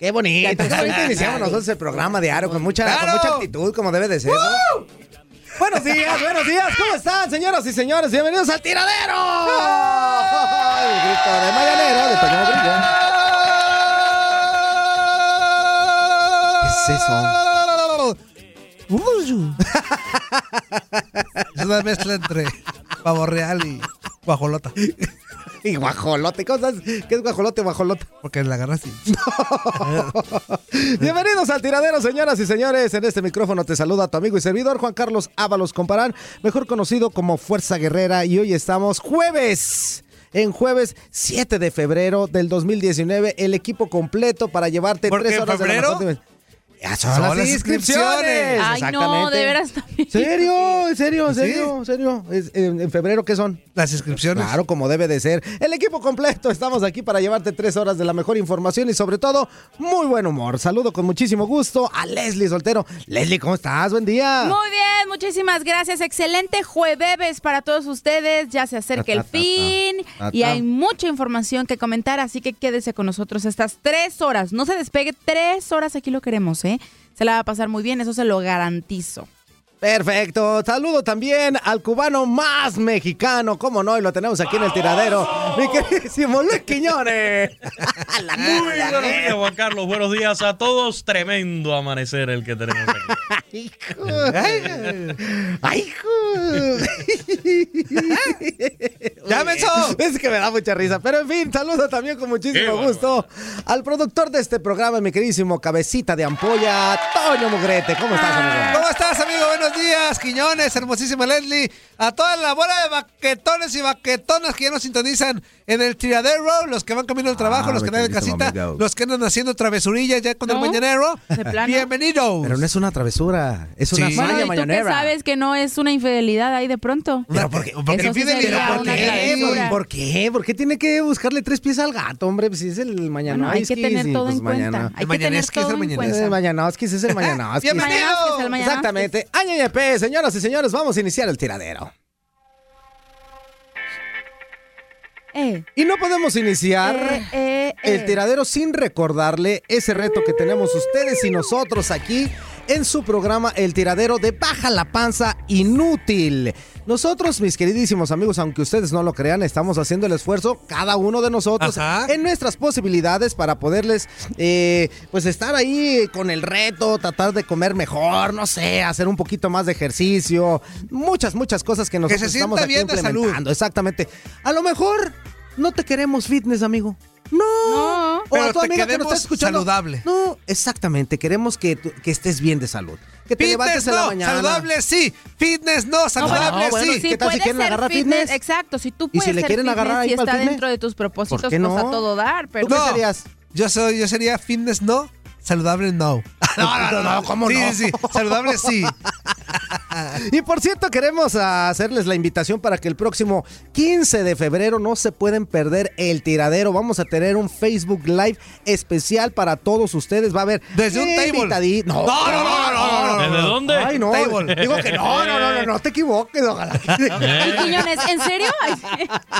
Qué bonito. Qué bonito iniciamos nosotros el programa de Aro con mucha, con mucha actitud, como debe de ser. ¿no? Buenos días, buenos días. ¿Cómo están, señoras y señores? Bienvenidos al tiradero. El grito de mañanero de Grillo. ¿Qué es eso? Es una mezcla entre pavo real y guajolota. Y guajolote, cosas. ¿Qué es guajolote o guajolota? Porque la agarras así. Bienvenidos al tiradero, señoras y señores. En este micrófono te saluda tu amigo y servidor Juan Carlos Ábalos Comparán, mejor conocido como Fuerza Guerrera. Y hoy estamos jueves. En jueves 7 de febrero del 2019, el equipo completo para llevarte ¿Por tres horas de la febrero? mejor div- Ya son, Son las las inscripciones. inscripciones. Ay, no, Exactamente. de veras también. ¿Serio? ¿En serio? ¿En serio? ¿En serio? En, en febrero qué son? Las inscripciones. Claro, como debe de ser. El equipo completo, estamos aquí para llevarte tres horas de la mejor información y sobre todo, muy buen humor. Saludo con muchísimo gusto a Leslie Soltero. Leslie, ¿cómo estás? Buen día. Muy bien, muchísimas gracias. Excelente jueves para todos ustedes. Ya se acerca el fin y hay mucha información que comentar, así que quédese con nosotros estas tres horas. No se despegue, tres horas aquí lo queremos, ¿eh? Se la va a pasar muy bien, eso se lo garantizo. Perfecto. Saludo también al cubano más mexicano, cómo no, y lo tenemos aquí en el tiradero. Mi queridísimo Luis Quiñones. Muy buenos días, Juan Carlos. Buenos días a todos. Tremendo amanecer el que tenemos aquí. Hijo. Ay, hijo. ¡Ya, menso! Es que me da mucha risa. Pero en fin, saludo también con muchísimo gusto al productor de este programa, mi queridísimo cabecita de ampolla, Toño Mugrete. ¿Cómo estás, amigo? ¿Cómo estás, amigo? Buenos días, Quiñones, hermosísima Leslie. A toda la bola de baquetones y baquetonas que ya nos sintonizan en el tiradero, los que van camino al trabajo, Ah, los que andan en casita, los que andan haciendo travesurillas ya con el mañanero. Bienvenidos. Pero no es una travesura, es una Sí. Bueno, hazaña ¿y tú qué mañanera. sabes que no es una infidelidad ahí de pronto? Pero Eso sí ¿por qué? travesura. ¿Por qué? ¿Por qué tiene que buscarle tres pies al gato, hombre? Pues si es el mañana. Bueno, hay que tener todo en cuenta. Hay que tener todo el en cuenta. El Mañanoskis es el Mañanoskis. Bienvenido. Mañanoskis, el mañanoskis. Exactamente. Añeñepe, señoras y señores, vamos a iniciar el tiradero. Eh, Y no podemos iniciar eh, eh, el tiradero sin recordarle ese reto que tenemos ustedes y nosotros aquí en su programa El Tiradero de Baja la Panza Inútil. Nosotros, mis queridísimos amigos, aunque ustedes no lo crean, estamos haciendo el esfuerzo, cada uno de nosotros, Ajá. en nuestras posibilidades para poderles, eh, pues, estar ahí con el reto, tratar de comer mejor, no sé, hacer un poquito más de ejercicio, muchas, muchas cosas que nosotros se estamos sienta aquí bien de salud. Exactamente. A lo mejor no te queremos fitness, amigo. No. No. O Pero a tu amiga que nos queremos está escuchando. saludable. No, exactamente. Queremos que, que estés bien de salud. Que te levantes Fitness en la no, mañana. saludable sí. Fitness no, No, saludable no, bueno, sí. ¿qué tal si quieren agarrar fitness, fitness? Exacto, si tú ¿Y puedes si le quieren fitness agarrar ahí y para el está fitness? dentro de tus propósitos, ¿Por qué pues no? a todo dar, pero ¿Tú qué No. serías? Yo soy, yo sería fitness no, saludable no. No, no, no, ¿cómo sí, no? Sí, sí, saludable sí. Y por cierto, queremos hacerles la invitación para que el próximo 15 de febrero no se pueden perder el tiradero. Vamos a tener un Facebook Live especial para todos ustedes. Va a haber Desde un table. No, No, no, no, no, no, no. ¿Desde dónde? Ay, no. Table. Digo que no, no, no, no, no te equivoques, ojalá. Quiñones, ¿en serio?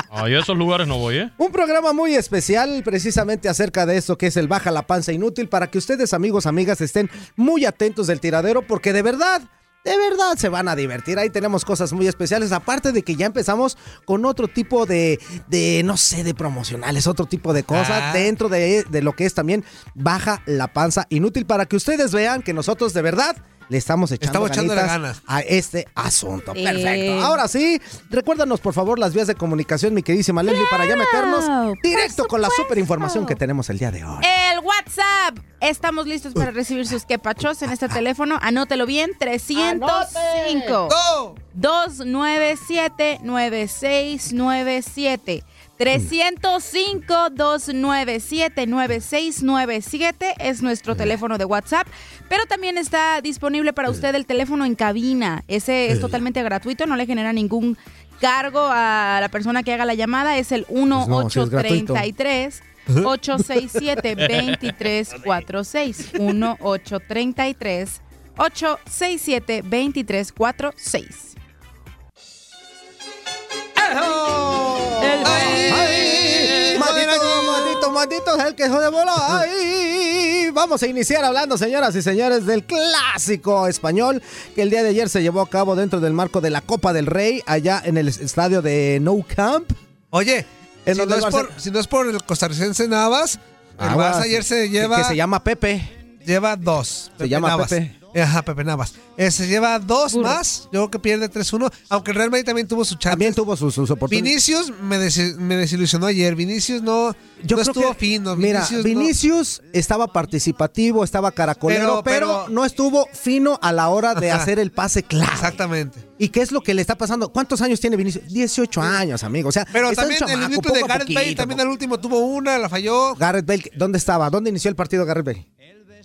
Ay, a esos lugares no voy, ¿eh? Un programa muy especial precisamente acerca de esto que es el Baja la Panza Inútil para que ustedes amigos, amigas estén muy atentos del tiradero porque de verdad, de verdad se van a divertir. Ahí tenemos cosas muy especiales aparte de que ya empezamos con otro tipo de, de no sé, de promocionales, otro tipo de cosas Ah. dentro de, de lo que es también Baja la Panza Inútil para que ustedes vean que nosotros de verdad le estamos echando Estamos ganas. a este asunto. Eh. Perfecto. Ahora sí, recuérdanos por favor las vías de comunicación, mi queridísima Leslie, para ya meternos directo con la super información que tenemos el día de hoy. El WhatsApp. Estamos listos para recibir sus quepachos en este teléfono. Anótelo bien. 305 Go. 297-9697. 305-297-9697 es nuestro teléfono de WhatsApp, pero también está disponible para usted el teléfono en cabina. Ese es totalmente gratuito, no le genera ningún cargo a la persona que haga la llamada. Es el Pues no, sí es gratuito. 1833 867-2346. 1833 867-2346. El ¡Ay! ¡Maldito, maldito, maldito es el queso de bola! ¡Ay! Vamos a iniciar hablando, señoras y señores, del clásico español que el día de ayer se llevó a cabo dentro del marco de la Copa del Rey, allá en el estadio de Nou Camp. Oye, si no, es por, Barce- si no es por el costarricense Navas, el Barça ayer se lleva, Que se llama Pepe. lleva dos. Se llama Navas. Pepe. Ajá, Pepe Navas. Eh, se lleva dos más. Yo creo que pierde 3-1. Aunque el Real Madrid también tuvo su chance. También tuvo sus, sus oportunidades. Vinicius me, desi- me desilusionó ayer. Vinicius no, Yo no creo estuvo que, fino. Mira, Vinicius, no- estaba participativo, estaba caracolero, pero, Pero- pero- no estuvo fino a la hora de Ajá. hacer el pase claro. Exactamente. ¿Y qué es lo que le está pasando? ¿Cuántos años tiene Vinicius? 18 años, amigo. O sea, Pero también el minuto de Gareth Bale, también al último tuvo una, la falló. Gareth Bale, ¿dónde estaba? ¿Dónde inició el partido Gareth Bale?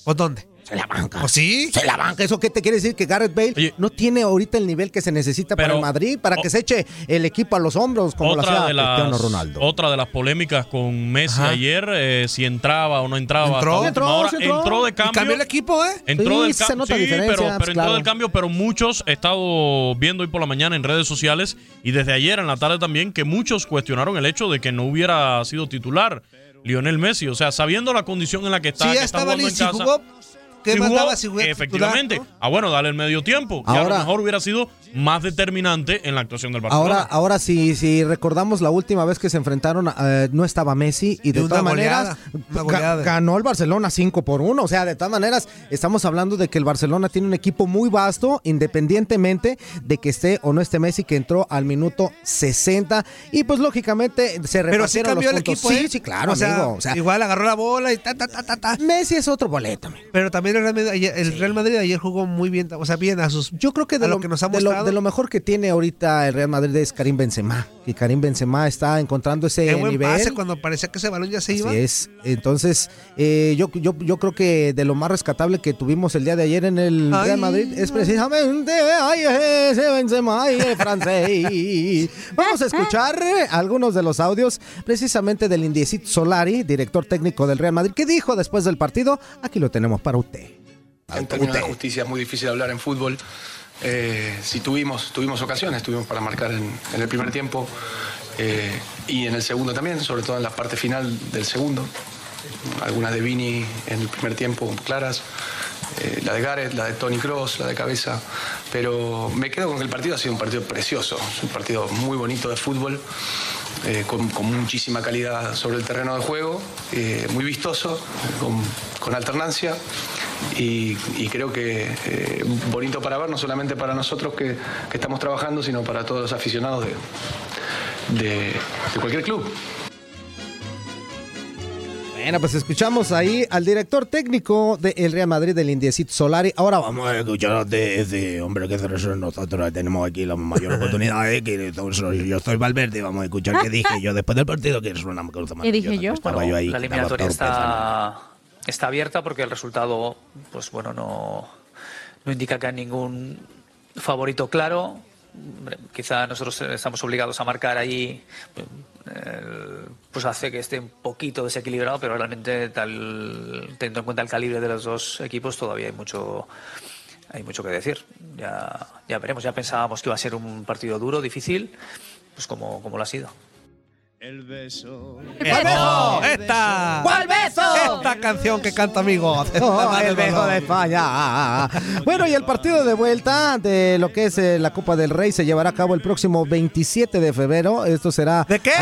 ¿O dónde? Se la banca. ¿O sí? Se la banca. ¿Eso qué te quiere decir? Que Gareth Bale Oye. no tiene ahorita el nivel que se necesita para el Madrid, para que se eche el equipo a los hombros como lo otra, hacía de las, Cristiano Ronaldo. otra de las polémicas con Messi Ajá. ayer, eh, si entraba o no entraba. Entró. Entró, última hora. sí entró. entró de Y cambio. cambió el equipo, ¿eh? Entró Sí, del se nota Sí, diferencia, pero, pero entró del cambio, pero muchos he estado viendo hoy por la mañana en redes sociales y desde ayer en la tarde también que muchos cuestionaron el hecho de que no hubiera sido titular Lionel Messi. O sea, sabiendo la condición en la que está, Sí, que ya está estaba jugando en listo. casa. jugó ¿qué Sí más jugó, daba si efectivamente. titular, Ah, bueno, dale el medio tiempo. que a Ahora- lo mejor hubiera sido más determinante en la actuación del Barcelona. Ahora, ahora si, si recordamos la última vez que se enfrentaron, eh, no estaba Messi y de, todas maneras goleada, ga- ganó el Barcelona 5 por 1. O sea, de todas maneras, estamos hablando de que el Barcelona tiene un equipo muy vasto, independientemente de que esté o no esté Messi, que entró al minuto 60. Y pues lógicamente se Pero sí cambió los el puntos. equipo, Sí, ¿eh? sí, claro, o sea, amigo. O sea, igual agarró la bola y ta, ta, ta, ta, ta. Messi es otro boleto. amigo. Pero también el Real Madrid ayer, el Real Madrid ayer jugó muy bien, o sea, bien a sus Yo creo que de, a lo, lo que nos ha de de lo mejor que tiene ahorita el Real Madrid es Karim Benzema. Que Karim Benzema está encontrando ese Qué buen nivel. pase cuando parecía que ese balón ya se iba. Así es. Entonces, eh, yo, yo, yo creo que de lo más rescatable que tuvimos el día de ayer en el Ay. Real Madrid es precisamente ay, ese Benzema, ay, el francés. Vamos a escuchar eh, algunos de los audios precisamente del Indiecito Solari, director técnico del Real Madrid, que dijo después del partido, aquí lo tenemos para usted. En términos de justicia es muy difícil hablar en fútbol. Eh, si tuvimos, tuvimos ocasiones, tuvimos para marcar en, el primer tiempo eh, y en el segundo también, sobre todo en la parte final del segundo. Algunas de Vini en el primer tiempo claras, eh, la de Gareth, la de Tony Cross, la de cabeza. Pero me quedo con que el partido ha sido un partido precioso, es un partido muy bonito de fútbol. Eh, con, con muchísima calidad sobre el terreno de juego, eh, muy vistoso, con, alternancia y, creo que eh, bonito para ver, no solamente para nosotros que, estamos trabajando, sino para todos los aficionados de cualquier club. Bueno, pues escuchamos ahí al director técnico del Real Madrid, del Indiecito Solari. Ahora vamos a escuchar de ese hombre que nosotros tenemos aquí la mayor oportunidad. eh, que yo soy Valverde, vamos a escuchar qué dije yo después del partido, que es una cosa ¿Qué dije yo? Estaba yo ahí, la eliminatoria está, está abierta porque el resultado, pues bueno, no, no indica que hay ningún favorito claro. Quizá nosotros estamos obligados a marcar ahí, eh, pues hace que esté un poquito desequilibrado, pero realmente tal, teniendo en cuenta el calibre de los dos equipos todavía hay mucho, hay mucho que decir. Ya, ya veremos. Ya pensábamos que iba a ser un partido duro, difícil, pues como, como lo ha sido. El beso. beso! ¡Esta! ¿Cuál beso? Esta canción que canta amigo. Oh, el beso de España. Bueno, y el partido de vuelta de lo que es eh, la Copa del Rey se llevará a cabo el próximo 27 de febrero. Esto será. ¿De qué?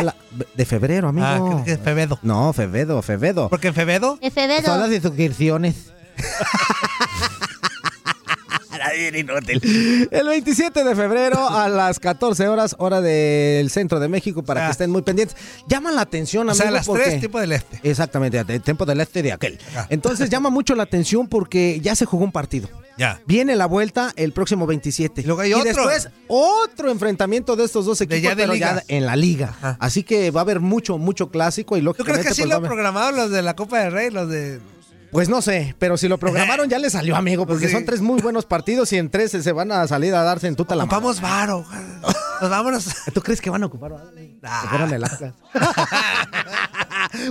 de febrero, amigo. Ah, que es Fevedo. No, Fevedo, Fevedo. Porque en Fevedo. Es Fevedo. Son las inscripciones. El 27 de febrero a las 14 horas, hora del centro de México, para que estén muy pendientes. Llaman la atención, O amigo. sea, a las porque- 3, tiempo del este. Exactamente, de tiempo del este de aquel. Entonces llama mucho la atención porque ya se jugó un partido. Ya. Viene la vuelta el próximo 27. Y, hay otro. después otro enfrentamiento de estos dos equipos, ya de pero liga. ya en la liga. Así que va a haber mucho, mucho clásico y ¿Tú lógicamente... crees que sí pues, lo han programado los de la Copa del Rey? Los de. Pues no sé, pero si lo programaron ya le salió, amigo, porque Pues sí. son tres muy buenos partidos y en tres se van a salir a darse en tuta la mano. Vamos, varo. Nos vámonos. ¿Tú crees que van a ocupar? Se fueron el Atlas.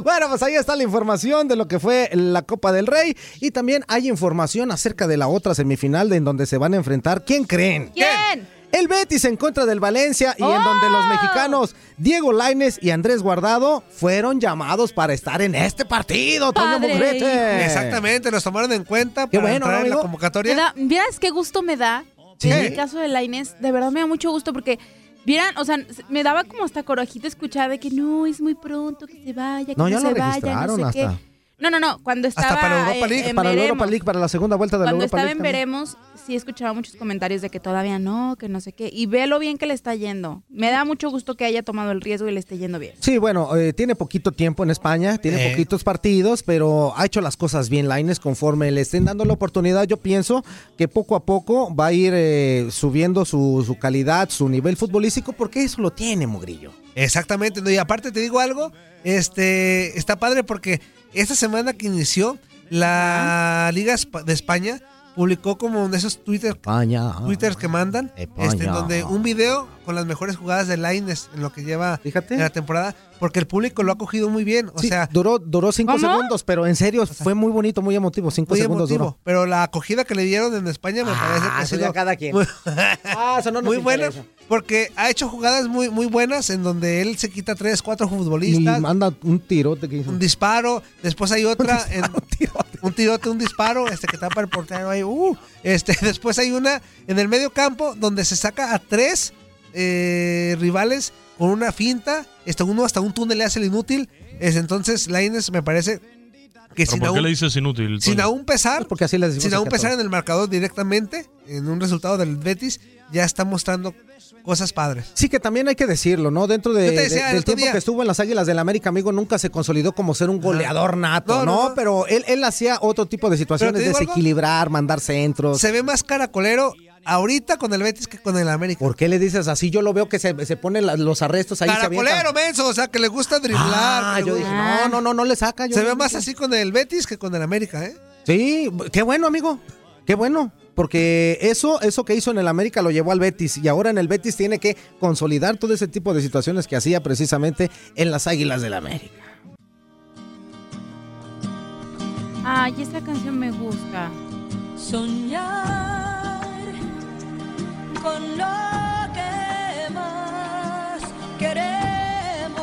Bueno, pues ahí está la información de lo que fue la Copa del Rey y también hay información acerca de la otra semifinal de en donde se van a enfrentar. ¿Quién creen? ¿Quién? El Betis en contra del Valencia y en donde los mexicanos Diego Laines y Andrés Guardado fueron llamados para estar en este partido, Toño. Mugrete. Exactamente, los tomaron en cuenta Qué para bueno, entrar ¿no, en la convocatoria. Da, ¿Vieras qué gusto me da? Sí. En el caso de la Inés, de verdad me da mucho gusto porque, vieran, o sea, me daba como hasta corajito escuchar de que no, es muy pronto, que se vaya, que No, no, ya se lo vaya, no sé hasta. qué. No, no, no, cuando estaba Hasta para Europa League, en para la Veremos. Europa League, para la segunda vuelta de la Cuando Europa estaba League. en también. Veremos, sí escuchaba muchos comentarios de que todavía no, que no sé qué. Y ve lo bien que le está yendo. Me da mucho gusto que haya tomado el riesgo y le esté yendo bien. Sí, bueno, eh, tiene poquito tiempo en España, tiene Eh. poquitos partidos, pero ha hecho las cosas bien, Laines, conforme le estén dando la oportunidad. Yo pienso que poco a poco va a ir eh, subiendo su, su calidad, su nivel futbolístico, porque eso lo tiene, Mugrillo. Exactamente, no, y aparte te digo algo, este está padre porque esta semana que inició la Liga de España publicó como de esos Twitter, España. Twitters que mandan, España. este, en donde un video con las mejores jugadas de Laines en lo que lleva en la temporada, porque el público lo ha cogido muy bien, o Sí, sea, duró, duró cinco ¿Cómo? segundos, pero en serio fue muy bonito, muy emotivo. Cinco muy segundos emotivo, duró. pero la acogida que le dieron en España me parece que ha eso sido ya cada quien. muy, Ah, eso no nos muy buena, porque ha hecho jugadas muy muy buenas en donde él se quita tres, cuatro Y futbolistas, manda un tirote que hizo. un disparo, después hay otra en, un tirote, un disparo, este que tapa el portero ahí. Uh, este, después hay una en el medio campo donde se saca a tres eh, rivales con una finta. Este, uno hasta un túnel le hace el inútil. Es, entonces, Laines me parece que ¿Pero sin ¿Por qué aún, le dices inútil? sin Toño? aún pesar, Porque así les sin aún pesar en el marcador directamente, en un resultado del Betis, ya está mostrando cosas padres. Sí, que también hay que decirlo, ¿no? Dentro de, decía del tiempo día. que estuvo en las Águilas del América, amigo, nunca se consolidó como ser un goleador nato, No, ¿no? no, no. Pero él, él hacía otro tipo de situaciones, algo. desequilibrar, mandar centros. Se ve más caracolero ahorita con el Betis que con el América. ¿Por qué le dices así? Yo lo veo que se, se pone la- los arrestos ahí. Caracolero, menso, o sea, que le gusta driblar. Ah, yo dije, no, no, no, no le saca. yo Se ve más así con el Betis que con el América, ¿eh? Sí, qué bueno, amigo. Qué bueno. Porque eso, eso que hizo en el América lo llevó al Betis y ahora en el Betis tiene que consolidar todo ese tipo de situaciones que hacía precisamente en las Águilas del América. Ay, esta canción me gusta. Soñar con lo que más queremos.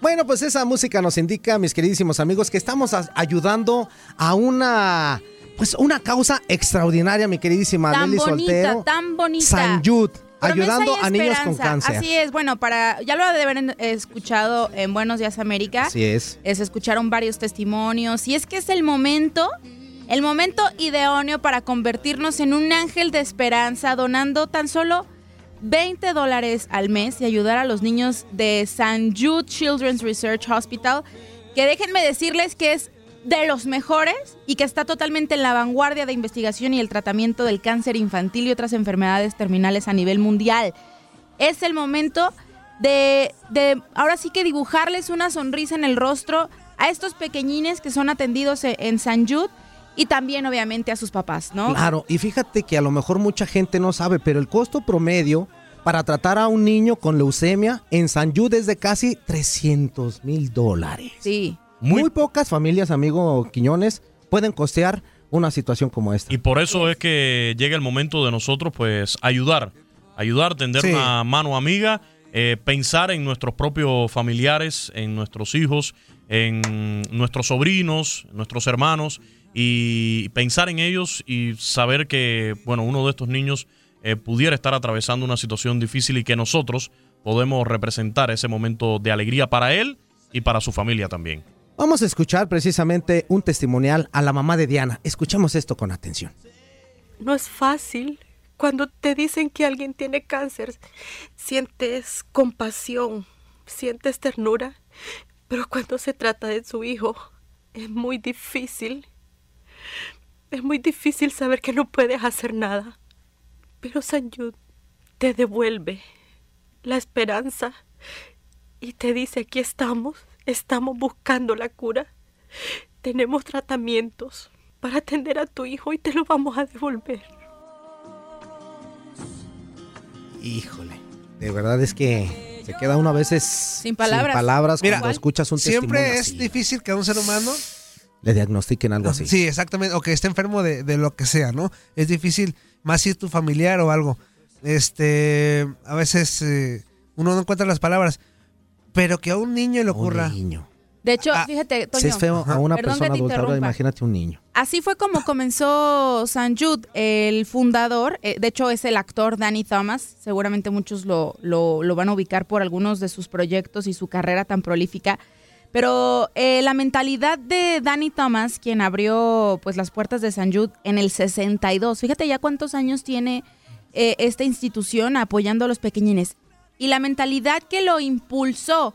Bueno, pues esa música nos indica, mis queridísimos amigos, que estamos ayudando a una, pues una causa extraordinaria, mi queridísima Tan Leli bonita, Soltero. tan bonita. San Promesa ayudando a niños con cáncer. Así es, bueno, para ya lo de haber escuchado en Buenos Días América. Así es. Se escucharon varios testimonios y es que es el momento, el momento idóneo para convertirnos en un ángel de esperanza donando tan solo 20 dólares al mes y ayudar a los niños de St. Jude Children's Research Hospital, que déjenme decirles que es de los mejores y que está totalmente en la vanguardia de investigación y el tratamiento del cáncer infantil y otras enfermedades terminales a nivel mundial. Es el momento de, de ahora sí que dibujarles una sonrisa en el rostro a estos pequeñines que son atendidos en San Jude y también obviamente a sus papás, ¿no? Claro, y fíjate que a lo mejor mucha gente no sabe, pero el costo promedio para tratar a un niño con leucemia en San Jude es de casi 300 mil dólares. Sí. Muy, pocas familias, amigo Quiñones, pueden costear una situación como esta. Y por eso es que llega el momento de nosotros, pues, ayudar. Ayudar, tender Sí. una mano amiga, eh, pensar en nuestros propios familiares, en nuestros hijos, en nuestros sobrinos, nuestros hermanos, y pensar en ellos y saber que, bueno, uno de estos niños eh, pudiera estar atravesando una situación difícil y que nosotros podemos representar ese momento de alegría para él y para su familia también. Vamos a escuchar precisamente un testimonial a la mamá de Diana. Escuchemos esto con atención. No es fácil. Cuando te dicen que alguien tiene cáncer, sientes compasión, sientes ternura, pero cuando se trata de su hijo, es muy difícil. Es muy difícil saber que no puedes hacer nada. Pero San Jude te devuelve la esperanza y te dice, aquí estamos, estamos buscando la cura. Tenemos tratamientos para atender a tu hijo y te lo vamos a devolver. Híjole, de verdad es que se queda uno a veces sin palabras. palabras Mira, cuando escuchas un Siempre testimonio es así. difícil que un ser humano Le diagnostiquen algo así. Sí, exactamente. O que esté enfermo de, de lo que sea, ¿no? Es difícil, más si es tu familiar o algo. Este, a veces eh, uno no encuentra las palabras. Pero que a un niño le ocurra. De hecho, fíjate, Toño. Si es feo a una perdón persona adulta, ahora imagínate un niño. Así fue como comenzó San Jude, el fundador, eh, de hecho es el actor Danny Thomas, seguramente muchos lo, lo- lo van a ubicar por algunos de sus proyectos y su carrera tan prolífica, pero eh, la mentalidad de Danny Thomas, quien abrió pues las puertas de San Jude en el 62, fíjate ya cuántos años tiene eh, esta institución apoyando a los pequeñines, y la mentalidad que lo impulsó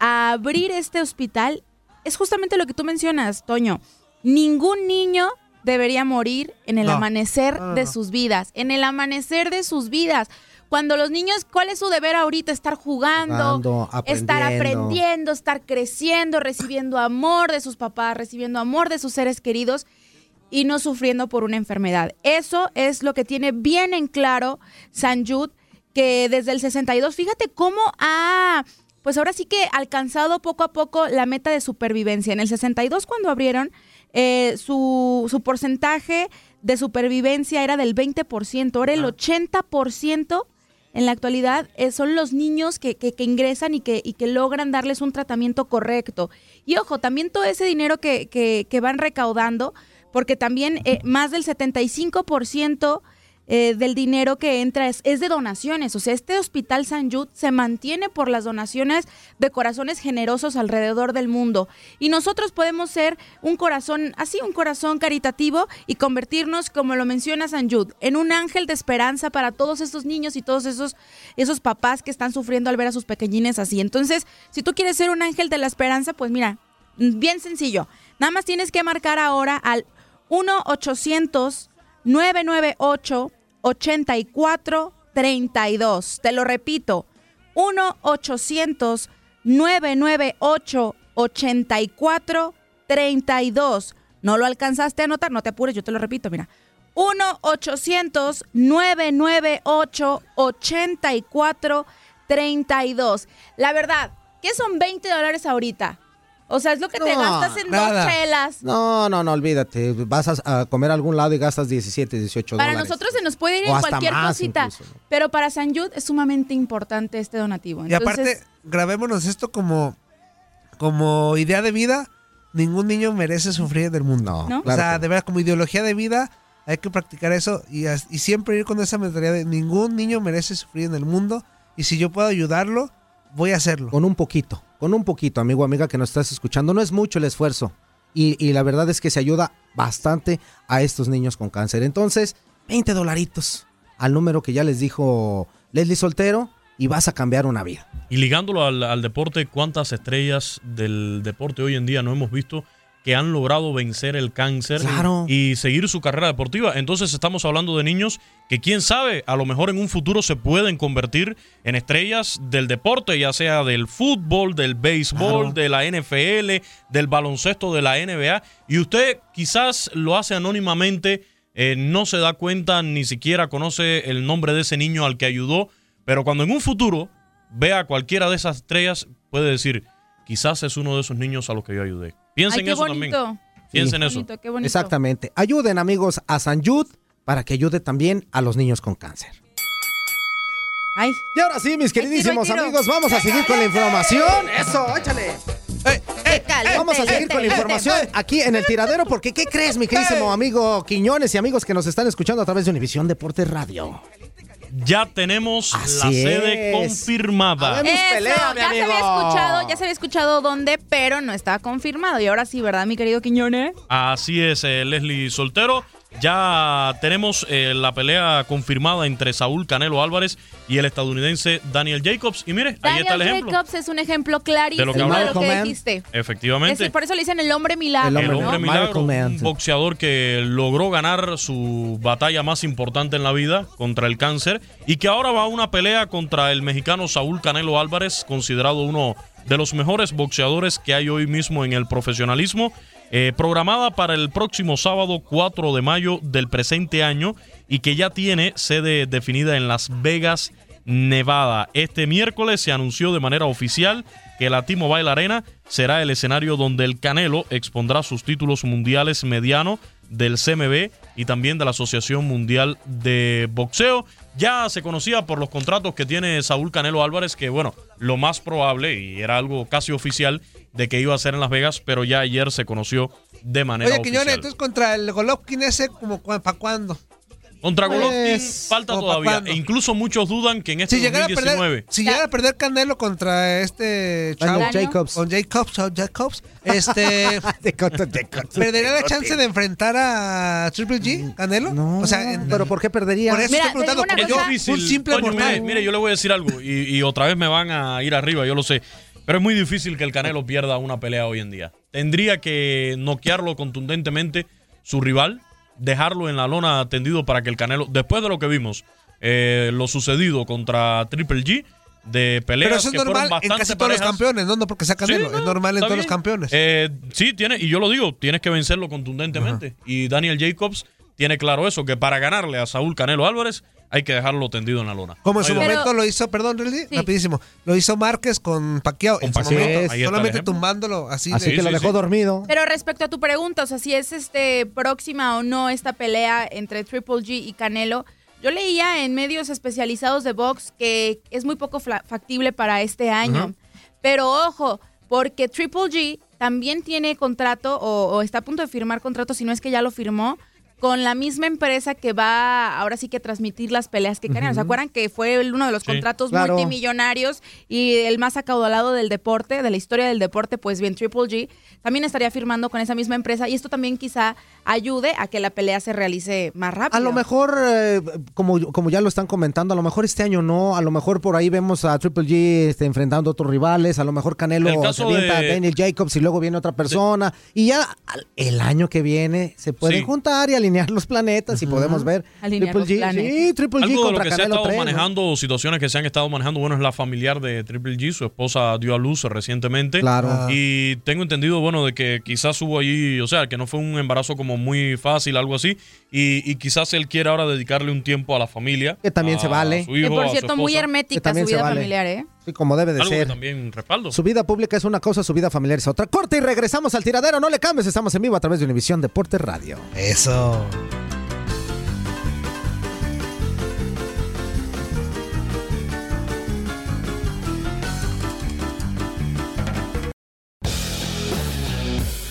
a abrir este hospital es justamente lo que tú mencionas, Toño. Ningún niño debería morir en el No. amanecer No, no, de sus vidas, en el amanecer de sus vidas. Cuando los niños, ¿cuál es su deber ahorita? Estar jugando, Jugando, estar aprendiendo. aprendiendo, estar creciendo, recibiendo amor de sus papás, recibiendo amor de sus seres queridos y no sufriendo por una enfermedad. Eso es lo que tiene bien en claro San Jude, que desde el 62, fíjate cómo ha, pues ahora sí que alcanzado poco a poco la meta de supervivencia. En el 62 cuando abrieron, eh, su, su porcentaje de supervivencia era del 20%, ahora el 80% en la actualidad eh, son los niños que, que- ingresan y que, y que logran darles un tratamiento correcto. Y ojo, también todo ese dinero que van recaudando, porque también eh, más del 75% eh, del dinero que entra es, es de donaciones. O sea, este Hospital San Jude se mantiene por las donaciones de corazones generosos alrededor del mundo. Y nosotros podemos ser un corazón, así un corazón caritativo y convertirnos, como lo menciona San Jude, en un ángel de esperanza para todos estos niños y todos esos, esos papás que están sufriendo al ver a sus pequeñines así. Entonces, si tú quieres ser un ángel de la esperanza, pues mira, bien sencillo. Nada más tienes que marcar ahora al 1-800-998-8432. Te lo repito, 1-800-998-8432. No lo alcanzaste a anotar, no te apures, yo te lo repito, mira. 1-800-998-8432. La verdad, ¿qué son 20 dólares ahorita? O sea, es lo que te No, gastas en nada. dos chelas. No, no, no, olvídate. Vas a, a comer a algún lado y gastas 17, 18 Para dólares. nosotros se nos puede ir O en cualquier cosita, incluso, pero para San Jude es sumamente importante este donativo. Y Entonces, aparte, grabémonos esto como, como idea de vida. Ningún niño merece sufrir del mundo. ¿No? O Claro sea, que de verdad, como ideología de vida, hay que practicar eso y, y siempre ir con esa mentalidad de ningún niño merece sufrir en el mundo. Y si yo puedo ayudarlo, voy a hacerlo. Con un poquito, con un poquito, amigo, amiga que nos estás escuchando. No es mucho el esfuerzo. Y, y la verdad es que se ayuda bastante a estos niños con cáncer. Entonces, 20 dolaritos al número que ya les dijo Leslie Soltero y vas a cambiar una vida. Y ligándolo al, al deporte, ¿cuántas estrellas del deporte hoy en día no hemos visto que han logrado vencer el cáncer Claro. y seguir su carrera deportiva? Entonces estamos hablando de niños que quién sabe, a lo mejor en un futuro se pueden convertir en estrellas del deporte, ya sea del fútbol, del béisbol, Claro. de la NFL, del baloncesto, de la NBA. Y usted quizás lo hace anónimamente, eh, no se da cuenta, ni siquiera conoce el nombre de ese niño al que ayudó, pero cuando en un futuro vea a cualquiera de esas estrellas, puede decir, quizás es uno de esos niños a los que yo ayudé. Piensen Ay, qué eso bonito. también. Piensen Qué eso. bonito, qué bonito. Exactamente. Ayuden, amigos, a San Jude para que ayude también a los niños con cáncer. Ay. Y ahora sí, mis queridísimos tiro. amigos, vamos a seguir con la información. Eso, échale. Vamos a seguir con la información aquí en el tiradero, porque ¿qué crees, mi queridísimo amigo Quiñones y amigos que nos están escuchando a través de Univisión Deportes Radio? Ya tenemos la sede es. confirmada. Eso, pelea, mi ya se había escuchado, ya se había escuchado dónde, pero no estaba confirmado. Y ahora sí, ¿verdad, mi querido Quiñones? Así es, eh, Leslie Soltero. Ya tenemos eh, la pelea confirmada entre Saúl Canelo Álvarez y el estadounidense Daniel Jacobs. Y mire, ahí está el Daniel ejemplo. Jacobs es un ejemplo clarísimo De lo que de lo que dijiste. Efectivamente. Es- por eso le dicen el hombre milagro. El ¿no? hombre milagro, Miracle Man. un boxeador que logró ganar su batalla más importante en la vida contra el cáncer y que ahora va a una pelea contra el mexicano Saúl Canelo Álvarez, considerado uno de los mejores boxeadores que hay hoy mismo en el profesionalismo, eh, programada para el próximo sábado 4 de mayo del presente año y que ya tiene sede definida en Las Vegas, Nevada. Este miércoles se anunció de manera oficial que la T-Mobile Arena será el escenario donde el Canelo expondrá sus títulos mundiales mediano del CMB y también de la Asociación Mundial de Boxeo. Ya se conocía por los contratos que tiene Saúl Canelo Álvarez que, bueno, lo más probable, y era algo casi oficial, de que iba a ser en Las Vegas, pero ya ayer se conoció de manera Oye, oficial. Quiñones, entonces contra el Golovkin ese, como ¿para cuándo? Contra Pues, Golovkin falta ¿o pa' todavía. E incluso muchos dudan que en este Si llegara, a 2019... perder, si llegara a perder Canelo contra este chavo, Daniel Jacobs. con Jacobs, o Jacobs, este perdería la chance de enfrentar a Triple G, Canelo. No, o sea, en- pero ¿por qué perdería? por eso Mira, estoy preguntando, porque yo, un simple Toño, mortal. mire, mire, yo le voy a decir algo y, y otra vez me van a ir arriba, yo lo sé. Pero es muy difícil que el Canelo pierda una pelea hoy en día. Tendría que noquearlo contundentemente su rival, dejarlo en la lona tendido para que el Canelo, después de lo que vimos, eh, lo sucedido contra Triple G, de peleas Pero eso es que fueron normal en casi todos los campeones, no, no porque sea Canelo, Sí, no, es normal en todos los campeones. Eh, sí, tiene, y yo lo digo, tienes que vencerlo contundentemente. Y Daniel Jacobs tiene claro eso, que para ganarle a Saúl Canelo Álvarez hay que dejarlo tendido en la lona. Como en su momento lo hizo, perdón, Relly, rapidísimo, lo hizo Márquez con Pacquiao en su momento, solamente tumbándolo así. Así de- que lo dejó dormido. Pero respecto a tu pregunta, o sea, si es este próxima o no esta pelea entre Triple G y Canelo, Yo leía en medios especializados de box que es muy poco factible para este año. Pero ojo, porque Triple G también tiene contrato o, o está a punto de firmar contrato, si no es que ya lo firmó, con la misma empresa que va ahora sí que a transmitir las peleas que ganan. ¿Se acuerdan que fue uno de los Sí. contratos Claro. multimillonarios y el más acaudalado del deporte, de la historia del deporte? Pues bien, Triple G también estaría firmando con esa misma empresa y esto también quizá ayude a que la pelea se realice más rápido. A lo mejor, eh, como, como ya lo están comentando, a lo mejor este año no, a lo mejor por ahí vemos a Triple G este, enfrentando a otros rivales, a lo mejor Canelo El se avienta de- a Daniel Jacobs y luego viene otra persona, y ya al- el año que viene se pueden Sí. juntar y alinear los planetas y podemos ver Alinear Triple los G, planetas. sí, Triple G Algo de lo contra que se ha estado 3, ¿no? manejando, situaciones que se han estado manejando, bueno, es la familiar de Triple G, su esposa dio a luz recientemente. Claro. Y tengo entendido, bueno, de que quizás hubo allí, o sea, que no fue un embarazo como muy fácil, algo así, y, y quizás él quiere ahora dedicarle un tiempo a la familia. Que también a se vale. su hijo, que por cierto, muy hermética su vida vale. familiar, ¿eh? Sí, como debe de Algo ser. también respaldo. Su vida pública es una cosa, su vida familiar es otra. Corte y regresamos al tiradero. No le cambies, estamos en vivo a través de Univisión Deportes Radio. Eso.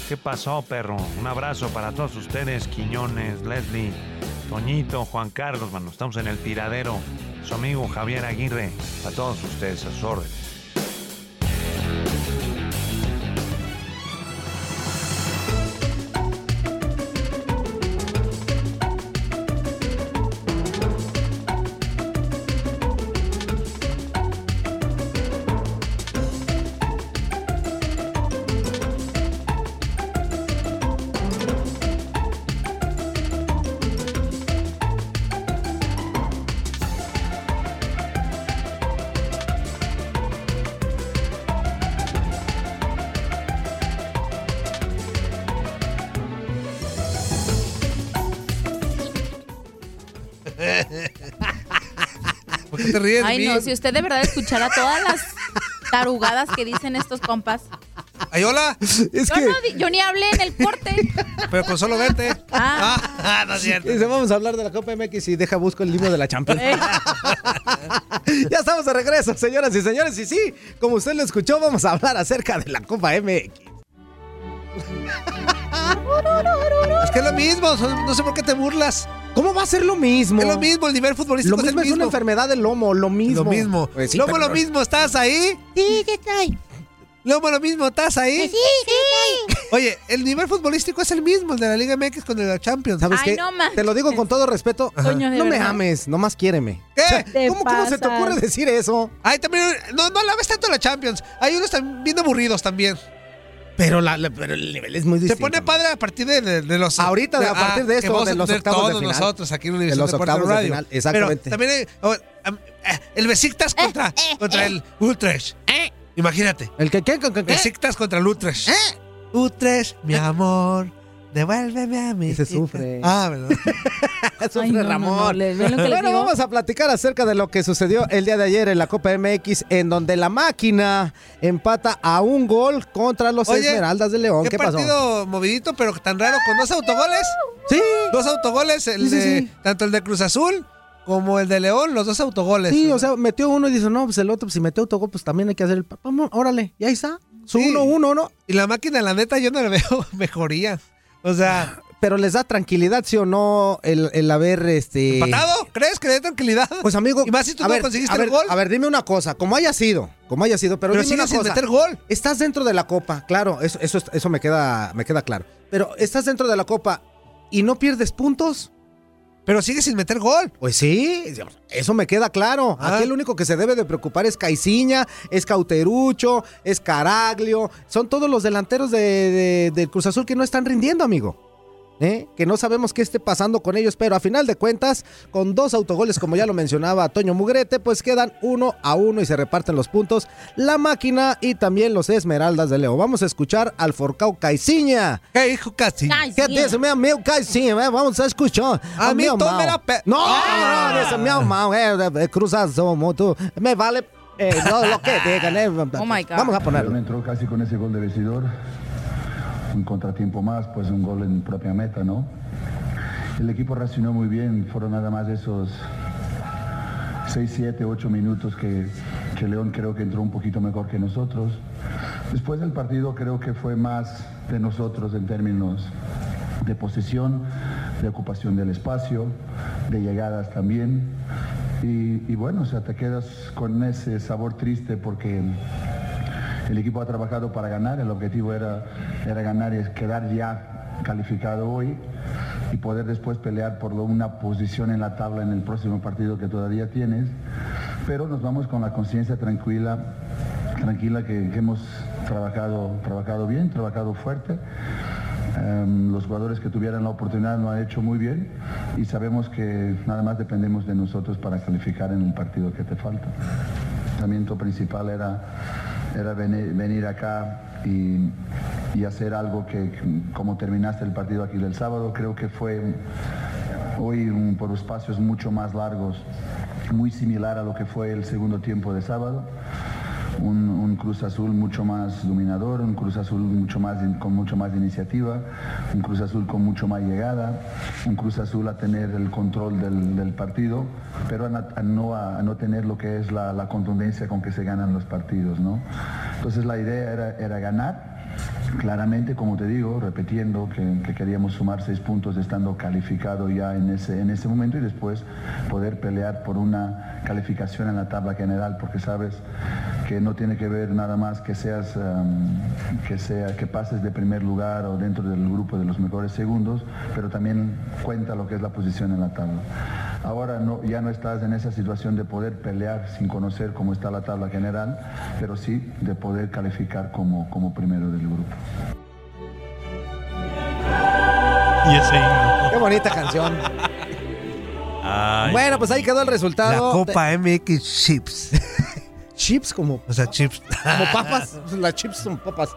¿Qué pasó, perro? Un abrazo para todos ustedes, Quiñones, Leslie, Toñito, Juan Carlos, mano. Estamos en el tiradero. Su amigo Javier Aguirre. A todos ustedes, a sus órdenes. ¿Por qué te ríes de Ay, mí? no, si usted de verdad escuchara todas las tarugadas que dicen estos compas. Ay, hola. Es yo, no yo ni hablé en el corte. Pero con solo verte. Ah. Ah, no es cierto. Dice, vamos a hablar de la Copa MX y deja busco el libro de la Champions. Eh. ya estamos de regreso, señoras y señores. Y sí, como usted lo escuchó, vamos a hablar acerca de la Copa MX. Es que es lo mismo, no sé por qué te burlas. ¿Cómo va a ser lo mismo? Es lo mismo, el nivel futbolístico Lo es el mismo es una enfermedad del lomo, lo mismo. Lo mismo. Pues sí, Lomo, pero- lo mismo, ¿estás ahí? Sí, ¿qué estoy? Lomo, lo mismo, ¿estás ahí? Sí, sí. Oye, el nivel futbolístico es el mismo, el de la Liga MX con el de la Champions. ¿Sabes Ay, qué? no. Te lo digo con todo respeto. Coño, no me ames, nomás quiéreme. ¿Qué? O sea, Te ¿cómo, cómo se te ocurre decir eso? Ay, también, no, no la ves tanto la Champions. Hay unos también bien aburridos también. Pero, la, la- pero el nivel es muy Se distinto. pone padre a partir de, de- de los... Ahorita, a partir de esto, de los octavos de todos final. nosotros aquí en De Univisión los octavos de Radio. final, exactamente. Pero también hay- oh, eh, el Besiktas contra, contra el Utrecht. Imagínate. ¿El que qué? ¿Con- con qué? Besiktas contra el Utrecht. Utrecht, mi amor, devuélveme a mí. Ese sufre. Ah, ¿verdad? Sufre Ay, no, no, no, Ramón. ¿le- ven lo que les bueno, vamos a platicar acerca de lo que sucedió el día de ayer en la Copa MX, en donde la máquina empata a un gol contra los Oye, Esmeraldas de León. Qué, ¿Qué, pasó? partido movidito, pero tan raro, con dos autogoles. Sí. Dos autogoles, el Sí, sí, de, sí. tanto el de Cruz Azul como el de León, los dos autogoles. Sí, o sea, metió uno y dice, no, pues el otro, pues si metió autogol, pues también hay que hacer el... Vamos, órale, y ahí está. Su Sí. 1-1, ¿no? Y la máquina, la neta, yo no le veo mejoría. O sea, Pero les da tranquilidad, ¿sí o no? El, el haber, este... ¿empatado? ¿Crees que le dé tranquilidad? Pues amigo, Y más si tú a no ver, conseguiste a el gol. A ver, dime una cosa, como haya sido, como haya sido, pero, Pero dime una sin cosa. meter gol. Estás dentro de la copa, claro, eso, eso, eso me queda, me queda claro. Pero estás dentro de la copa y no pierdes puntos. Pero sigue sin meter gol. Pues sí, eso me queda claro. Ah. Aquí el único que se debe de preocupar es Caiciña, es Cauterucho, es Caraglio. Son todos los delanteros de, de- del Cruz Azul que no están rindiendo, amigo. ¿Eh? Que no sabemos qué esté pasando con ellos, pero a final de cuentas, con dos autogoles, como ya lo mencionaba Toño Mugrete, pues quedan uno a uno y se reparten los puntos la máquina y también los Esmeraldas de Leo. Vamos a escuchar al Forcao Caiciña. ¿Qué hijo casi? ¿Qué dice mi amigo Caiciña? Eh, Vamos a escuchar. A mí mi tome amado. la pe- No, Ah. no, dice mi amado, eh, tú. Me vale eh, no, lo que digan. eh. Oh my God. Vamos a ponerlo. entró casi con ese gol de vestidor. Un contratiempo más, pues un gol en propia meta, ¿no? el equipo reaccionó muy bien, fueron nada más esos 6, 7, 8 minutos que, León creo que entró un poquito mejor que nosotros. Después del partido creo que fue más de nosotros en términos de posesión, de ocupación del espacio, de llegadas también. Y, y bueno, o sea, te quedas con ese sabor triste porque el equipo ha trabajado para ganar, el objetivo era, era ganar y quedar ya calificado hoy y poder después pelear por una posición en la tabla en el próximo partido que todavía tienes. Pero nos vamos con la conciencia tranquila, tranquila que, hemos trabajado, trabajado bien, trabajado fuerte. Em, los jugadores que tuvieran la oportunidad lo han hecho muy bien y sabemos que nada más dependemos de nosotros para calificar en el partido que te falta. El pensamiento principal era, era venir, acá y, y hacer algo que, como terminaste el partido aquí del sábado, creo que fue hoy por espacios mucho más largos, muy similar a lo que fue el segundo tiempo de sábado. Un, Cruz Azul mucho más dominador, un Cruz Azul mucho más, con mucho más iniciativa, un Cruz Azul con mucho más llegada, un Cruz Azul a tener el control del, partido, pero a, no, a no tener lo que es la, la contundencia con que se ganan los partidos. ¿no? Entonces la idea era, era ganar, Claramente, como te digo, repitiendo que, que queríamos sumar seis puntos estando calificado ya en ese, en ese momento y después poder pelear por una calificación en la tabla general, porque sabes que no tiene que ver nada más que seas que sea que pases de primer lugar o dentro del grupo de los mejores segundos, pero también cuenta lo que es la posición en la tabla. Ahora no, ya no estás en esa situación de poder pelear sin conocer cómo está la tabla general, pero sí de poder calificar como, como primero del grupo. Y ese himno. Qué bonita canción. Ay. Bueno, pues ahí quedó el resultado. La Copa MX Chips. chips como. O sea, chips. Como papas. Las chips son papas.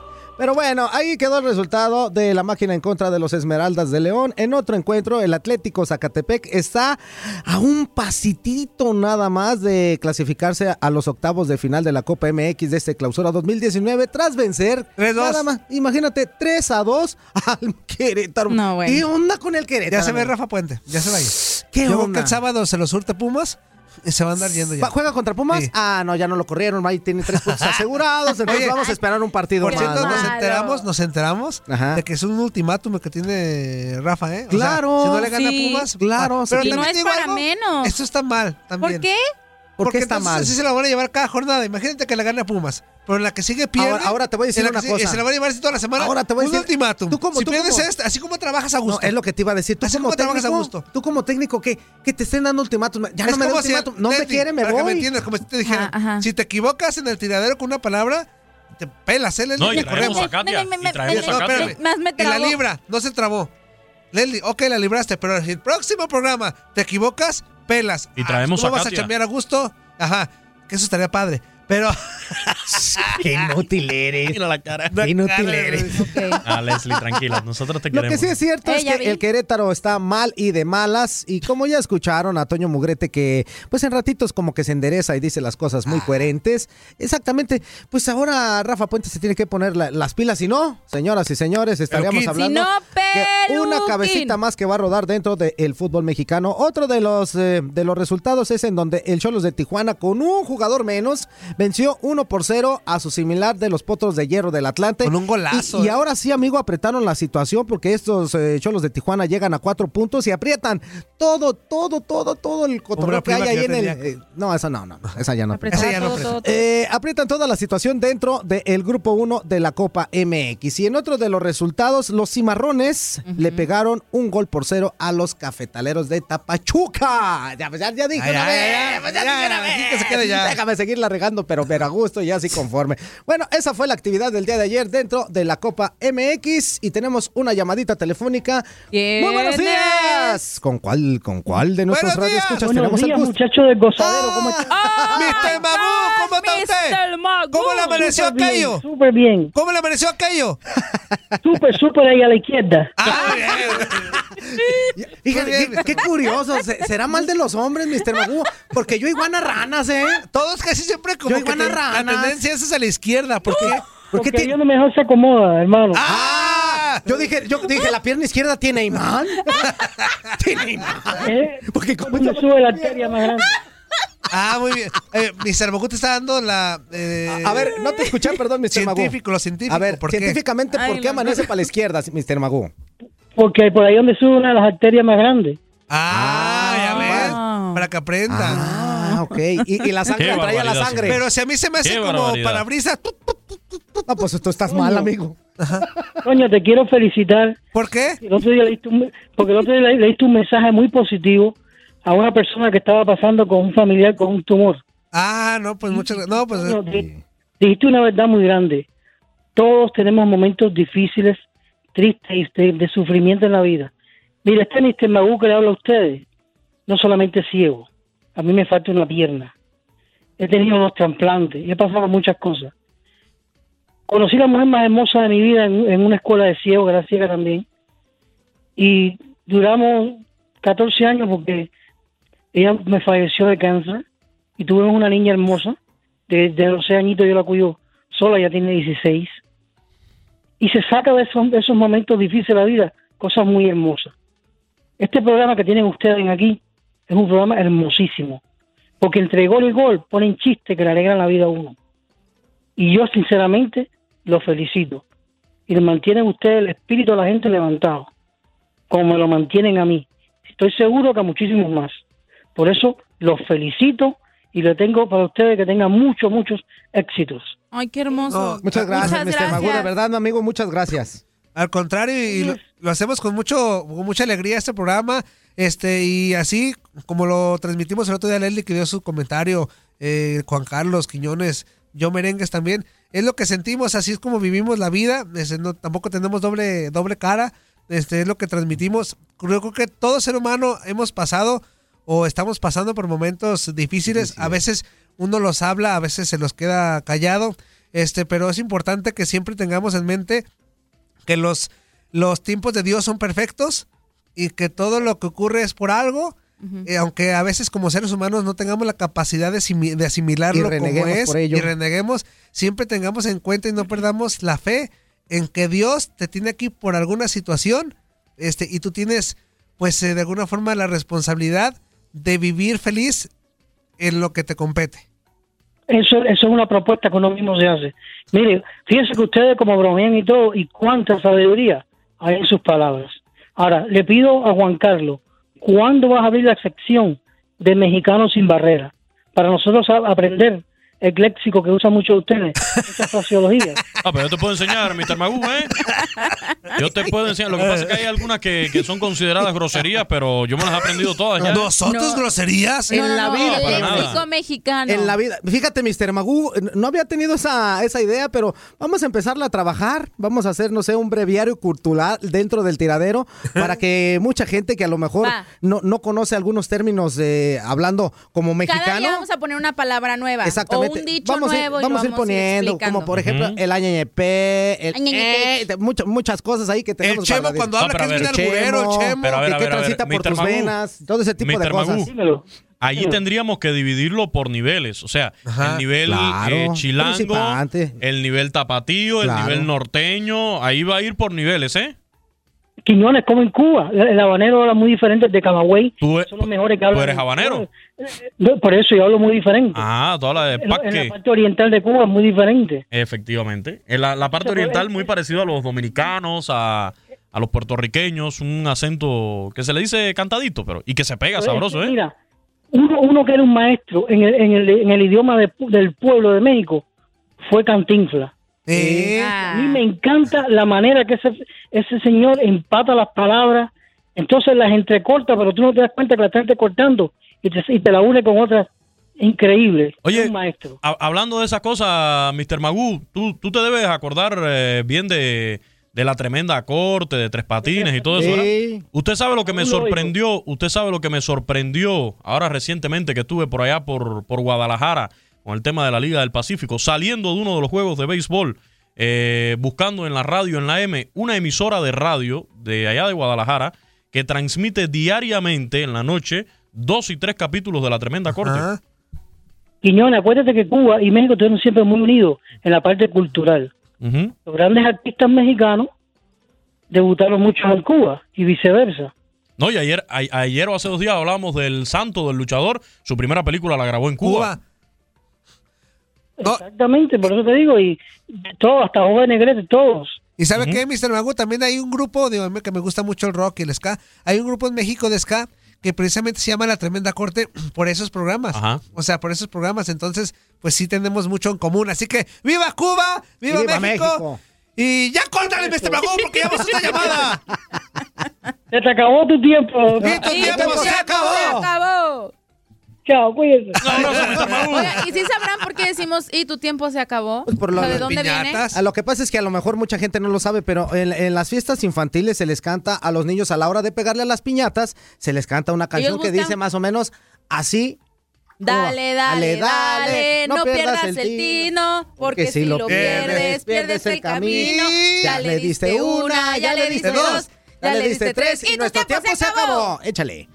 Pero bueno, ahí quedó el resultado de la máquina en contra de los Esmeraldas de León. En otro encuentro, el Atlético Zacatepec está a un pasitito nada más de clasificarse a los octavos de final de la Copa MX de este clausura 2019 tras vencer. Nada más, imagínate, 3 a 2 al Querétaro. No, bueno. ¿Qué onda con el Querétaro? Ya se ve Rafa Puente, ya se va a ir. ¿Qué Yo creo onda? que el sábado se lo surte Pumas se va a andar yendo ya. ¿Va- ¿Juega contra Pumas? Sí. Ah, no, ya no lo corrieron. Ahí tiene tres puntos asegurados. Entonces Oye, vamos a esperar un partido Por más. cierto, nos ¿no? enteramos, nos enteramos Ajá. de que es un ultimátum que tiene Rafa, ¿eh? O sea, Claro, si no le gana a sí. Pumas, Claro, sí. Pero Y no es para algo, menos. Esto está mal también. ¿Por qué? ¿Por Porque qué está mal? Así se la van a llevar cada jornada. Imagínate que le gane a Pumas. Pero en la que sigue pierde. Ahora- ahora te voy a decir la una sigue- cosa. Se la van a llevar así toda la semana. Ahora te voy a un decir- ultimátum. tú como- si tú pierdes como- esta, así como trabajas a No, gusto. es lo que te iba a decir. Tú Así como como trabajas a técnico, gusto. tú como técnico que, que te estén dando ultimátum. Ya Es no me da como si- ultimátum. No me quiere, me para que me voy. entiendas, como si te dijera, Ajá, ajá. si te equivocas en el tiradero con una palabra, te pelas, ¿eh? Leslie? No, y traemos corremos. a Katia. Y traemos No, a Katia. espérame. Más me Y la libra, no se trabó. Leslie, ok, la libraste, pero el próximo programa te equivocas, pelas. Y traemos ¿Cómo a vas a chambear a gusto? Ajá, que eso estaría padre. Pero. Qué inútil eres. Mira la cara. Qué inútil eres. Ah, Leslie, tranquila. Nosotros te Lo queremos. que sí es cierto es que vi. el Querétaro está mal y de malas. Y como ya escucharon a Toño Mugrete que pues en ratitos como que se endereza y dice las cosas Ah. muy coherentes. Exactamente. Pues ahora Rafa Puente se tiene que poner la- las pilas. Si no, señoras y señores, estaríamos hablando Si no, de una cabecita más que va a rodar dentro del fútbol mexicano. Otro de los, eh, de los resultados es en donde el Cholos de Tijuana con un jugador menos venció 1 por 0 a su similar de los Potros de Hierro del Atlante. Con un golazo, Y, y eh. ahora sí, amigo, apretaron la situación porque estos eh, Cholos de Tijuana llegan a cuatro puntos y aprietan todo, todo, todo, todo el cotorreo que hay ahí en el... eh, no, esa no, no, esa ya no. Ese ya no todo, todo. Eh, aprietan toda la situación dentro del grupo 1 de la Copa MX. Y en otro de los resultados, los cimarrones le pegaron un gol por cero a los cafetaleros de Tapachuca. Ya, pues, ya, ya dije Ay, una ay, vez, ay, pues, ya ya, dije una vez. que se quede ya. Déjame seguirla regando, pero ver a gusto y así conforme. Bueno, esa fue la actividad del día de ayer dentro de la Copa MX y tenemos una llamadita telefónica. ¿Quién Muy buenos es? días. ¿Con cuál, con cuál de nuestros radioescuchas Buenos tenemos días, el gusto? muchachos del gozadero. ¿Cómo están? Mr. Magoo, ¿cómo está usted? Magoo. ¿Cómo le bien, aquello? Súper bien. ¿Cómo le amaneció aquello? Súper, súper ahí a la izquierda. Ah, bien. Fíjate, qué, qué curioso. ¿se- ¿Será mal de los hombres, Mr. Magoo? Porque yo iguana ranas, ¿eh? Todos casi siempre como Te- la tendencia es hacia la izquierda. ¿Por qué? ¿Por qué Porque yo no mejor se acomoda, hermano. ¡Ah! Yo dije, yo dije, la pierna izquierda tiene imán. tiene imán. ¿Eh? Porque como ¿Dónde sube la arteria más grande? Ah, muy bien. Eh, Mr. Magoo te está dando la... eh, A ver, no te escuché, perdón, Mr. Magoo. Científico, lo científico. A ver, ¿por qué? científicamente, ¿por Ay, qué no. amanece para la izquierda, Mr. Magoo? Porque por ahí donde sube una de las arterias más grandes. Ah, ya ves. Para que aprenda. Ah, ok. Y, y la sangre Qué traía la sangre. Pero si a mí se me hace Qué como barbaridad. parabrisas. No, pues tú estás mal, amigo. Coño, te quiero felicitar. ¿Por qué? El otro día leíste un, porque el otro día le- leíste un mensaje muy positivo a una persona que estaba pasando con un familiar con un tumor. Ah, no, pues muchas gracias. No, pues. Di- dijiste una verdad muy grande. Todos tenemos momentos difíciles, tristes y de, de sufrimiento en la vida. Mira, este Mr. Magoo que le habla a ustedes, no solamente es ciego. A mí me falta una pierna. He tenido dos trasplantes y he pasado muchas cosas. Conocí la mujer más hermosa de mi vida en, una escuela de ciegos, ciega también. Y duramos 14 años porque ella me falleció de cáncer y tuvimos una niña hermosa. Desde 12 añitos yo la cuido sola, ya tiene 16. Y se saca de esos, de esos momentos difíciles de la vida cosas muy hermosas. Este programa que tienen ustedes aquí es un programa hermosísimo. Porque entre gol y gol ponen chistes que le alegran la vida a uno. Y yo sinceramente los felicito. Y le mantienen ustedes el espíritu de la gente levantado. Como me lo mantienen a mí. Estoy seguro que a muchísimos más. Por eso los felicito y le tengo para ustedes que tengan muchos, muchos éxitos. Ay, qué hermoso. Muchas gracias, Muchas Mr. Gracias. verdad, mi amigo, muchas gracias. Al contrario, y lo, lo hacemos con mucho, con mucha alegría este programa. Este, y así como lo transmitimos el otro día, Leslie, que dio su comentario, eh, Juan Carlos, Quiñones, yo merengues también. Es lo que sentimos, así es como vivimos la vida. Este, no- tampoco tenemos doble, doble cara. Este, es lo que transmitimos. Creo, creo que todo ser humano hemos pasado o estamos pasando por momentos difíciles. A veces uno los habla, a veces se los queda callado. Este, pero es importante que siempre tengamos en mente que los, los tiempos de Dios son perfectos y que todo lo que ocurre es por algo, eh, aunque a veces como seres humanos no tengamos la capacidad de, asimi- de asimilarlo como reneguemos es y reneguemos, siempre tengamos en cuenta y no perdamos la fe en que Dios te tiene aquí por alguna situación este, y tú tienes pues eh, de alguna forma la responsabilidad de vivir feliz en lo que te compete. Eso, eso es una propuesta que uno mismo se hace. Mire, fíjense que ustedes como bromean y todo, y cuánta sabiduría hay en sus palabras. Ahora, le pido a Juan Carlos, ¿cuándo vas a abrir la sección de Mexicanos sin Barrera? Para nosotros aprender el léxico que usan muchos de ustedes, esa fraseología. Ah, pero yo te puedo enseñar, Mr. Magoo, ¿eh? Yo te puedo enseñar. Lo que pasa es que hay algunas que, que son consideradas groserías, pero yo me las he aprendido todas ya. ¿Nosotros groserías? En la vida, para El léxico mexicano. En la vida. Fíjate, Mr. Magoo, no había tenido esa, esa idea, pero vamos a empezarla a trabajar. Vamos a hacer, no sé, un breviario cultural dentro del tiradero para que mucha gente que a lo mejor Va. no, no conoce algunos términos eh, hablando como Cada mexicano. día vamos a poner una palabra nueva. Exactamente. Un dicho vamos a ir, nuevo. y vamos a ir poniendo, como por ejemplo, el añeñepe, el Añeñepe. eh, de- muchas, muchas cosas ahí que tenemos. Chemo para cuando habla que es bien alburero, el Chemo. Pero a ver, que, a que ver, a ver, transita por tus venas, todo ese tipo de cosas. Allí tendríamos que dividirlo por niveles. O sea, el nivel claro. eh, chilango, el nivel tapatío, Claro. el nivel norteño. Ahí va a ir por niveles, ¿eh? Quiñones, como en Cuba, el habanero habla muy diferente de Camagüey. Tú, Son los mejores que hablan. eres habanero? No, Por eso yo hablo muy diferente. Ah, tú hablas de En, la- en la paque. parte oriental de Cuba es muy diferente. Efectivamente. En la, la parte oriental muy parecido a los dominicanos, a, a los puertorriqueños, un acento que se le dice cantadito, pero y que se pega sabroso, ¿eh? Mira, uno, uno que era un maestro en el, en el, en el idioma de- del pueblo de México fue Cantinfla. A mí me encanta la manera que ese, ese señor empata las palabras, entonces las entrecorta, pero tú no te das cuenta que la estás entrecortando y te, y te la une con otras. Increíble. Oye, un maestro. Ha- hablando de esas cosas, Mr. Magoo, tú, tú te debes acordar eh, bien de, de la tremenda corte, de Tres Patines y todo eso. Usted sabe lo que me sorprendió, usted sabe lo que me sorprendió ahora recientemente que estuve por allá por, por Guadalajara con el tema de la Liga del Pacífico, saliendo de uno de los juegos de béisbol, eh, buscando en la radio, en la M, una emisora de radio de allá de Guadalajara que transmite diariamente en la noche dos y tres capítulos de la tremenda corte. Quiñones, acuérdate que Cuba y México estuvieron siempre muy unidos en la parte cultural. Los grandes artistas mexicanos debutaron muchos en Cuba y viceversa. No, y ayer, a- ayer o hace dos días hablábamos del santo, del luchador. Su primera película la grabó en Cuba. Exactamente, por eso te digo, y todos, hasta jóvenes Negrete, todos. ¿Y sabe qué, Mr. Mago? También hay un grupo, digo, que me gusta mucho el rock y el ska. Hay un grupo en México de ska que precisamente se llama La Tremenda Corte por esos programas. O sea, por esos programas. Entonces, pues sí tenemos mucho en común. Así que, ¡viva Cuba! ¡Viva, ¡Viva México! México! Y ya córtale, Mr. Mago, porque ya vamos a otra llamada. Se te acabó tu tiempo. Y tu tiempo se acabó. Se acabó. Chao, cuídense. Oiga, ¿y si sabrán por qué decimos y tu tiempo se acabó? Pues por lo ¿De dónde viene? A lo que pasa es que a lo mejor mucha gente no lo sabe, pero en, en las fiestas infantiles se les canta a los niños a la hora de pegarle a las piñatas, se les canta una canción que dice más o menos así. Dale, dale, dale, no, pierdas el tino, tino, porque si lo pierdes, pierdes el camino. Ya le diste una, ya le diste dos, ya le diste tres y nuestro tiempo se acabó. Échale.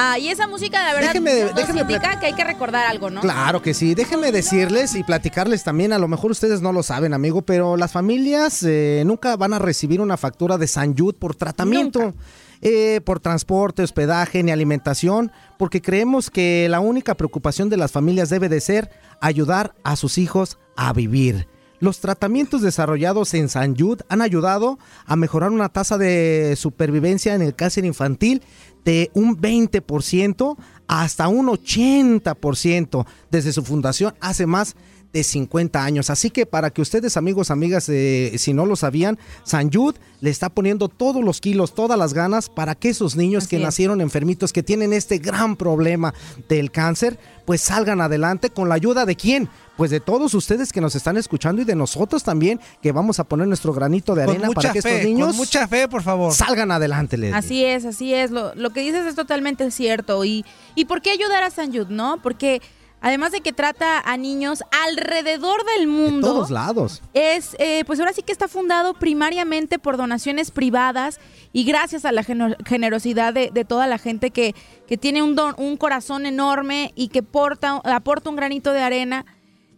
Ah, y esa música, la verdad, Déjeme- nos déjeme indica que hay que recordar algo, ¿no? Claro que sí. Déjenme decirles y platicarles también, a lo mejor ustedes no lo saben, amigo, pero las familias eh, nunca van a recibir una factura de San Yud por tratamiento, eh, por transporte, hospedaje ni alimentación, porque creemos que la única preocupación de las familias debe de ser ayudar a sus hijos a vivir. Los tratamientos desarrollados en San Yud han ayudado a mejorar una tasa de supervivencia en el cáncer infantil de un 20% hasta un 80% desde su fundación hace más de 50 años. Así que para que ustedes, amigos, amigas, eh, si no lo sabían, San Yud le está poniendo todos los kilos, todas las ganas para que esos niños que es. nacieron enfermitos, que tienen este gran problema del cáncer, pues salgan adelante con la ayuda de quién? Pues de todos ustedes que nos están escuchando y de nosotros también, que vamos a poner nuestro granito de arena mucha para que fe, estos niños con mucha fe, por favor. salgan adelante. Leslie. Así es, así es. Lo, lo que dices es totalmente cierto. ¿Y, ¿Y por qué ayudar a San Yud, no? Porque además de que trata a niños alrededor del mundo. todos lados. Es, eh, pues ahora sí que está fundado primariamente por donaciones privadas y gracias a la generosidad de, de toda la gente que, que tiene un, don, un corazón enorme y que porta, aporta un granito de arena.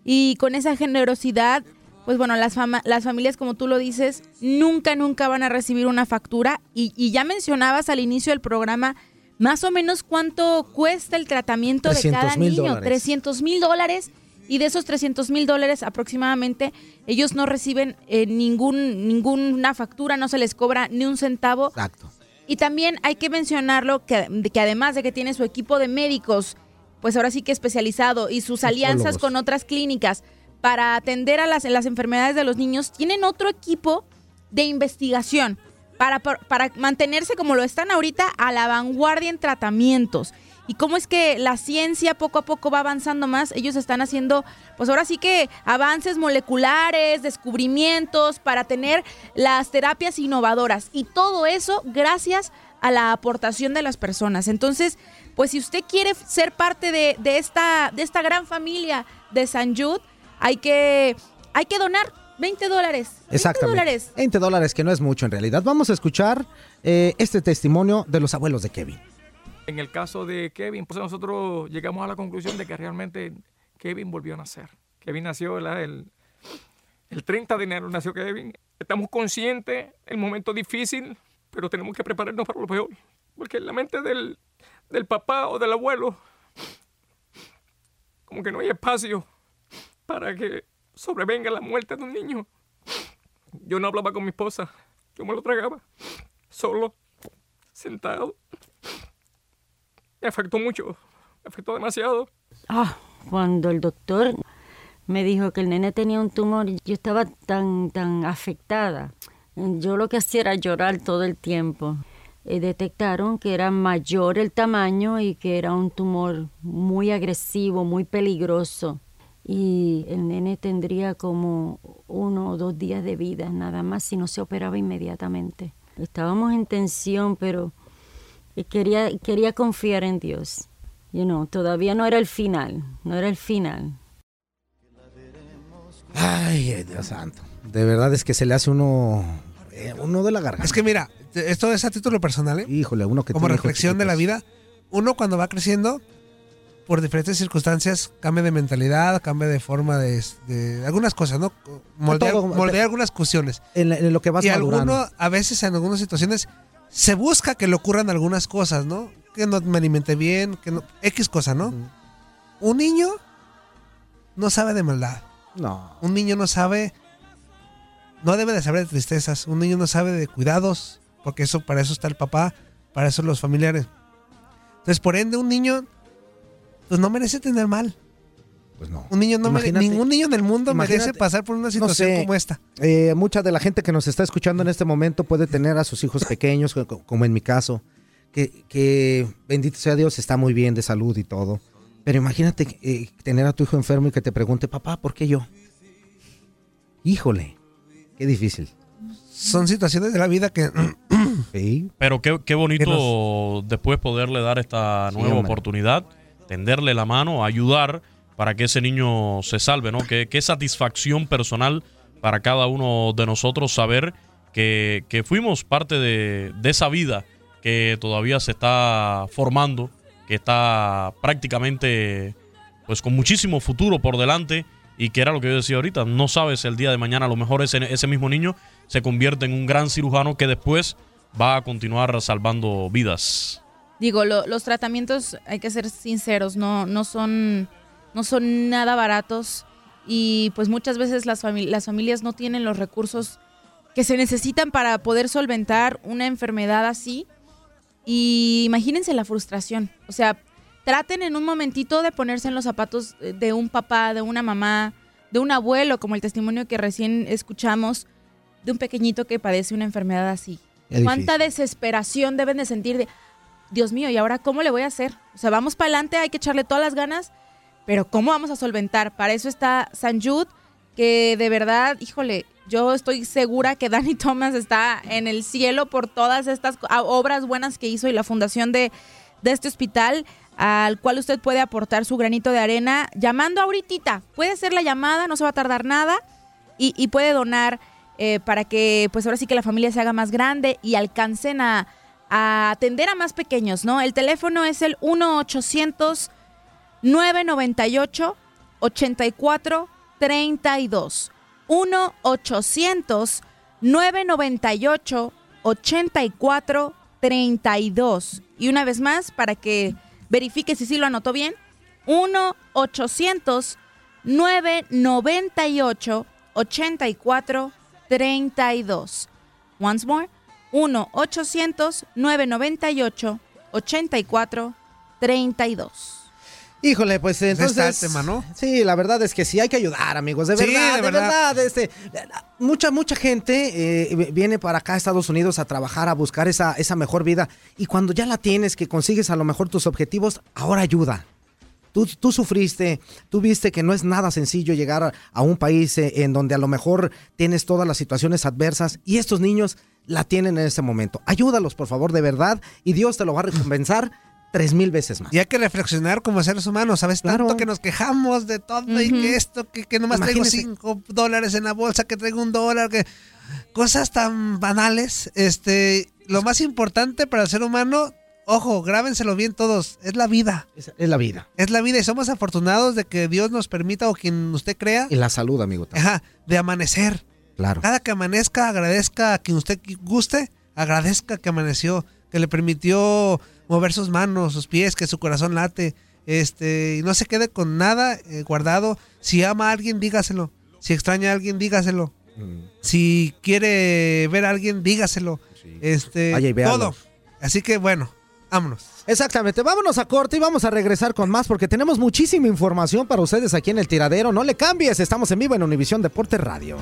Y con esa generosidad, pues bueno, las, fama- las familias, como tú lo dices, nunca, nunca van a recibir una factura. Y, y ya mencionabas al inicio del programa, más o menos cuánto cuesta el tratamiento de 300 cada niño. dólares. 300 mil dólares. Y de esos 300 mil dólares aproximadamente, ellos no reciben eh, ningún, ninguna factura, no se les cobra ni un centavo. Exacto. Y también hay que mencionarlo que, que además de que tiene su equipo de médicos, pues ahora sí que especializado y sus alianzas con otras clínicas para atender a las, las enfermedades de los niños, tienen otro equipo de investigación para, para, mantenerse como lo están ahorita a la vanguardia en tratamientos. Y cómo es que la ciencia poco a poco va avanzando más, ellos están haciendo, pues ahora sí que avances moleculares, descubrimientos para tener las terapias innovadoras. Y todo eso gracias a la aportación de las personas. Entonces, pues si usted quiere ser parte de, de esta, de esta gran familia de San Jude, hay que, hay que donar 20 dólares. 20 Exactamente. dólares. 20 dólares, que no es mucho en realidad. Vamos a escuchar eh, este testimonio de los abuelos de Kevin. En el caso de Kevin, pues nosotros llegamos a la conclusión de que realmente Kevin volvió a nacer. Kevin nació ¿verdad? el, el 30 de enero, nació Kevin. Estamos conscientes el momento difícil, pero tenemos que prepararnos para lo peor. Porque en la mente del, del papá o del abuelo, como que no hay espacio para que sobrevenga la muerte de un niño. Yo no hablaba con mi esposa, yo me lo tragaba, solo, sentado. Me afectó mucho, me afectó demasiado. Ah, cuando el doctor me dijo que el nene tenía un tumor, yo estaba tan, tan afectada. Yo lo que hacía era llorar todo el tiempo. Eh, detectaron que era mayor el tamaño y que era un tumor muy agresivo, muy peligroso. Y el nene tendría como uno o dos días de vida, nada más, si no se operaba inmediatamente. Estábamos en tensión, pero quería, quería confiar en Dios. You know, todavía no era el final, no era el final. Ay, Dios santo. De verdad es que se le hace uno, eh, uno de la garganta. Es que mira, esto es a título personal, ¿eh? Híjole, uno que Como reflexión de la vida, uno cuando va creciendo, por diferentes circunstancias cambia de mentalidad, cambia de forma de, de algunas cosas, ¿no? Moldear, Todo, moldear algunas cuestiones. En, la- en lo que vas y madurando. alguno, a veces en algunas situaciones, se busca que le ocurran algunas cosas, ¿no? Que no me alimente bien, que no. X cosa, ¿no? Un niño no sabe de maldad. No. Un niño no sabe. No debe de saber de tristezas. Un niño no sabe de cuidados. Porque eso, para eso está el papá, para eso los familiares. Entonces, por ende, un niño. Pues no merece tener mal. Pues no. Un niño no mere- ningún niño en el mundo merece pasar por una No situación sé, como esta. eh, mucha de la gente que nos está escuchando en este momento puede tener a sus hijos pequeños, co- como en mi caso, que, que bendito sea Dios, está muy bien de salud y todo. Pero imagínate eh, tener a tu hijo enfermo y que te pregunte, papá, ¿por qué yo? Híjole, qué difícil. Son situaciones de la vida que. Pero qué, qué bonito después poderle dar esta Sí, nueva hombre. oportunidad, tenderle la mano, ayudar para que ese niño se salve, ¿no? Qué, qué satisfacción personal para cada uno de nosotros saber que, que fuimos parte de, de esa vida que todavía se está formando, que está prácticamente pues con muchísimo futuro por delante y que era lo que yo decía ahorita, no sabes el día de mañana, a lo mejor ese, ese mismo niño se convierte en un gran cirujano que después va a continuar salvando vidas. Digo, lo- los tratamientos, hay que ser sinceros, no, no, son, no son nada baratos y pues muchas veces las, fami- las familias no tienen los recursos que se necesitan para poder solventar una enfermedad así. Y imagínense la frustración. O sea, traten en un momentito de ponerse en los zapatos de un papá, de una mamá, de un abuelo, como el testimonio que recién escuchamos, de un pequeñito que padece una enfermedad así. ¿Cuánta desesperación deben de sentir de, Dios mío, ¿y ahora cómo le voy a hacer? O sea, vamos para adelante, hay que echarle todas las ganas, pero ¿cómo vamos a solventar? Para eso está San Jude, que de verdad, híjole, yo estoy segura que Danny Thomas está en el cielo por todas estas co- a- obras buenas que hizo y la fundación de, de este hospital al cual usted puede aportar su granito de arena llamando ahorita. Puede hacer la llamada, no se va a tardar nada y, y puede donar eh, para que pues ahora sí que la familia se haga más grande y alcancen a, a atender a más pequeños, ¿no? El teléfono es el 1-800-998 8432 1-800 998 8432 Y una vez más, para que verifique si sí lo anotó bien, 1 800 998 84 32 Once more, 1 800 998 84 32 Híjole, pues entonces. está el tema, ¿no? Sí, la verdad es que sí hay que ayudar, amigos. De Sí, verdad, de de, verdad. verdad. este, mucha, mucha gente eh, viene para acá a Estados Unidos a trabajar, a buscar esa, esa mejor vida. Y cuando ya la tienes, que consigues a lo mejor tus objetivos, ahora ayuda. Tú, tú sufriste, tú viste que no es nada sencillo llegar a, a un país eh, en donde a lo mejor tienes todas las situaciones adversas y estos niños la tienen en este momento. Ayúdalos, por favor, de verdad, y Dios te lo va a recompensar tres mil veces más. Y hay que reflexionar como seres humanos, ¿sabes? Tanto que nos quejamos de todo y que esto, que, que nomás traigo Imagínese. cinco dólares en la bolsa, que traigo un dólar, que cosas tan banales. Este, lo más importante para el ser humano, ojo, grábenselo bien todos, es la vida. Es, es la vida. Es la vida y somos afortunados de que Dios nos permita o quien usted crea, Y la salud, amigo. también. ajá, de amanecer. Claro. Cada que amanezca, agradezca a quien usted guste, agradezca que amaneció, que le permitió mover sus manos, sus pies, que su corazón late, este, y no se quede con nada eh, guardado. Si ama a alguien, dígaselo. Si extraña a alguien, dígaselo. Mm. Si quiere ver a alguien, dígaselo. Este, Vaya y véalo. todo. Así que bueno, vámonos. Exactamente, vámonos a corte y vamos a regresar con más porque tenemos muchísima información para ustedes aquí en el tiradero. No le cambies, estamos en vivo en Univisión Deporte Radio.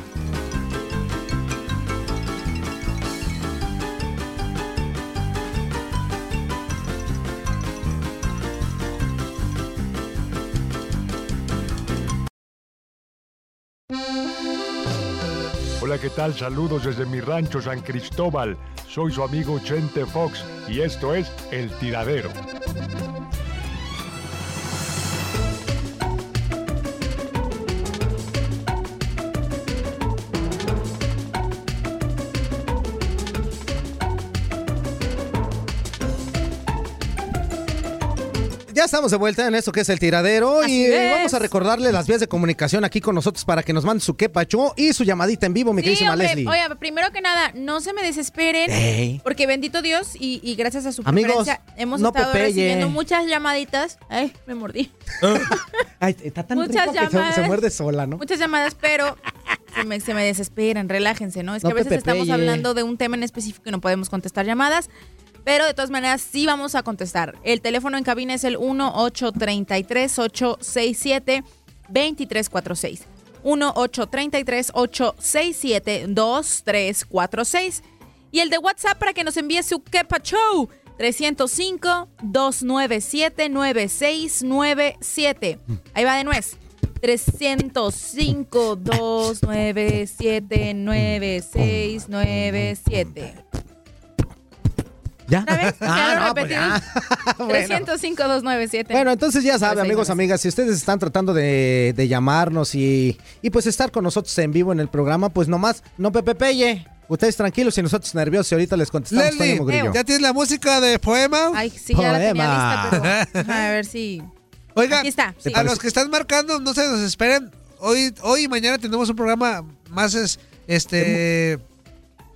¿Qué tal? Saludos desde mi rancho San Cristóbal. Soy su amigo Chente Fox y esto es El Tiradero. Ya estamos de vuelta en esto que es el tiradero Así y es. vamos a recordarle las vías de comunicación aquí con nosotros para que nos mande su quepacho y su llamadita en vivo, mi Sí, queridísima hombre, Leslie. oye, primero que nada, no se me desesperen, Ey. porque bendito Dios y, y gracias a su Amigos, preferencia hemos no estado Popeye. recibiendo muchas llamaditas. Ay, me mordí. Ay, está tan Muchas rico que se- llamadas. se, muerde sola, ¿no? Muchas llamadas, pero se me, se me desesperan, relájense, ¿no? Es que a veces estamos pepeye. hablando de un tema en específico y no podemos contestar llamadas. Pero de todas maneras sí vamos a contestar. El teléfono en cabina es el 1-833-867-2346. 1-833-867-2346. Y el de WhatsApp para que nos envíe su Kepa Show. 305-297-9697. Ahí va de nuez. 305-297-9697. ¿Ya? ¿Otra vez? Ah, Ya lo no, pues repetimos. Bueno. 305-297. Bueno, entonces ya saben, Pues, amigos, amigas, si ustedes están tratando de, de llamarnos y, y pues estar con nosotros en vivo en el programa, pues nomás no Pepe Peye. Ustedes tranquilos y nosotros nerviosos y ahorita les contestamos Leslie, Mugrillo. ¿ya tienes la música de poema? Ay, sí, ya la tenía Poema. lista, pero a ver si... Oiga, Aquí está, sí. a los que están marcando, no se nos esperen. Hoy, hoy y mañana tenemos un programa más es, este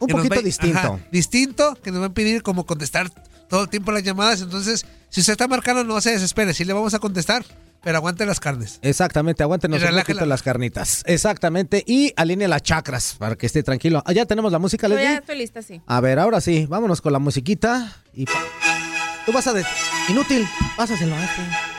Un poquito va- distinto. ajá, distinto, que nos va a pedir como contestar todo el tiempo las llamadas. Entonces, si usted está marcando, no se desespere, sí le vamos a contestar, pero aguante las carnes. Exactamente, aguántenos un poquito las carnitas. Exactamente, y alinea las chakras para que esté tranquilo. Ah, ya tenemos la música, Leslie. ya estoy lista, sí. A ver, ahora sí, vámonos con la musiquita. Y Tú vas a... de- Inútil, pásaselo a este.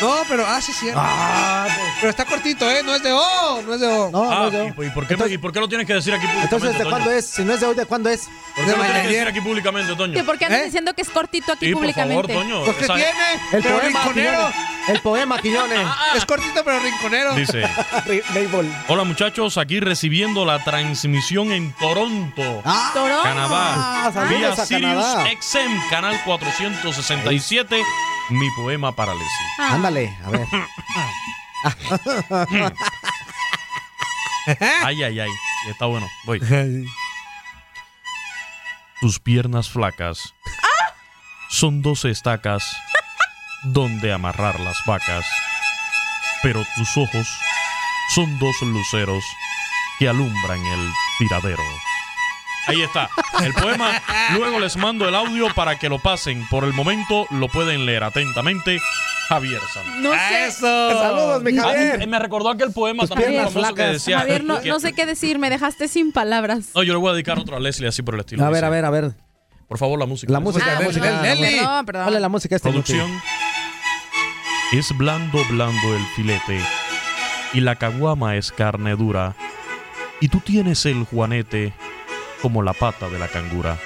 No, pero, ah, sí, cierto. Ah, Pero está cortito, ¿eh? No es de O, no es de O. No, Ah. ¿y, y por qué, me- y por qué lo tienes que decir aquí públicamente, Entonces, ¿de Toño? cuándo es? Si no es de hoy, ¿de cuándo es? ¿Por qué lo tienes que decir aquí públicamente, Toño? Sí, ¿Por qué andas ¿Eh? diciendo que es cortito aquí Sí, por públicamente? favor, Toño. Pues, ¿qué esa- tiene? El pero poema, rinconero. Quiñones. El poema, Quiñones. Es cortito, pero rinconero. Dice, Label. hola muchachos, aquí recibiendo la transmisión en Toronto, Ah, Toronto. Canadá, saludos vía a Sirius Canadá. XM, canal 467, mi poema para Leslie. Ah. Ándale, a ver. Ay, ay, ay, está bueno, voy. Tus piernas flacas son dos estacas donde amarrar las vacas, pero tus ojos son dos luceros que alumbran el tiradero. Ahí está, el poema. Luego les mando el audio para que lo pasen. Por el momento lo pueden leer atentamente. Javier Santos. No sé. Saludos, mi Javier. me recordó aquel poema Tus también famoso que decía. Javier, no, que- no sé qué decir, me dejaste sin palabras. No, yo le voy a dedicar otro a Leslie así por el estilo. A ver, a ver, a ver. Por favor, la música. La música, Ah, la música. Música. Perdón, perdón. Ponle la música este inútil. Producción. Es blando, blando el filete. Y la caguama es carne dura. Y tú tienes el juanete como la pata de la cangura.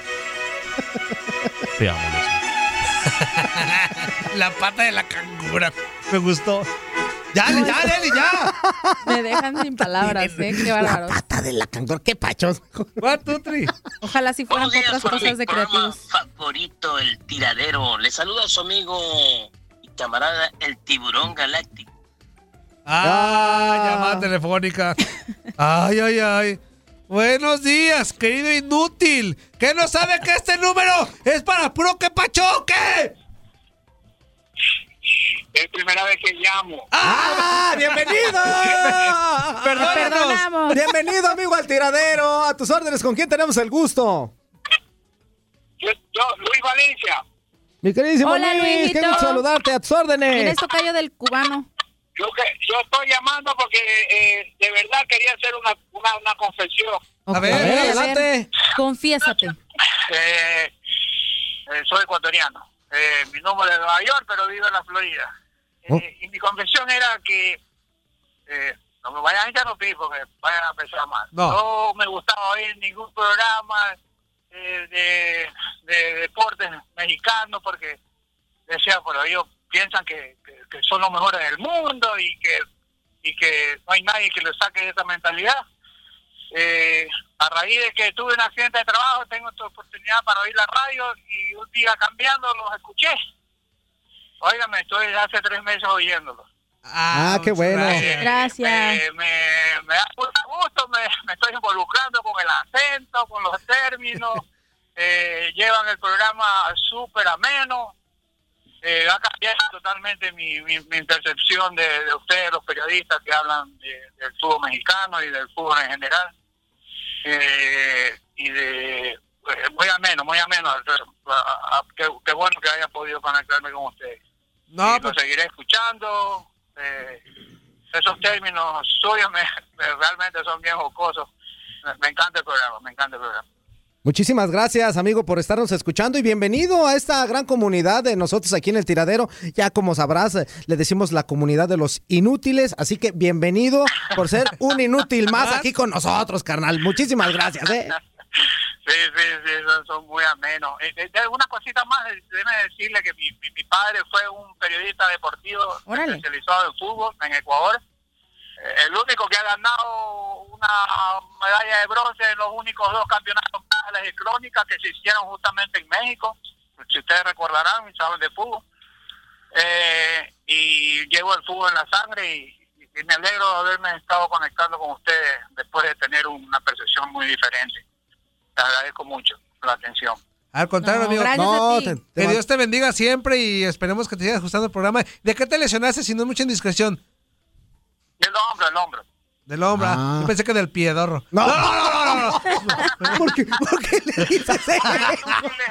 Te amo, Leslie. La pata de la cangura. Me gustó. Ya, ya, Leslie, ya. Me dejan sin palabras, ¿eh? Qué bárbaros. Pata de la cangura, qué pachos. Two, three. Ojalá si fueran Buenos días, otras cosas de programa creativos. favorito, el tiradero. Le saluda a su amigo y camarada, el tiburón galáctico. Ah, llamada telefónica. Ay, ay, ay. Buenos días, querido inútil. ¿Qué no sabe que este número es para puro que pachoque? Es primera vez que llamo. ¡Ah! ¡Bienvenido! Perdónanos. Bienvenido, amigo al tiradero. A tus órdenes, ¿con quién tenemos el gusto? Yo, yo, Luis Valencia. Mi queridísimo Hola, Luis, Luisito. qué gusto saludarte. A tus órdenes. ¿Quién es tocayo del cubano? Yo, que, yo estoy llamando porque eh, de verdad quería hacer una, una, una confesión. A ver, A ver, adelante. Confiésate. Eh, eh, soy ecuatoriano. Eh, mi nombre es de Nueva York, pero vivo en la Florida. Oh. Eh, y mi confesión era que eh, no me vayan a interrumpir porque vayan a pensar mal. No. me gustaba oír ningún programa eh, de, de deportes mexicanos porque decía, pero ellos piensan que, que, son los mejores del mundo y que y que no hay nadie que les saque de esa mentalidad. Eh, a raíz de que tuve un accidente de trabajo, tengo esta oportunidad para oír la radio y un día cambiando los escuché. Óigame, estoy hace tres meses oyéndolos. Ah, qué bueno. Gracias. Me, me, me da mucho gusto, me, me estoy involucrando con el acento, con los términos. eh, llevan el programa súper ameno. Eh, ha cambiado totalmente mi, mi, mi percepción de, de ustedes, los periodistas que hablan de- del fútbol mexicano y del fútbol en general. Eh, y de. eh, muy ameno, muy ameno. Ah, ah, Qué, qué bueno que haya podido conectarme con ustedes. No, y lo seguiré escuchando. eh, esos términos suyos me, me- realmente son bien jocosos. Me, me encanta el programa, me encanta el programa. Muchísimas gracias, amigo, por estarnos escuchando y bienvenido a esta gran comunidad de nosotros aquí en el tiradero. Ya como sabrás, eh, le decimos la comunidad de los inútiles, así que bienvenido por ser un inútil más aquí con nosotros, carnal. Muchísimas gracias, ¿eh? Sí, sí, sí, son, son muy amenos. Eh, eh, una cosita más, eh, déjeme decirle que mi, mi, mi padre fue un periodista deportivo Órale. especializado en fútbol en Ecuador. El único que ha ganado una medalla de bronce en los únicos dos campeonatos mundiales de crónica que se hicieron justamente en México. Si ustedes recordarán, y saben de fútbol. Eh, y llevo el fútbol en la sangre y, y me alegro de haberme estado conectando con ustedes después de tener una percepción muy diferente. Te agradezco mucho la atención. Al contrario, No, amigo. No, ti. te- te que Dios te bendiga siempre y esperemos que te siga ajustando el programa. ¿De qué te lesionaste si no es mucha indiscreción? El hombro, el hombro. Del hombro. ah. Yo pensé que del piedorro. No. no, no, no, no, no. ¿Por qué, por qué le dices eso?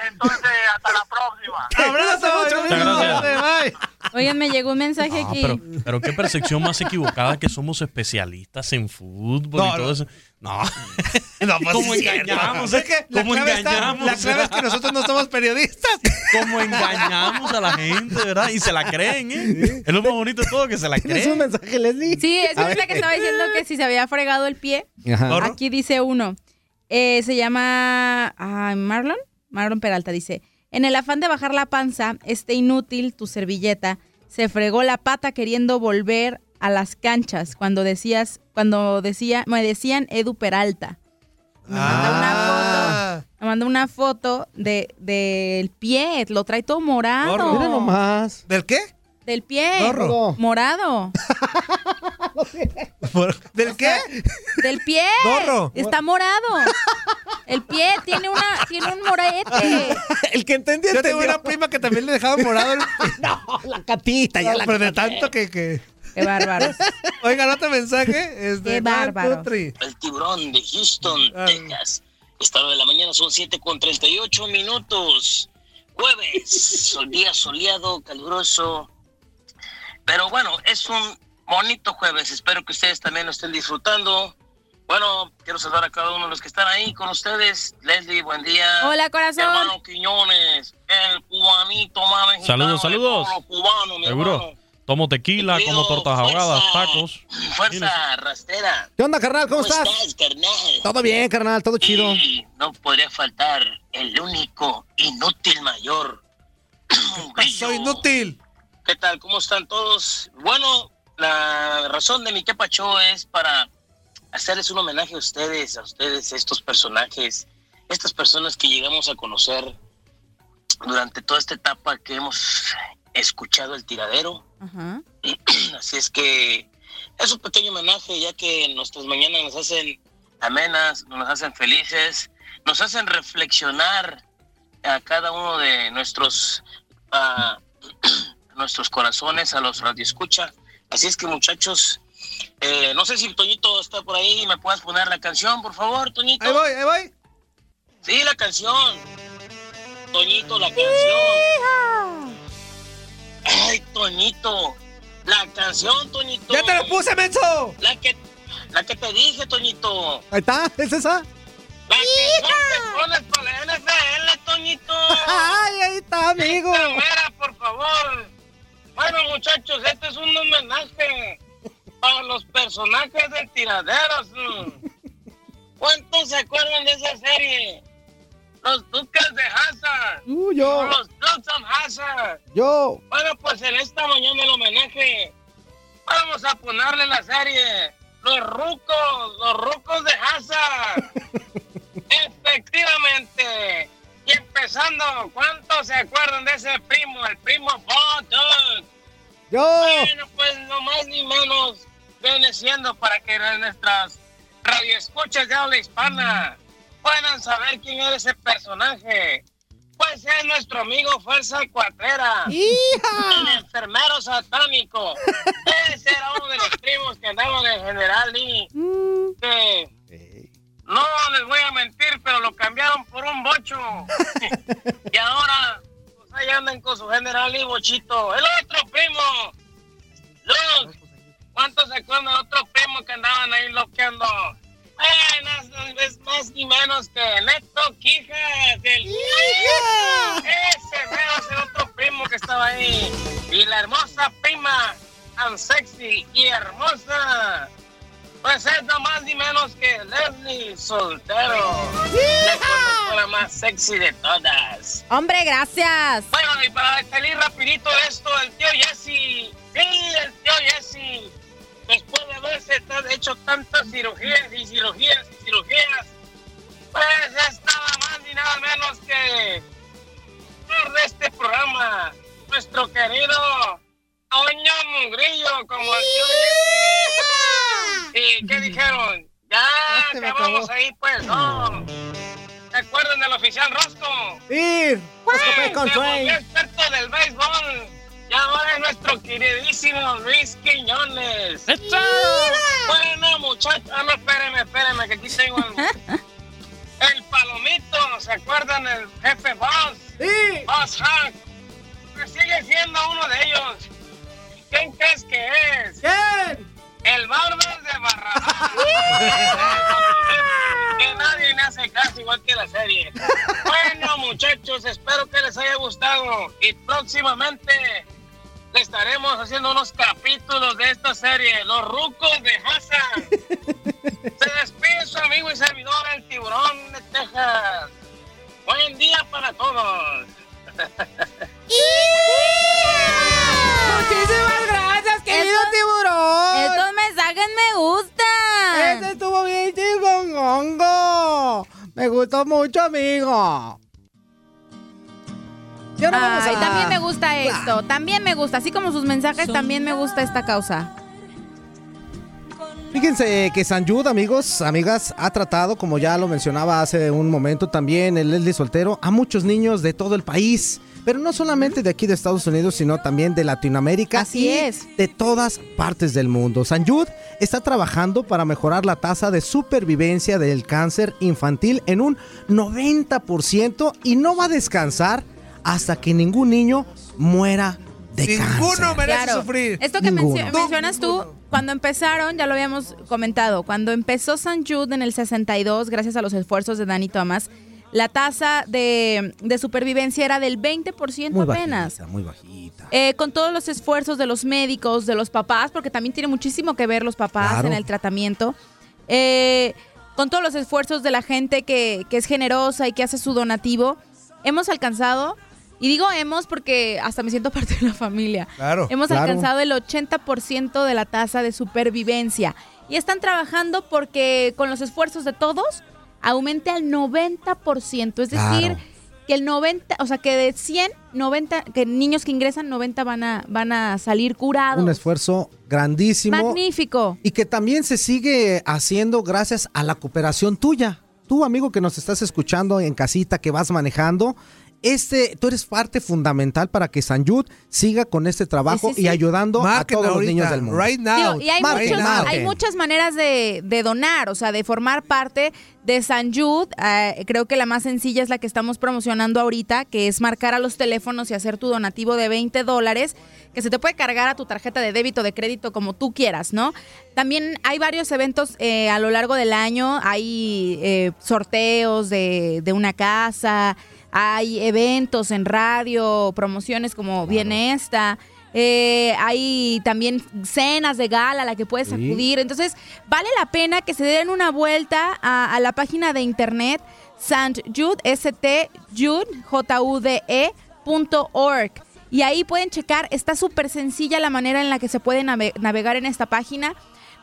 Entonces, hasta la próxima. Abrazo, mucho. Oigan, me llegó un mensaje aquí. pero, pero qué percepción más equivocada que somos especialistas en fútbol y todo no. eso. No, No, pues ¿Cómo es engañamos? Es que la ¿Cómo clave está- engañamos? la clave es que nosotros no somos periodistas. ¿Cómo engañamos a la gente, verdad? Y se la creen, ¿eh? Es lo más bonito de todo, que se la ¿Tienes un creen. mensaje, Leslie? Sí, es A la ver. que estaba diciendo que si se había fregado el pie. Ajá. Aquí dice uno. eh, se llama ah, Marlon. Marlon Peralta dice: En el afán de bajar la panza, este inútil, tu servilleta, se fregó la pata queriendo volver a las canchas cuando decías, cuando decía, me decían Edu Peralta. Me manda una foto, me manda una foto de del pie, lo trae todo morado. Mira nomás. ¿Del qué? Del pie. Gorro. Morado. ¿Del qué? Del pie. Gorro. Está morado. El pie tiene una, tiene un morete. El que entendió, Yo tengo una prima que también le dejaba morado el... No, la catita, ya No, la pero de tanto que... que... Qué bárbaros. Oigan, otro mensaje. Este, Qué one, bárbaro. El tiburón de Houston, Texas. Esta hora de la mañana son 7 con 38 minutos. Jueves, sol- día soleado, caluroso. Pero bueno, es un bonito jueves. Espero que ustedes también lo estén disfrutando. Bueno, quiero saludar a cada uno de los que están ahí con ustedes. Leslie, buen día. Hola, corazón. Hermano Quiñones, el cubanito más mexicano Saludos, saludos. cubano, mi Seguro. hermano. Tomo tequila, como tortas ahogadas, Fuerza. tacos. Fuerza, rastera. ¿Qué onda, carnal? ¿Cómo estás? carnal? Todo bien, carnal, todo chido. Y no podría faltar el único inútil mayor. Soy inútil. ¿Qué tal? ¿Cómo están todos? Bueno, la razón de mi quepacho es para hacerles un homenaje a ustedes, a ustedes, estos personajes, estas personas que llegamos a conocer durante toda esta etapa que hemos escuchado el tiradero. Ajá. Así es que es un pequeño homenaje, ya que nuestras mañanas nos hacen amenas, nos hacen felices, nos hacen reflexionar a cada uno de nuestros ah, nuestros corazones, a los radioescucha. Así es que muchachos, eh, no sé si Toñito está por ahí, me puedes poner la canción, por favor, Toñito. Ahí voy, ahí voy. Sí, la canción. Toñito, la canción. Ay, Toñito. La canción, Toñito. ¡Ya te la puse, menso! La que, la que te dije, Toñito. Ahí está, ¿es esa? La que te pones para la NFL, Toñito. Ay, ahí está, amigo. Mera, por favor. Bueno, muchachos, este es un homenaje para los personajes de tiraderos. mm. ¿Cuántos se acuerdan de esa serie? Los Duques de Hazard. Uh, yo. Los of Hazard. Yo. Bueno, pues en esta mañana el homenaje vamos a ponerle la serie Los Rucos, los Rucos de Hazard. Efectivamente. Y empezando, ¿cuántos se acuerdan de ese primo, el primo Bottom? Yo. Bueno, pues no más ni menos viene siendo para que nuestras radioescuchas de habla hispana puedan saber quién era ese personaje. Pues es nuestro amigo Fuerza Cuatrera. ¡Hija! El enfermero satánico. Ese era uno de los primos que andaban en General Lee. Que no les voy a mentir, pero lo cambiaron por un bocho. y ahora, pues ahí andan con su General Lee bochito. El otro primo. Luz. ¿Cuántos se acuerdan de otro primo que andaban ahí loqueando? Bueno, es más ni menos que Neto Quijas, el Ese mero es el otro primo que estaba ahí. Y la hermosa prima, tan sexy y hermosa. Pues es no más ni menos que Leslie Soltero. La más sexy de todas. Hombre, gracias. Bueno, y para salir rapidito de esto, el tío Jesse. Sí, el tío Jesse. Después de haberse hecho tantas cirugías y cirugías y cirugías, pues es nada más ni nada menos que de este programa, nuestro querido Toño Mugrillo, como el tío. ¿Y qué dijeron? Ya me acabamos ahí, pues, no. ¿Se acuerdan del oficial Rosco? ¡Rosco Sí, volvió Train! experto del béisbol. Y ahora es nuestro queridísimo Luis Quiñones. Bueno, muchachos. Ah, no, espérenme, espérenme, que aquí tengo el, el palomito. ¿Se acuerdan del jefe Boss? Sí. Boss Hank. Pues sigue siendo uno de ellos. ¿Quién crees que es? ¿Quién? El Barbas de Barrabás. que nadie le hace caso igual que la serie. Bueno, muchachos, espero que les haya gustado. Y próximamente le estaremos haciendo unos capítulos de esta serie, Los Rucos de Hassan. Se despide su amigo y servidor, el tiburón de Texas. Buen día para todos. Muchísimas gracias, querido Estos- tiburón. Estos mensajes me gustan. Ese estuvo bien chingongongo. Me gustó mucho, amigo. Y ahora vamos Ay, a- también me gusta esto, también me gusta, así como sus mensajes, también me gusta esta causa. Fíjense que San Jude, amigos, amigas, ha tratado, como ya lo mencionaba hace un momento también, el Leslie Soltero, a muchos niños de todo el país. Pero no solamente de aquí de Estados Unidos, sino también de Latinoamérica. Así y es. De todas partes del mundo. San Jude está trabajando para mejorar la tasa de supervivencia del cáncer infantil en un 90% y no va a descansar hasta que ningún niño muera de Ninguno cáncer. merece Claro. sufrir. Esto que Ninguno. mencio- mencionas tú, cuando empezaron, ya lo habíamos comentado, cuando empezó San Jude en el 62, gracias a los esfuerzos de Dani Thomas, la tasa de, de supervivencia era del 20% Muy apenas. bajita, muy bajita. Eh, con todos los esfuerzos de los médicos, de los papás, porque también tiene muchísimo que ver los papás Claro. en el tratamiento. Eh, con todos los esfuerzos de la gente que, que es generosa y que hace su donativo, hemos alcanzado, y digo hemos porque hasta me siento parte de la familia. Claro. Hemos Claro. alcanzado el 80% de la tasa de supervivencia. Y están trabajando porque con los esfuerzos de todos aumente al 90%. Es decir, Claro. que el 90, o sea, que de 100, 90, que niños que ingresan, 90 van a, van a salir curados. Un esfuerzo grandísimo. Magnífico. Y que también se sigue haciendo gracias a la cooperación tuya. Tú, amigo que nos estás escuchando en casita, que vas manejando, este, tú eres parte fundamental para que San Jude siga con este trabajo Sí, sí, sí. y ayudando Marquen a todos los niños del mundo. right now. Digo, y hay, Marquen, muchos- marquen. hay muchas maneras de, de donar, o sea, de formar parte de San Jude. Eh, creo que la más sencilla es la que estamos promocionando ahorita, que es marcar a los teléfonos y hacer tu donativo de 20 dólares, que se te puede cargar a tu tarjeta de débito, de crédito, como tú quieras, ¿no? También hay varios eventos eh, a lo largo del año, hay eh, sorteos de, de una casa, hay eventos en radio, promociones como viene esta. Eh, hay también cenas de gala a la que puedes Sí. acudir. Entonces, vale la pena que se den una vuelta a, a la página de internet St. Jude, org. Y ahí pueden checar, está súper sencilla la manera en la que se puede nave- navegar en esta página.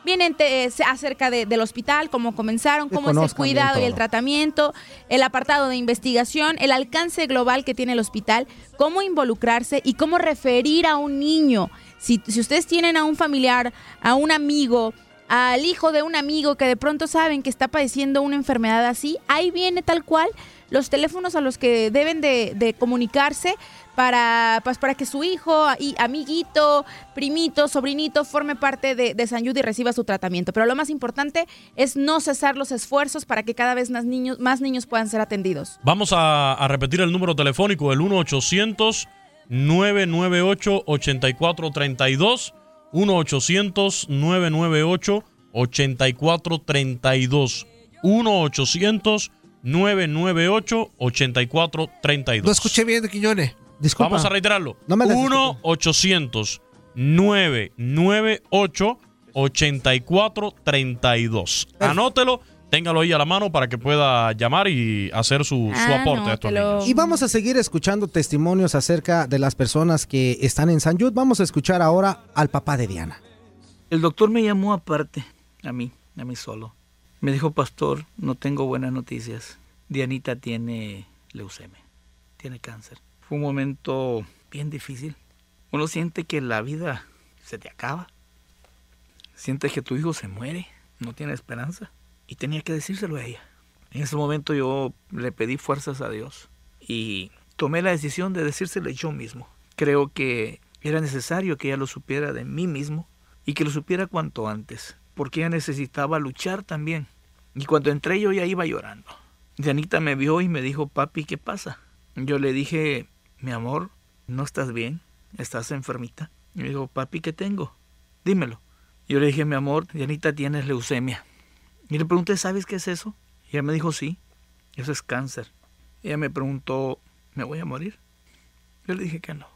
Vienen te- se- acerca de- del hospital, cómo comenzaron, cómo es el cuidado y el tratamiento, el apartado de investigación, el alcance global que tiene el hospital, cómo involucrarse y cómo referir a un niño. Si, si ustedes tienen a un familiar, a un amigo al hijo de un amigo que de pronto saben que está padeciendo una enfermedad así, ahí viene tal cual los teléfonos a los que deben de, de comunicarse para, pues, para que su hijo, y amiguito, primito, sobrinito forme parte de, de San Jude y reciba su tratamiento. Pero lo más importante es no cesar los esfuerzos para que cada vez más niños, más niños puedan ser atendidos. Vamos a, a repetir el número telefónico, el 1-800-998-8432. 1-800-998-8432. 1-800-998-8432. No escuché bien de Quiñones. Disculpa. Vamos a reiterarlo. No me la 1-800-998-8432. Anótelo, téngalo ahí a la mano para que pueda llamar y hacer su, su aporte a estos niños. Y vamos a seguir escuchando testimonios acerca de las personas que están en San Jude. Vamos a escuchar ahora al papá de Diana. El doctor me llamó aparte, a mí, a mí solo. Me dijo, pastor, no tengo buenas noticias. Dianita tiene leucemia, tiene cáncer. Fue un momento bien difícil. Uno siente que la vida se te acaba. Sientes que tu hijo se muere, no tiene esperanza. Y tenía que decírselo a ella. En ese momento yo le pedí fuerzas a Dios y tomé la decisión de decírselo yo mismo. Creo que era necesario que ella lo supiera de mí mismo y que lo supiera cuanto antes, porque ella necesitaba luchar también. Y cuando entré yo ya iba llorando. Dianita me vio y me dijo, papi, ¿qué pasa? Yo le dije, mi amor, ¿no estás bien? ¿Estás enfermita? Y me dijo, papi, ¿qué tengo? Dímelo. Yo le dije, mi amor, Dianita tienes leucemia. Y le pregunté, ¿sabes qué es eso? Y ella me dijo, sí, eso es cáncer. Ella me preguntó, ¿me voy a morir? Yo le dije que no.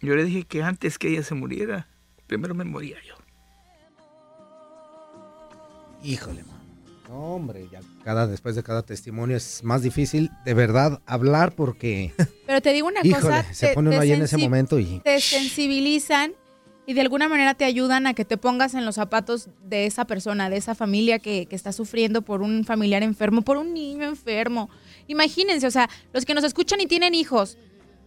Yo le dije que antes que ella se muriera, primero me moría yo. Híjole, man. No, hombre, ya cada, después de cada testimonio es más difícil de verdad hablar porque, Pero te digo una híjole, cosa, se te- pone uno ahí en ese momento y... te sensibilizan y de alguna manera te ayudan a que te pongas en los zapatos de esa persona, de esa familia que, que está sufriendo por un familiar enfermo, por un niño enfermo. Imagínense, o sea, los que nos escuchan y tienen hijos,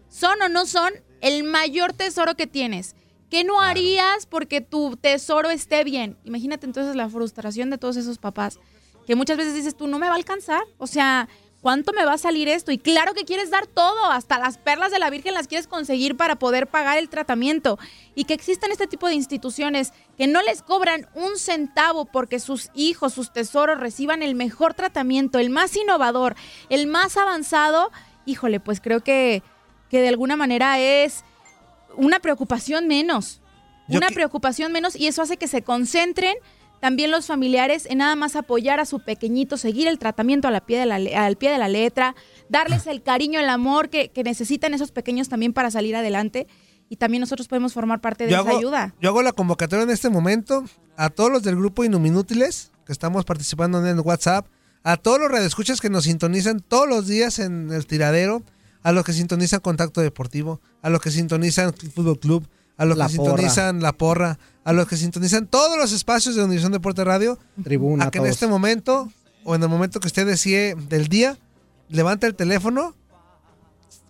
son o no son el mayor tesoro que tienes. ¿Qué no harías porque tu tesoro esté bien? Imagínate entonces la frustración de todos esos papás, que muchas veces dices tú, no me va a alcanzar. O sea, ¿cuánto me va a salir esto? Y claro que quieres dar todo, hasta las perlas de la Virgen las quieres conseguir para poder pagar el tratamiento. Y que existan este tipo de instituciones que no les cobran un centavo porque sus hijos, sus tesoros reciban el mejor tratamiento, el más innovador, el más avanzado. Híjole, pues creo que, que de alguna manera es una preocupación menos. Yo una que- preocupación menos y eso hace que se concentren también los familiares en nada más apoyar a su pequeñito, seguir el tratamiento a la pie de la al pie de la letra, darles el cariño, el amor que, que necesitan esos pequeños también para salir adelante. Y también nosotros podemos formar parte de Yo esa hago, ayuda. yo hago la convocatoria en este momento a todos los del grupo Inuminútiles que estamos participando en el WhatsApp, a todos los radioescuchas que nos sintonizan todos los días en el tiradero, a los que sintonizan Contacto Deportivo, a los que sintonizan Fútbol Club, a los La que Porra. sintonizan La Porra, a los que sintonizan todos los espacios de Univisión Deporte Radio, Tribuna, a que en todos. este momento o en el momento que usted decide del día, levante el teléfono,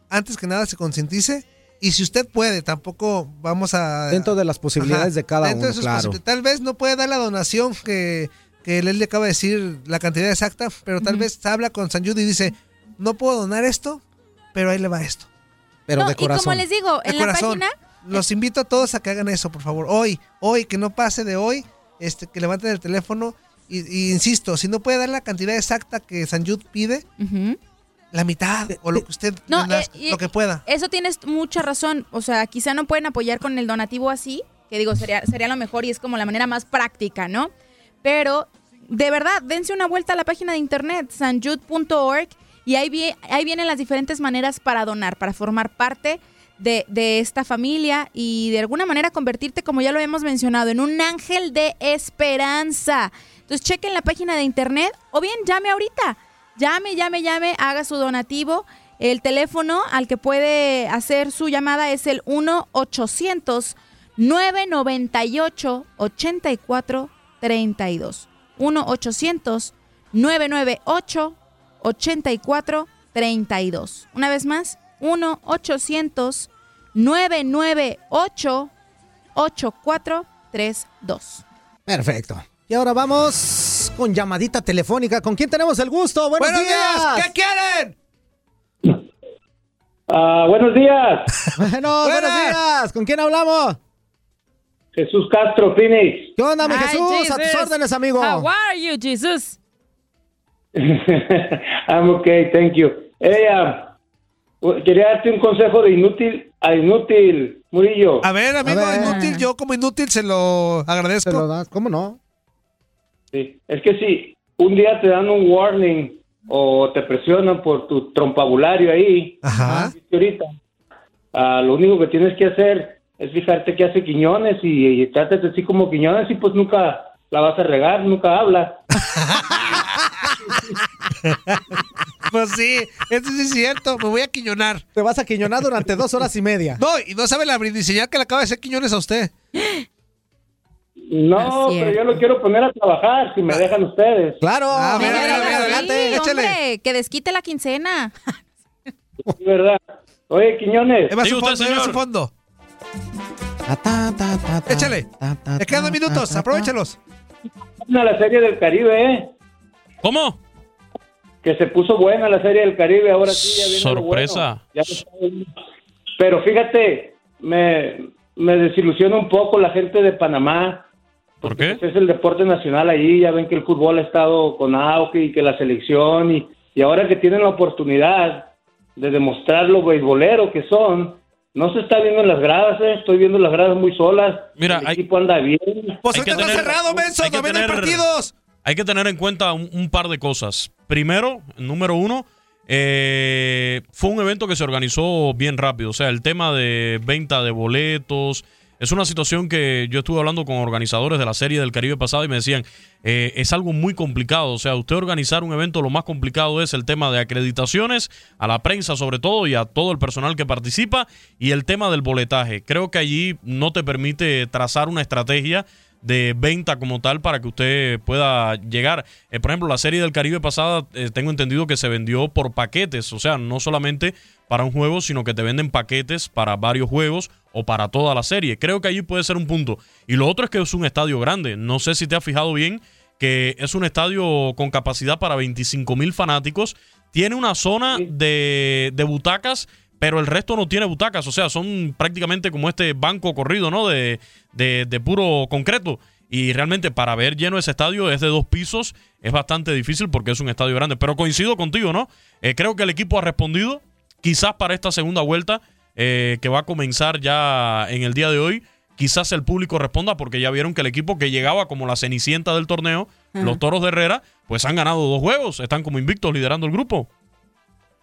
antes que nada se concientice y si usted puede, tampoco vamos a... Dentro de las posibilidades de cada dentro de uno, sus claro. Tal vez no puede dar la donación que, que él le acaba de decir la cantidad exacta, pero tal vez habla con San Jude y dice, no puedo donar esto, pero ahí le va esto. Pero No, y como les digo, De en la corazón. página Los invito a todos a que hagan eso, por favor. Hoy, hoy, que no pase de hoy, este, que levanten el teléfono. Y, y insisto, si no puede dar la cantidad exacta que San Jude pide, la mitad o lo que usted, No, eh, lo que pueda. Eso tienes mucha razón. O sea, quizá no pueden apoyar con el donativo así, que digo, sería, sería lo mejor y es como la manera más práctica, ¿no? Pero, de verdad, dense una vuelta a la página de internet, sanjud.org, y ahí, vie- ahí vienen las diferentes maneras para donar, para formar parte de, de esta familia y de alguna manera convertirte, como ya lo hemos mencionado, en un ángel de esperanza. Entonces, chequen la página de internet o bien llame ahorita. Llame, llame, llame, haga su donativo. El teléfono al que puede hacer su llamada es el 1-800-998-8432. 1-800-998-8432. Una vez más, 1-800-998-8432. Perfecto. Y ahora vamos con llamadita telefónica. ¿Con quién tenemos el gusto? Buenos, Buenos días, días. ¿qué quieren? Ah, buenos días. Bueno, buenos días. ¿Con quién hablamos? Jesús Castro, Phoenix. ¿Qué onda, mi Hi, Jesús? A tus órdenes, amigo. How are you, Jesus? I'm okay, thank you. Hey, ah, quería darte un consejo de inútil a inútil, Murillo. A ver, amigo, A ver. inútil, yo como inútil se lo agradezco. ¿Te lo das? ¿Cómo no? Sí, es que si un día te dan un warning o te presionan por tu trompabulario ahí, Ajá. ¿viste ahorita, ah, lo único que tienes que hacer es fijarte qué hace Quiñones y, y trátate así como Quiñones y pues nunca la vas a regar, nunca habla. Pues sí, eso sí es cierto. Me voy a quiñonar. Te vas a quiñonar durante dos horas y media. No, y no sabe la brindiseñal que le acaba de hacer Quiñones a usted. No, pero yo lo quiero poner a trabajar si me dejan ustedes. Claro. Ah, a ver, a ver, mira, mira, adelante. Sí, échale. hombre, que desquite la quincena. Es verdad. Oye, Quiñones, Lleva su fondo, lleva su fondo. Échale. Le quedan dos minutos, aprovechalos. la serie del Caribe, ¿eh? ¿Cómo? Que se puso buena la serie del Caribe, ahora sí ya viene lo Sorpresa. bueno. Ya. Pero fíjate, me, me desilusiona un poco la gente de Panamá. ¿Por qué? Pues es el deporte nacional allí, ya ven que el fútbol ha estado con auge y que la selección, y, y ahora que tienen la oportunidad de demostrar lo beisbolero que son, no se está viendo en las gradas, ¿eh? estoy viendo las gradas muy solas. Mira, el hay- equipo anda bien. Pues Hay que ahorita está tener- cerrado, que Todavía no hay tener- partidos. Hay que tener en cuenta un, un par de cosas. Primero, número uno, eh, fue un evento que se organizó bien rápido. O sea, el tema de venta de boletos. Es una situación que yo estuve hablando con organizadores de la serie del Caribe pasado y me decían, eh, es algo muy complicado. O sea, usted organizar un evento, lo más complicado es el tema de acreditaciones, a la prensa sobre todo y a todo el personal que participa, y el tema del boletaje. Creo que allí no te permite trazar una estrategia de venta como tal para que usted pueda llegar. Eh, por ejemplo, la serie del Caribe pasada, eh, tengo entendido que se vendió por paquetes, o sea, no solamente para un juego, sino que te venden paquetes para varios juegos o para toda la serie. Creo que allí puede ser un punto. Y lo otro es que es un estadio grande. No sé si te has fijado bien que es un estadio con capacidad para 25 mil fanáticos. Tiene una zona de, de butacas, pero el resto no tiene butacas. O sea, son prácticamente como este banco corrido, ¿no? De, de, de puro concreto. Y realmente para ver lleno ese estadio es de dos pisos. Es bastante difícil porque es un estadio grande. Pero coincido contigo, ¿no? Eh, creo que el equipo ha respondido. Quizás para esta segunda vuelta eh, que va a comenzar ya en el día de hoy. Quizás el público responda porque ya vieron que el equipo que llegaba como la cenicienta del torneo, los Toros de Herrera, pues han ganado dos juegos. Están como invictos liderando el grupo.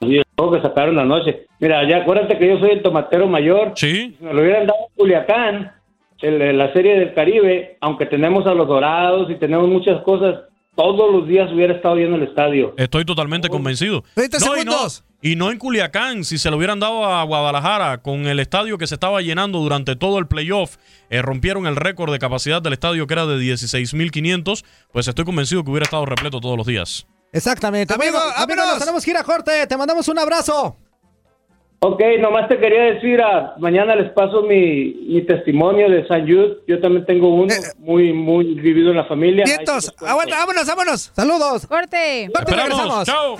Y juego que sacaron anoche. Mira, ya acuérdate que yo soy el tomatero mayor. Sí. Si me lo hubieran dado en Culiacán, el- la serie del Caribe, aunque tenemos a los Dorados y tenemos muchas cosas, todos los días hubiera estado lleno el estadio. Estoy totalmente convencido. 30 No, y segundos. no- Y no en Culiacán, si se lo hubieran dado a Guadalajara con el estadio que se estaba llenando durante todo el playoff, eh, rompieron el récord de capacidad del estadio que era de 16.500, pues estoy convencido que hubiera estado repleto todos los días. Exactamente. Amigo, amigo, nos tenemos que ir a corte. Te mandamos un abrazo. Ok, nomás te quería decir, ah, mañana les paso mi, mi testimonio de San Jude. Yo también tengo uno muy, muy vivido en la familia. Vientos, aguanta, vámonos, vámonos. Saludos. Corte. Corte regresamos. ¡Chao!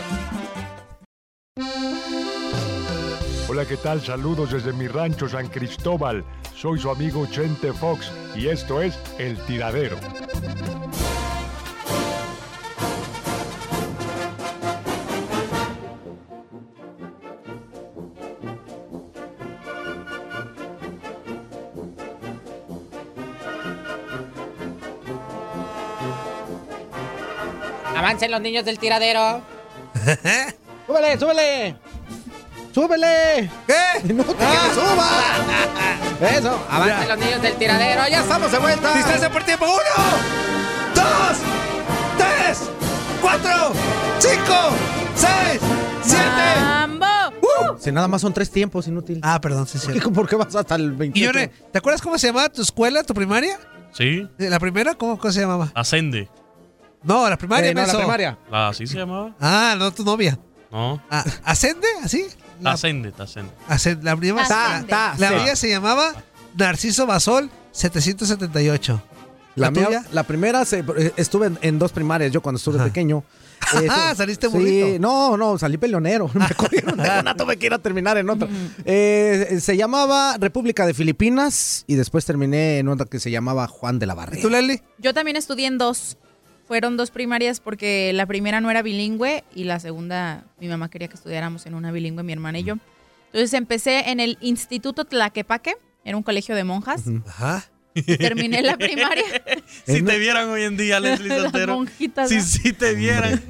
Hola, ¿qué tal? Saludos desde mi rancho San Cristóbal. Soy su amigo Chente Fox y esto es El Tiradero. Avancen los niños del tiradero. Súbele, súbele. Súbele. ¿Qué? No te le suba. Eso. Avancen los niños del tiradero. Ya Estamos de vuelta. Distancia por tiempo. Uno, dos, tres, cuatro, cinco, seis, siete. ¡Mambo! Si nada más son tres tiempos, inútil. Ah, perdón, sí, sí. ¿Por qué, por qué vas hasta el 28? Guillone, ¿te acuerdas cómo se llamaba tu escuela, tu primaria? Sí, ¿La primera? ¿Cómo, cómo se llamaba? ascende. No, la primaria, Eh, no, la primaria. Ah, ¿Así se llamaba? Ah, no, tu novia. No, Ah, ¿Ascende? ¿Así? La, ascende, ascende. ascend- la, prima- Ta, Ascende. ta, la sí. mía se llamaba Narciso Basol 778. La, ¿La mía- tuya? la primera se- eh, estuve en, en dos primarias yo cuando estuve pequeño. Eh, Ah, saliste sí, burrito. no, no, salí peleonero. Me corrieron de una, tuve que ir a terminar en otra. Eh, se llamaba República de Filipinas y después terminé en otra que se llamaba Juan de la Barrera. ¿Tú, Leli? Yo también estudié en dos. Fueron dos primarias porque la primera no era bilingüe y la segunda mi mamá quería que estudiáramos en una bilingüe, mi hermana y yo. Entonces empecé en el Instituto Tlaquepaque, era un colegio de monjas. Ajá. Terminé la primaria. Si te vieran hoy en día, Leslie Las Soltero. monjitas, Si sí te vieran.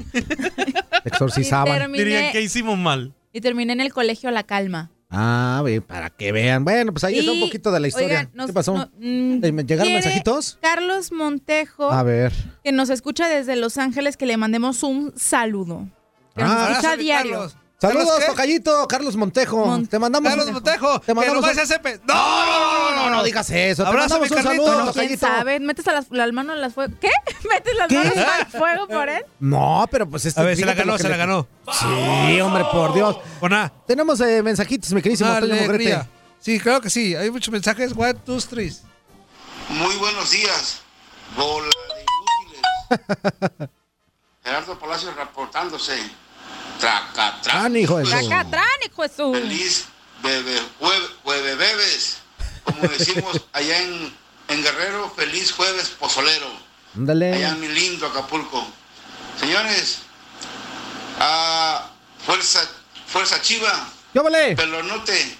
Exorcizaban. Y terminé- Dirían que hicimos mal. Y terminé en el colegio La Calma. Ah, ve, para que vean. Bueno, pues ahí está un poquito de la historia. oigan, nos- ¿Qué pasó? no, mm, ¿me ¿Llegaron ¿quiere mensajitos? Carlos Montejo, A ver. que nos escucha desde Los Ángeles, que le mandemos un saludo. Que nos Ah, escucha a diario. Carlos. Saludos, tocallito, Carlos Montejo. te mandamos Carlos Montejo. Te que mandamos nomás un- No, no, no, no, no digas eso. Te Abrazo, mi un Carlito. saludo, Bueno, ¿quién sabe? ¿Metes a las, las manos en las fuego? ¿Qué? ¿Metes las ¿Qué? manos al fuego por él? No, pero pues este. A ver, se la ganó, que se le- la ganó. Sí, hombre, por Dios. Con A. Tenemos eh, mensajitos, mi Toño Alegría. Mogrete. Sí, claro que sí. Hay muchos mensajes. One, two, three. Muy buenos días, bola de inútiles. Gerardo Palacios reportándose. Tracatrán. Ah, hijo de Tracatrán, hijo de su- Feliz bebe, jueves, jueves bebes. Como decimos allá en, en Guerrero, feliz jueves pozolero. Ándale. Allá en mi lindo Acapulco. Señores, ah, fuerza, fuerza chiva. ¡Yo vale! Pelonote,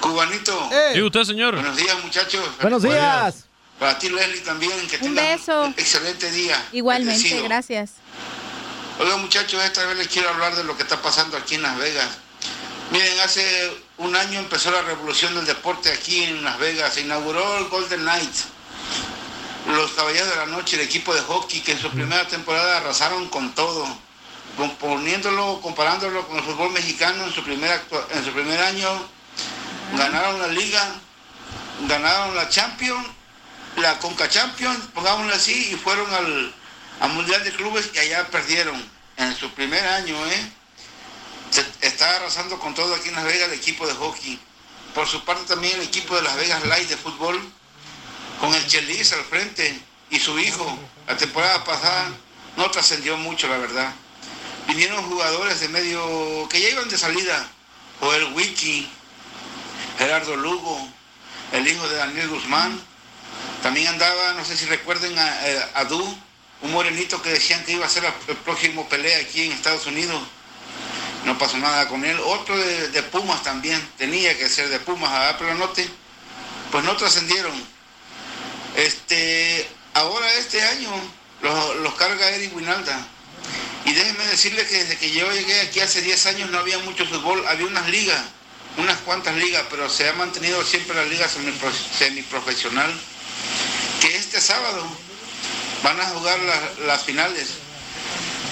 cubanito. ¿Y usted, señor? Buenos días, muchachos. Buenos días. Para ti, Leslie, también. Que Un tengas beso. un excelente día. Igualmente, Bendecido. gracias. Oiga, muchachos, esta vez les quiero hablar de lo que está pasando aquí en Las Vegas. Miren, hace un año empezó la revolución del deporte aquí en Las Vegas. Se inauguró el Golden Knights. Los Caballeros de la Noche, el equipo de hockey, que en su primera temporada arrasaron con todo. Poniéndolo, comparándolo con el fútbol mexicano en su en su primer año, ganaron la liga, ganaron la Champions, la Conca Champions, pongámoslo así, y fueron al, al Mundial de Clubes y allá perdieron en su primer año, ¿eh? Está arrasando con todo aquí en Las Vegas el equipo de hockey. Por su parte también el equipo de Las Vegas Light de fútbol, con el Chelis al frente y su hijo. La temporada pasada no trascendió mucho, la verdad. Vinieron jugadores de medio que ya iban de salida. Joel Wiki, Gerardo Lugo, el hijo de Daniel Guzmán. También andaba, no sé si recuerden, a, eh, a Du, un morenito que decían que iba a ser el próximo pelea aquí en Estados Unidos. No pasó nada con él. Otro de, Pumas también, tenía que ser de Pumas, ¿verdad? pero no te, pues no trascendieron. Este, ahora este año los, los carga Eric Winalda. Y déjenme decirle que desde que yo llegué aquí hace 10 años no había mucho fútbol, había unas ligas, unas cuantas ligas, pero se ha mantenido siempre la liga semipro- semiprofesional. Que este sábado van a jugar las, las finales.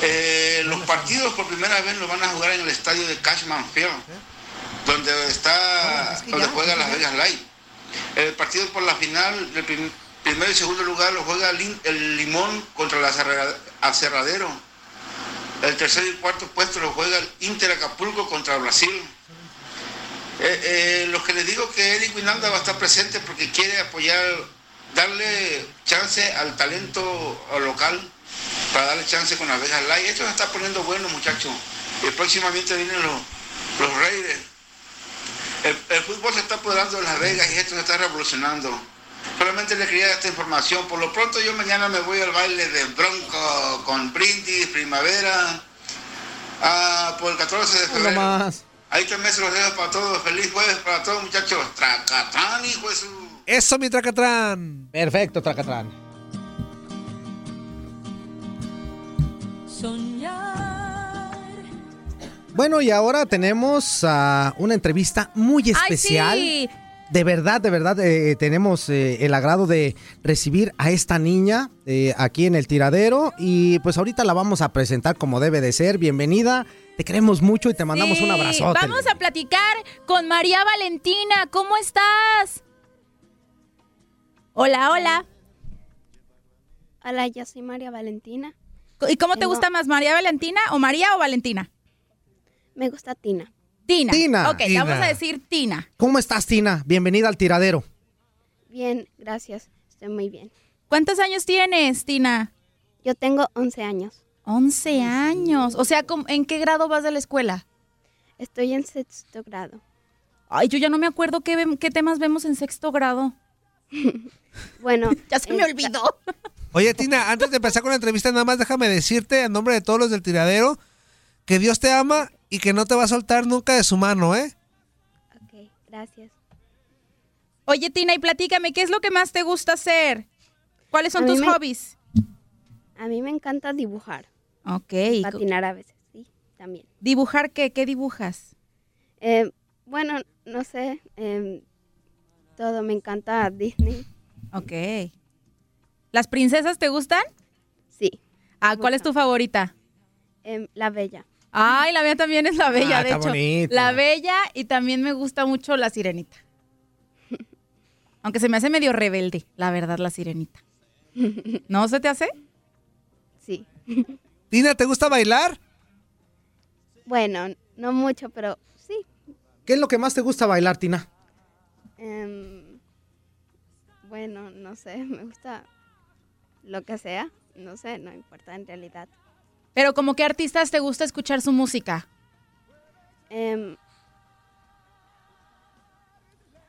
Eh, los partidos por primera vez los van a jugar en el estadio de Cashman Field, donde está, donde juega Las Vegas Light. El partido por la final, el prim- primero y segundo lugar lo juega el Limón contra el Acerra- Acerradero. El tercer y cuarto puesto lo juega el Inter Acapulco contra Brasil. Eh, eh, lo que les digo que Eric Winalda va a estar presente porque quiere apoyar, darle chance al talento local para darle chance con las Vegas Light. Esto se está poniendo bueno, muchachos. Y próximamente vienen los, los Raiders. El, el fútbol se está apoderando de Las Vegas y esto se está revolucionando. Solamente le quería dar esta información. Por lo pronto yo mañana me voy al baile de Bronco con Brindis, Primavera, ah, por el 14 de No febrero. más. Ahí también se los dejo para todos. Feliz jueves para todos, muchachos. Tracatán, hijo de su... Eso, mi tracatrán. Perfecto, Tracatrán. Soñar. Bueno, y ahora tenemos una entrevista muy especial. sí. De verdad, de verdad, eh, tenemos eh, el agrado de recibir a esta niña eh, aquí en el tiradero y pues ahorita la vamos a presentar como debe de ser. Bienvenida, te queremos mucho y te mandamos un Sí, abrazote. Vamos a platicar con María Valentina. ¿Cómo estás? Hola, hola. Hola, yo soy María Valentina. ¿Y cómo te Tengo- gusta más, María Valentina o María o Valentina? Me gusta Tina. Tina. Tina. Ok, Tina. vamos a decir Tina. ¿Cómo estás, Tina? Bienvenida al tiradero. Bien, gracias. Estoy muy bien. ¿Cuántos años tienes, Tina? Yo tengo 11 años. 11 años. O sea, ¿cómo- ¿en qué grado vas de la escuela? Estoy en sexto grado. Ay, yo ya no me acuerdo qué, vem- qué temas vemos en sexto grado. Bueno. ya se me olvidó. Oye, Tina, antes de empezar con la entrevista, nada más déjame decirte, en nombre de todos los del tiradero, que Dios te ama y que no te va a soltar nunca de su mano, ¿eh? Ok, gracias. Oye, Tina, y platícame, ¿qué es lo que más te gusta hacer? ¿Cuáles son tus me- hobbies? A mí me encanta dibujar. Ok. Y patinar a veces, sí, también. ¿Dibujar qué? ¿Qué dibujas? Eh, bueno, no sé, em, todo me encanta Disney. Ok. ¿Las princesas te gustan? Sí. Ah, ¿cuál es tu favorita? Em, la Bella. Ay, la mía también es la bella, Ah, de está hecho. bonita. La bella y también me gusta mucho la sirenita. Aunque se me hace medio rebelde, la verdad, la sirenita. ¿No se te hace? Sí. Tina, ¿te gusta bailar? Bueno, no mucho, pero sí. ¿Qué es lo que más te gusta bailar, Tina? Em, bueno, no sé, me gusta lo que sea. No sé, no importa en realidad. Pero como qué artistas te gusta escuchar su música? Em,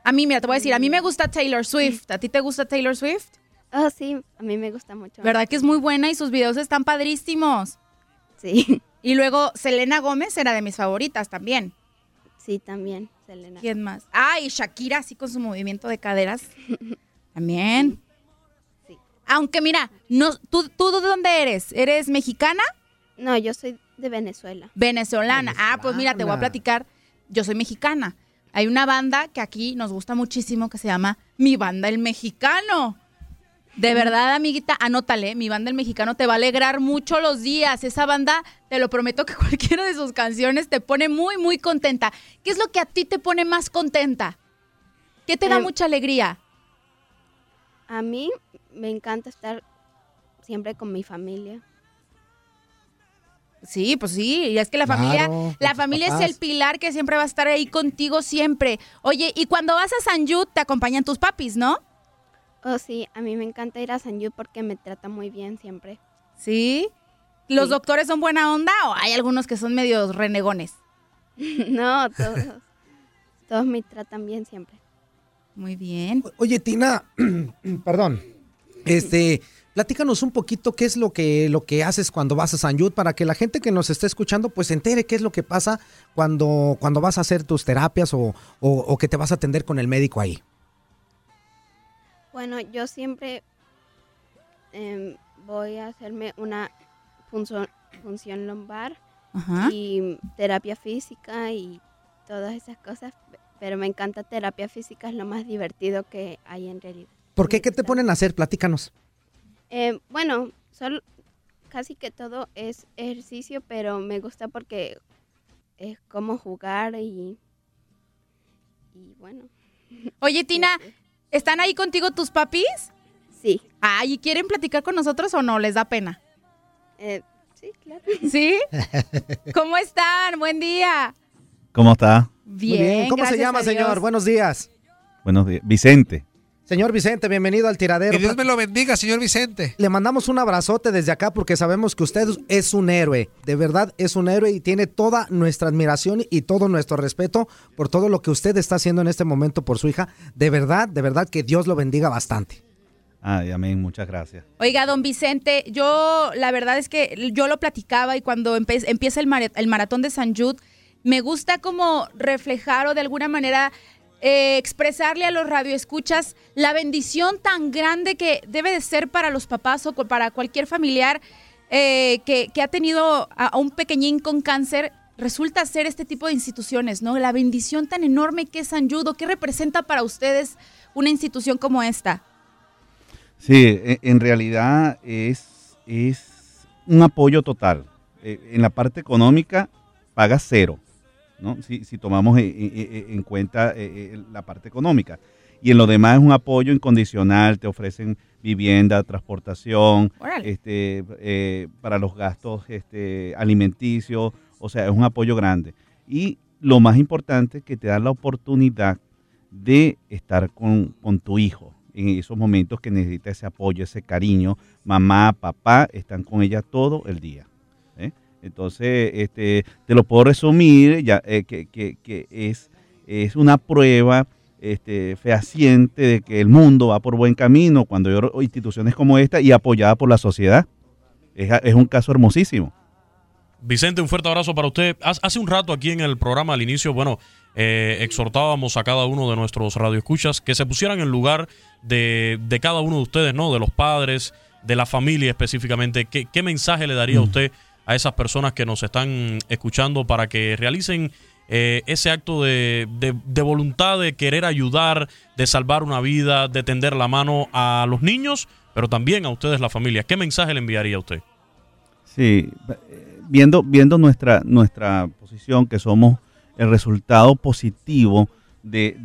A mí, mira, te voy a decir, a mí me gusta Taylor Swift. ¿A ti te gusta Taylor Swift? oh, sí, a mí me gusta mucho. ¿Verdad que es muy buena y sus videos están padrísimos? Sí. Y luego Selena Gómez era de mis favoritas también. Sí, también, Selena. ¿Quién más? Ah, y Shakira, así con su movimiento de caderas. También. Aunque mira, no, ¿tú, ¿tú de dónde eres? ¿Eres mexicana? No, yo soy de Venezuela. Venezolana. Ah, pues mira, te voy a platicar. Yo soy mexicana. Hay una banda que aquí nos gusta muchísimo que se llama Mi Banda el Mexicano. De verdad, amiguita, anótale, mi banda el mexicano te va a alegrar mucho los días. Esa banda, te lo prometo que cualquiera de sus canciones te pone muy, muy contenta. ¿Qué es lo que a ti te pone más contenta? ¿Qué te da Em, mucha alegría? A mí me encanta estar siempre con mi familia. Sí, pues sí, y es que la Claro, familia, la familia es el pilar que siempre va a estar ahí contigo siempre. Oye, y cuando vas a San Jude te acompañan tus papis, ¿no? Oh, sí, a mí me encanta ir a San Yu porque me trata muy bien siempre. ¿Sí? ¿Los Sí. doctores son buena onda o hay algunos que son medios renegones? no, todos, todos me tratan bien siempre. Muy bien. Oye, Tina, perdón. Este, platícanos un poquito qué es lo que, lo que haces cuando vas a San Yud para que la gente que nos esté escuchando pues se entere qué es lo que pasa cuando, cuando vas a hacer tus terapias o, o- o que te vas a atender con el médico ahí. Bueno, yo siempre em, voy a hacerme una función, función lumbar Ajá. y terapia física y todas esas cosas, pero me encanta terapia física, es lo más divertido que hay en realidad. ¿Por qué? ¿Qué te ponen a hacer? Platícanos. Eh, bueno, solo, casi que todo es ejercicio, pero me gusta porque es como jugar y, y bueno. Oye, Tina, ¿están ahí contigo tus papis? Sí. Ay, ¿y quieren platicar con nosotros o no? ¿Les da pena? Eh, sí, claro. ¿Sí? ¿Cómo están? Buen día. ¿Cómo está? Bien, ¿Cómo se llama, señor? Buenos días. Buenos días. Vicente. Señor Vicente, bienvenido al tiradero. Que Dios me lo bendiga, señor Vicente. Le mandamos un abrazote desde acá porque sabemos que usted es un héroe. De verdad es un héroe y tiene toda nuestra admiración y todo nuestro respeto por todo lo que usted está haciendo en este momento por su hija. De verdad, de verdad que Dios lo bendiga bastante. Ay, amén. Muchas gracias. Oiga, don Vicente, yo la verdad es que yo lo platicaba y cuando empieza el maratón de San Jude, me gusta como reflejar o de alguna manera eh, expresarle a los radioescuchas la bendición tan grande que debe de ser para los papás o para cualquier familiar eh, que, ha tenido a, un pequeñín con cáncer. Resulta ser este tipo de instituciones, ¿no? La bendición tan enorme que es San Jude, ¿o ¿qué representa para ustedes una institución como esta? Sí, e- en realidad es, es un apoyo total. Eh, En la parte económica paga cero, ¿no? Si, si tomamos en cuenta eh, eh, la parte económica. Y en lo demás es un apoyo incondicional, te ofrecen vivienda, transportación, este, eh, para los gastos este, alimenticios, o sea, es un apoyo grande. Y lo más importante, que te da la oportunidad de estar con, con tu hijo. en esos momentos que necesita ese apoyo, ese cariño. Mamá, papá están con ella todo el día. Entonces, este, te lo puedo resumir, ya, eh, que, que- que es, es una prueba este, fehaciente de que el mundo va por buen camino cuando hay instituciones como esta y apoyada por la sociedad. Es, es un caso hermosísimo. Vicente, un fuerte abrazo para usted. Hace un rato aquí en el programa al inicio, bueno, eh, exhortábamos a cada uno de nuestros radioescuchas que se pusieran en lugar de, de cada uno de ustedes, ¿no? De los padres, de la familia específicamente. ¿Qué, qué mensaje le daría a usted a esas personas que nos están escuchando para que realicen eh, ese acto de, de- voluntad de querer ayudar, de salvar una vida, de tender la mano a los niños, pero también a ustedes, la familia? ¿Qué mensaje le enviaría a usted? Sí, eh, viendo, viendo nuestra, nuestra posición, que somos el resultado positivo de-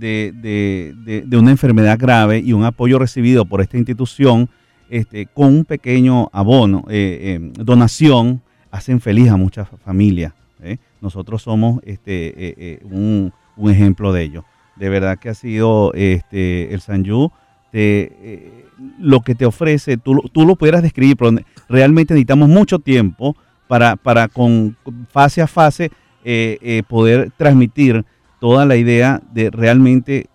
de una enfermedad grave y un apoyo recibido por esta institución, este, con un pequeño abono, eh, eh, donación, hacen feliz a muchas familias. ¿eh? Nosotros somos este, eh, eh, un, un ejemplo de ello. De verdad que ha sido este, el Sanyu te, lo que te ofrece, tú, tú lo pudieras describir, pero realmente necesitamos mucho tiempo para, para con, fase a fase poder transmitir toda la idea de realmente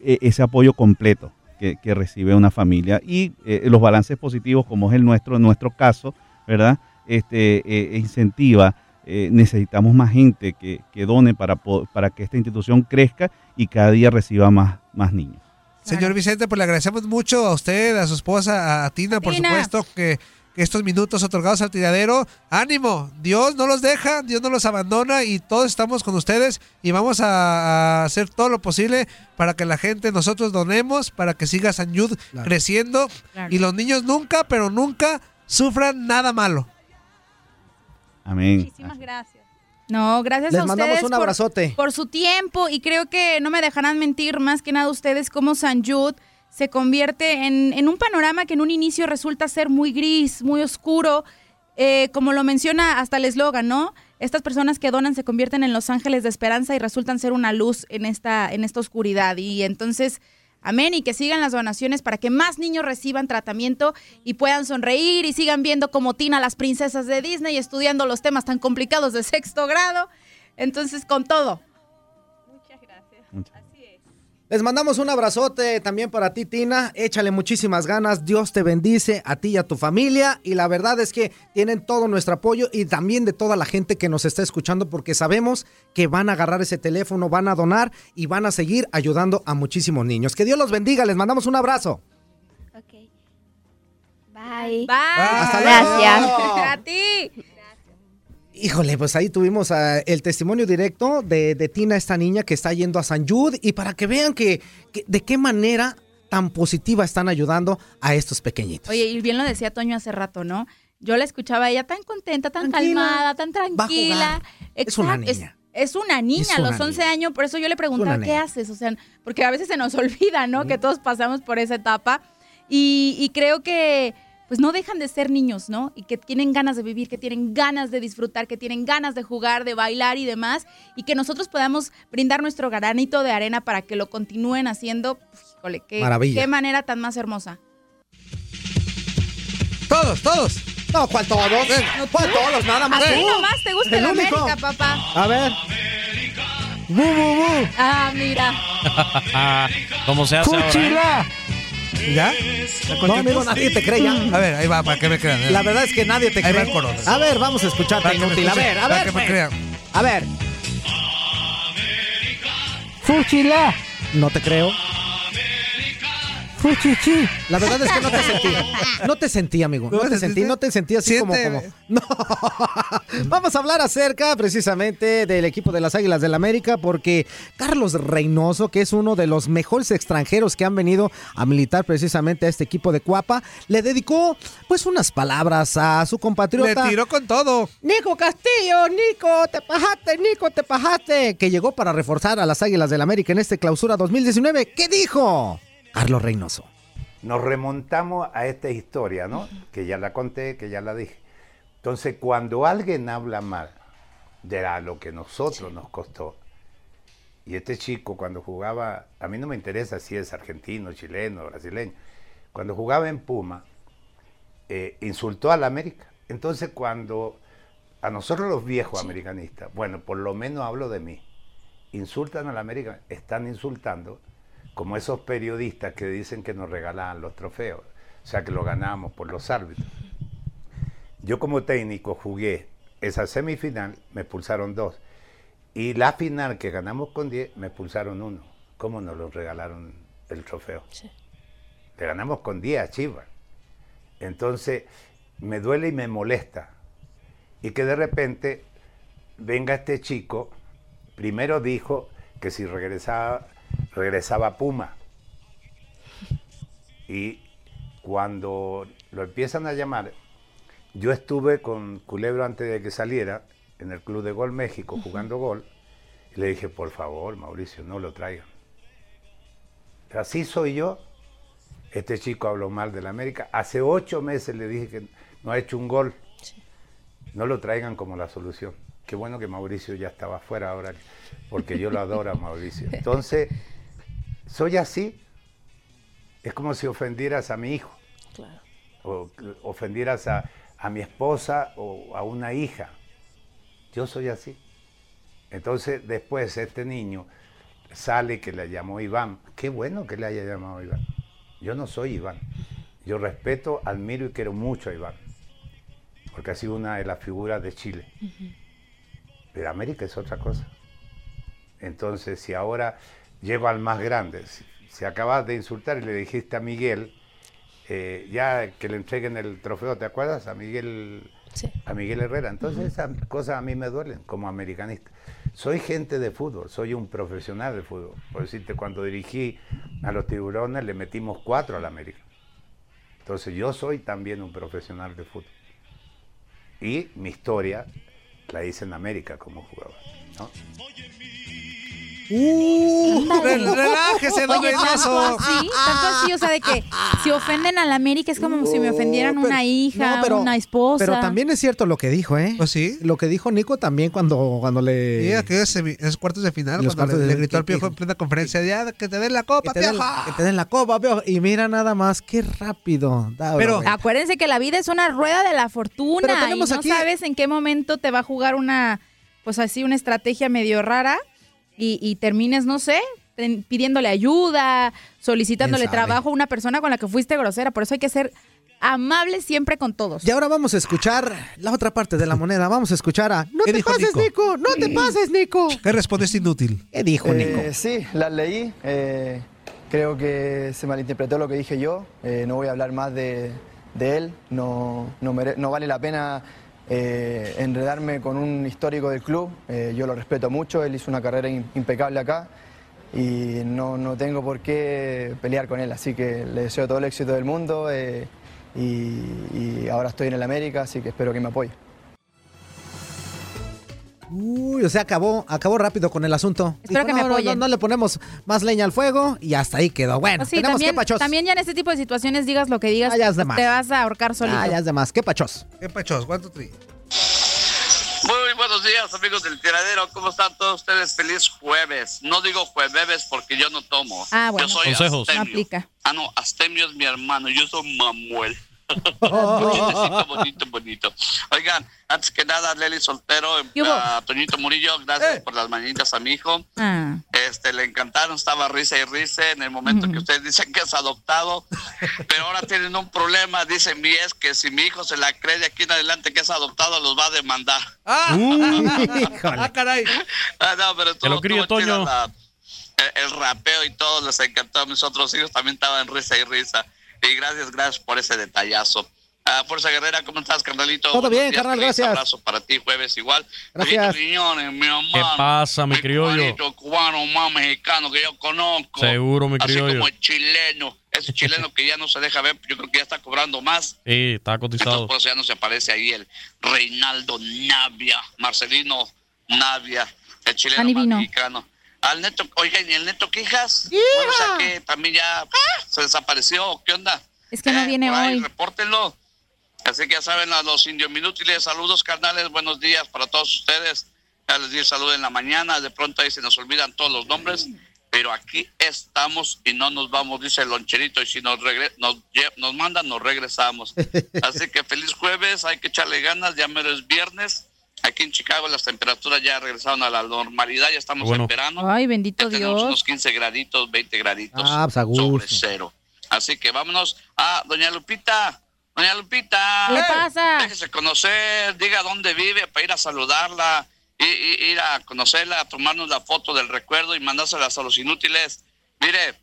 ese apoyo completo que, que recibe una familia y los balances positivos como es el nuestro, en nuestro caso, ¿verdad? Este, eh, incentiva, eh, necesitamos más gente que, que done para, para que esta institución crezca y cada día reciba más, más niños. Señor Vicente, pues le agradecemos mucho a usted, a su esposa, a, a Tina, por Tina. supuesto, que, que estos minutos otorgados al tiradero, ánimo, Dios no los deja, Dios no los abandona y todos estamos con ustedes y vamos a, a hacer todo lo posible para que la gente, nosotros donemos, para que siga San Yud Claro. creciendo Claro. y los niños nunca, pero nunca sufran nada malo. Amén. gracias. No, gracias Les a mandamos ustedes un por- abrazote. Por, su tiempo y creo que no me dejarán mentir más que nada ustedes como San Jude se convierte en, en un panorama que en un inicio resulta ser muy gris, muy oscuro, eh, como lo menciona hasta el eslogan, ¿no? Estas personas que donan se convierten en los ángeles de esperanza y resultan ser una luz en esta, en esta oscuridad. Y entonces, amén, y que sigan las donaciones para que más niños reciban tratamiento y puedan sonreír y sigan viendo como Tina las princesas de Disney estudiando los temas tan complicados de sexto grado. Entonces, con todo. Les mandamos un abrazote también para ti, Tina. Échale muchísimas ganas. Dios te bendice a ti y a tu familia. Y la verdad es que tienen todo nuestro apoyo y también de toda la gente que nos está escuchando porque sabemos que van a agarrar ese teléfono, van a donar y van a seguir ayudando a muchísimos niños. Que Dios los bendiga. Les mandamos un abrazo. Bye. Bye. Hasta luego. Gracias. A ti. Híjole, pues ahí tuvimos ah, el testimonio directo de, de Tina, esta niña que está yendo a San Jude, y para que vean que, que de qué manera tan positiva están ayudando a estos pequeñitos. Oye, y bien lo decía Toño hace rato, ¿no? Yo la escuchaba a ella tan contenta, tan Tranquila, calmada, tan tranquila. Es una niña. Es, una niña, Es a los una 11 años, por eso yo le preguntaba, ¿qué niña. haces? O sea, porque a veces se nos olvida, ¿no? Que todos pasamos por esa etapa. Y, y creo que pues no dejan de ser niños, ¿no? Y que tienen ganas de vivir, que tienen ganas de disfrutar, que tienen ganas de jugar, de bailar y demás. Y que nosotros podamos brindar nuestro granito de arena para que lo continúen haciendo. Uf, Híjole, qué, Maravilla. qué manera tan más hermosa. Todos, todos. No, ¿cuál todos? ¿Cuál todos? Nada más. A ti tú. nomás te gusta El. América, papá. A ver. Bu, bu, bu. Ah, mira. ¿Cómo se hace ahora? eh? ¿Ya? No, amigo, nadie te cree ya. A ver, ahí va, para que me crean. ¿eh? La verdad es que nadie te Ahí va cree. el. A ver, vamos a escucharte, Para inútil. A ver, a para ver. que me pues. crean. A ver. Fuchila. No te creo. Fuchichi. La verdad es que no te sentí. No te sentí, amigo. No, ¿No te sentí, no te sentí así como, como. No. Vamos a hablar acerca precisamente del equipo de las Águilas del América porque Carlos Reynoso, que es uno de los mejores extranjeros que han venido a militar precisamente a este equipo de Cuapa, le dedicó pues unas palabras a su Le compatriota. tiró con todo. Nico Castillo, Nico, te pajaste, Nico, te pajaste, que llegó para reforzar a las Águilas del América en este clausura 2019. ¿Qué dijo? Carlos Reynoso. Nos remontamos a esta historia, ¿no? Que ya la conté, que ya la dije. Entonces, cuando alguien habla mal de lo que nosotros nos costó, Y este chico cuando jugaba, a mí no me interesa si es argentino, chileno, brasileño, cuando jugaba en Puma, eh, insultó a la América. Entonces cuando a nosotros los viejos americanistas, bueno, por lo menos hablo de mí, insultan a la América, están insultando como esos periodistas que dicen que nos regalaban los trofeos, o sea que lo ganamos por los árbitros. Yo como técnico jugué esa semifinal, me expulsaron dos. Y la final que ganamos con 10, me expulsaron uno. ¿Cómo nos lo regalaron el trofeo? Le ganamos con 10 a Chivas. Entonces, me duele y me molesta. Y que de repente venga este chico, primero dijo que si regresaba, regresaba a Puma. Y cuando lo empiezan a llamar, yo estuve con Culebro antes de que saliera en el Club de Gol México jugando gol y le dije, por favor, Mauricio, no lo traigan. Así soy yo. Este chico habló mal de la América. Hace ocho meses le dije que no ha hecho un gol. No lo traigan como la solución. Qué bueno que Mauricio ya estaba afuera ahora, porque yo lo adoro a Mauricio. Entonces, soy así. Es como si ofendieras a mi hijo. O ofendieras a, a mi esposa o a una hija. Yo soy así. Entonces después este niño sale que le llamó Iván. Qué bueno que le haya llamado Iván. Yo no soy Iván. Yo respeto, admiro y quiero mucho a Iván. Porque ha sido una de las figuras de Chile. Pero América es otra cosa. Entonces, si ahora llego al más grande, si, si acabas de insultar y le dijiste a Miguel, eh, ya que le entreguen el trofeo, ¿te acuerdas? A Miguel, a Miguel Herrera. Entonces esas cosas a mí me duelen como americanista. Soy gente de fútbol, soy un profesional de fútbol. Por decirte, cuando dirigí a los tiburones le metimos cuatro al América. Entonces yo soy también un profesional de fútbol. Y mi historia la hice en América como jugador. Uh, relájese, don Oye, tanto así, tanto así, o sea, de que si ofenden a la América es como si me ofendieran una hija, no, pero- una esposa. Pero también es cierto lo que dijo, ¿eh? sí? Lo que dijo Nico también cuando, cuando le... Sí, semi- esos cuartos de final, Los cuando le, de- le gritó al que- piojo en plena conferencia, ya, que te den la copa, que te den, piojo. que te den la copa, piojo. Y mira nada más, qué rápido. Da, Pero acuérdense que la vida es una rueda de la fortuna Pero y tenemos no aquí- sabes en qué momento te va a jugar una, pues así, una estrategia medio rara y, y termines, no sé, ten- pidiéndole ayuda, solicitándole trabajo a una persona con la que fuiste grosera. Por eso hay que ser amables siempre con todos. Y ahora vamos a escuchar la otra parte de la moneda. Vamos a escuchar a... No ¿Qué te dijo pases, Nico? Nico. No te pases, Nico. ¿Qué respondes inútil? ¿Qué dijo Eh, Nico? Sí, las leí. eh, creo que se malinterpretó lo que dije yo. eh, no voy a hablar más de, de él. No, no, mere- no vale la pena eh, enredarme con un histórico del club. eh, yo lo respeto mucho. Él hizo una carrera im- impecable acá y no, no tengo por qué pelear con él. Así que le deseo todo el éxito del mundo eh, y ahora estoy en el América, así que espero que me apoye. Uy, o sea, acabó, acabó rápido con el asunto. Espero que me no, apoyen. No, no le ponemos más leña al fuego y hasta ahí quedó. Bueno, Pues sí, tenemos también, que pachos. también ya en este tipo de situaciones digas lo que digas, Ah, ya es de más. te vas a ahorcar solito. Ah, ya es de más. ¿Qué pachos? ¿Qué pachos? ¿Cuánto tri? Muy buenos días, amigos del tiradero. ¿Cómo están todos ustedes? Feliz jueves. No digo jueves porque yo no tomo. Ah, bueno. Yo soy Consejos. No astemio. aplica. Ah, no, Astemio es mi hermano. Yo soy Mamuel. Bonito, bonito, bonito. Oigan, antes que nada, Leli Soltero, a Toñito Murillo, gracias por las mañanitas a mi hijo. Ah. Este, le encantaron, estaba risa y risa en el momento que ustedes dicen que es adoptado, pero ahora tienen un problema, dicen mi es que si mi hijo se la cree de aquí en adelante que es adoptado, los va a demandar. ¡Ah! ¡Ah, caray! Ah, no, pero Que lo chida Toño. la- el, el rapeo y todo, les encantó. A mis otros hijos también estaban risa y risa. Y gracias, gracias por ese detallazo. Ah, Fuerza Guerrera, ¿cómo estás, carnalito? Todo Buenos bien, días, carnal, gracias. abrazo para ti, jueves igual. Gracias. Riñones, mi hermano. ¿Qué pasa, mi criollo? cubanito, cubano más mexicano que yo conozco. Seguro, mi Así criollo. como el chileno. Ese chileno que ya no se deja ver, yo creo que ya está cobrando más. Sí, está Entonces, cotizado. por eso ya no se aparece ahí el Reinaldo Navia, Marcelino Navia, el chileno más mexicano. Al neto, oigan, ¿y el neto Quijas? Bueno, o sea que también ya ¡ah! se desapareció, ¿qué onda? Es que no viene ahí, hoy. repórtenlo. Así que ya saben, a los indios minútiles, saludos carnales, buenos días para todos ustedes. Ya les di el saludo en la mañana, de pronto ahí se nos olvidan todos los nombres, pero aquí estamos y no nos vamos, dice el loncherito, y si nos, regre- nos, nos mandan, nos regresamos. Así que feliz jueves, hay que echarle ganas, ya mero es viernes. Aquí en Chicago las temperaturas ya regresaron a la normalidad, ya estamos Bueno. en verano. Ay, bendito Tenemos Dios. unos 15 graditos, 20 graditos Ah, pues a sobre cero. Así que vámonos a Doña Lupita. Doña Lupita. ¿Qué le pasa? Déjese conocer, diga dónde vive para ir a saludarla, y, y- ir a conocerla, a tomarnos la foto del recuerdo y mandárselas a los inútiles. Mire,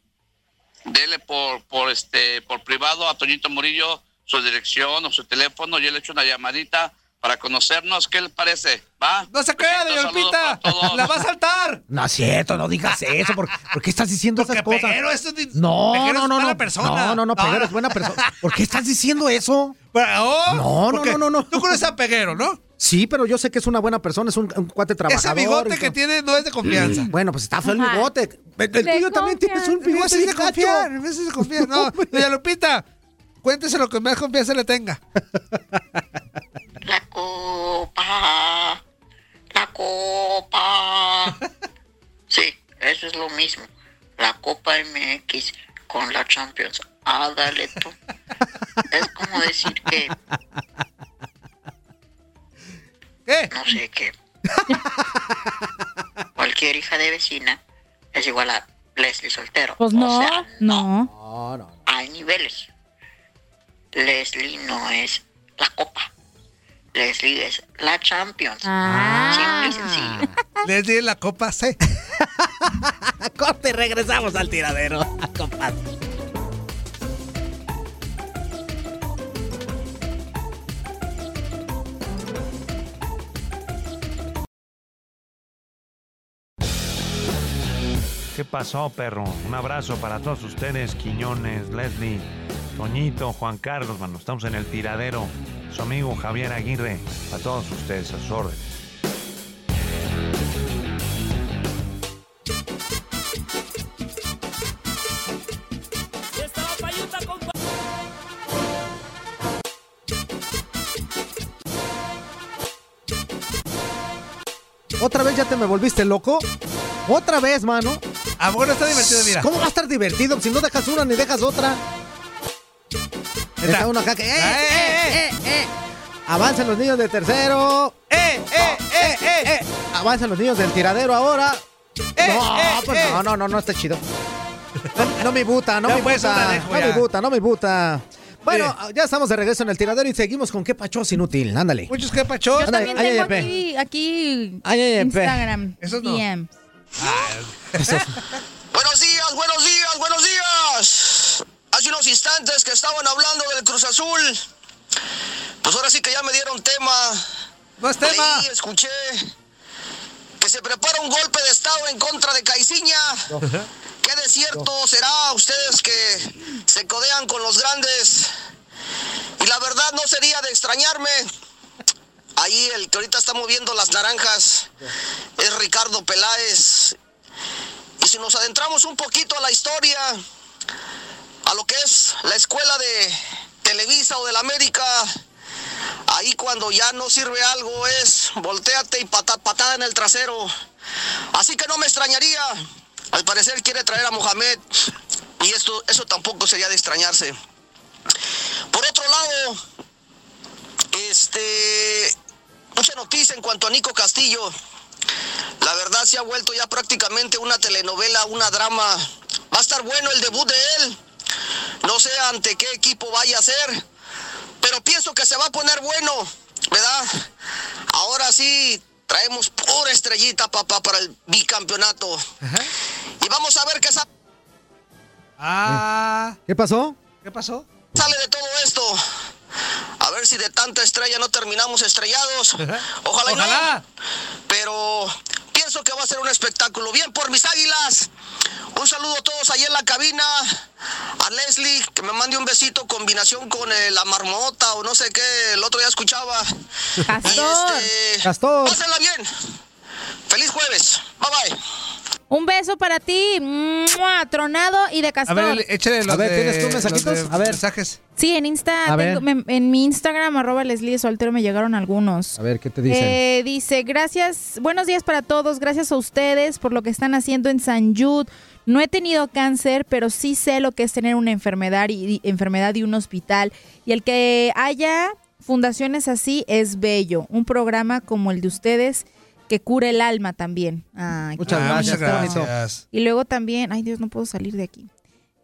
dele por, por este por privado a Toñito Murillo su dirección o su teléfono, yo le echo una llamadita para conocernos, ¿qué le parece? ¿Va? No se crea, Besitos, doña saludos Lupita. La va a saltar. No es cierto, no digas eso. ¿Por, por qué estás diciendo esas cosas? Peguero, No, no, es no, no. persona. No, no, no, Peguero es buena persona. ¿Por qué estás diciendo eso? Oh, No, no, porque no, no, no. Tú conoces a Peguero, ¿no? Sí, pero yo sé que es una buena persona, es un, un cuate trabajador. Ese bigote que tiene no es de confianza. Bueno, pues está feo el bigote. El tuyo también tienes un bigote de confiar, de confiar. No, doña Lupita, cuéntese lo que más confianza le tenga. La copa. La copa. Sí, eso es lo mismo. La Copa MX con la Champions. Ah, dale tú. Es como decir que. ¿Qué? No sé qué. Cualquier hija de vecina es igual a Leslie Soltero. Pues O no, sea, no. hay niveles. Leslie no es la Copa. Leslie es la Champions. Ah. Simple y sencillo. Les di la copa C. Corte, regresamos al tiradero. compadre. ¿Qué pasó, perro? Un abrazo para todos ustedes, Quiñones, Leslie, Toñito, Juan Carlos, mano. Estamos en el tiradero. Su amigo Javier Aguirre. A todos ustedes, a sus órdenes. ¿Otra vez ya te me volviste loco? ¿Otra vez, mano? Ah, bueno, está divertido, mira. ¿Cómo va a estar divertido si no dejas una ni dejas otra? Está uno acá que... ¡Eh, eh, eh, eh! Avancen los niños de tercero. ¡Eh, eh, eh, eh! eh. Avancen los niños del tiradero ahora. no, pues no, no, no, no está chido. No, me buta, no me pues, buta. No me buta, no me buta. Bueno, ya estamos de regreso en el tiradero y seguimos con qué pachos inútil. Ándale. Muchos qué pachos. Yo también tengo aquí, aquí. Instagram. Esos no. DM. Buenos días, buenos días, buenos días. Hace unos instantes que estaban hablando del Cruz Azul. Pues ahora sí que ya me dieron tema. No. Leí, escuché que se prepara un golpe de estado en contra de Caiciña. ¿Qué de cierto será ustedes que se codean con los grandes? Y la verdad no sería de extrañarme. Ahí el que ahorita está moviendo las naranjas es Ricardo Peláez. Y si nos adentramos un poquito a la historia, a lo que es la escuela de Televisa o de la América, ahí cuando ya no sirve algo es volteate y pata- patada en el trasero. Así que no me extrañaría. Al parecer quiere traer a Mohamed y esto, eso tampoco sería de extrañarse. Por otro lado, este, mucha noticia en cuanto a Nico Castillo. La verdad se ha vuelto ya prácticamente una telenovela, una drama. Va a estar bueno el debut de él. No sé ante qué equipo vaya a ser, pero pienso que se va a poner bueno, ¿verdad? Ahora sí, traemos pura estrellita, papá, para el bicampeonato. Y vamos a ver qué sa- Ah. ¿Qué pasó? ¿Qué pasó? sale de todo esto. A ver si de tanta estrella no terminamos estrellados. Ojalá, y no. Pero pienso que va a ser un espectáculo. Bien por mis águilas. Un saludo a todos ahí en la cabina. A Leslie, que me mande un besito, combinación con eh, la marmota o no sé qué, el otro día escuchaba. Castor. Y este, Castor. Pásenla bien. Feliz jueves. Bye bye. Un beso para ti, ¡mua! tronado y de A castor. ver, échale los A ver, de- ¿tienes tú los mensajitos? A ver. mensajes. Sí, en Insta, A ver. tengo- me- en mi Instagram, arroba Leslie Soltero, me llegaron algunos. A ver, ¿qué te dicen? Eh, dice, gracias, buenos días para todos, gracias a ustedes por lo que están haciendo en San Jude. No he tenido cáncer, pero sí sé lo que es tener una enfermedad y, y- enfermedad y un hospital. Y el que haya fundaciones así es bello. Un programa como el de ustedes que cura el alma también. Ay, Muchas gracias. Y luego también, ay Dios, no puedo salir de aquí.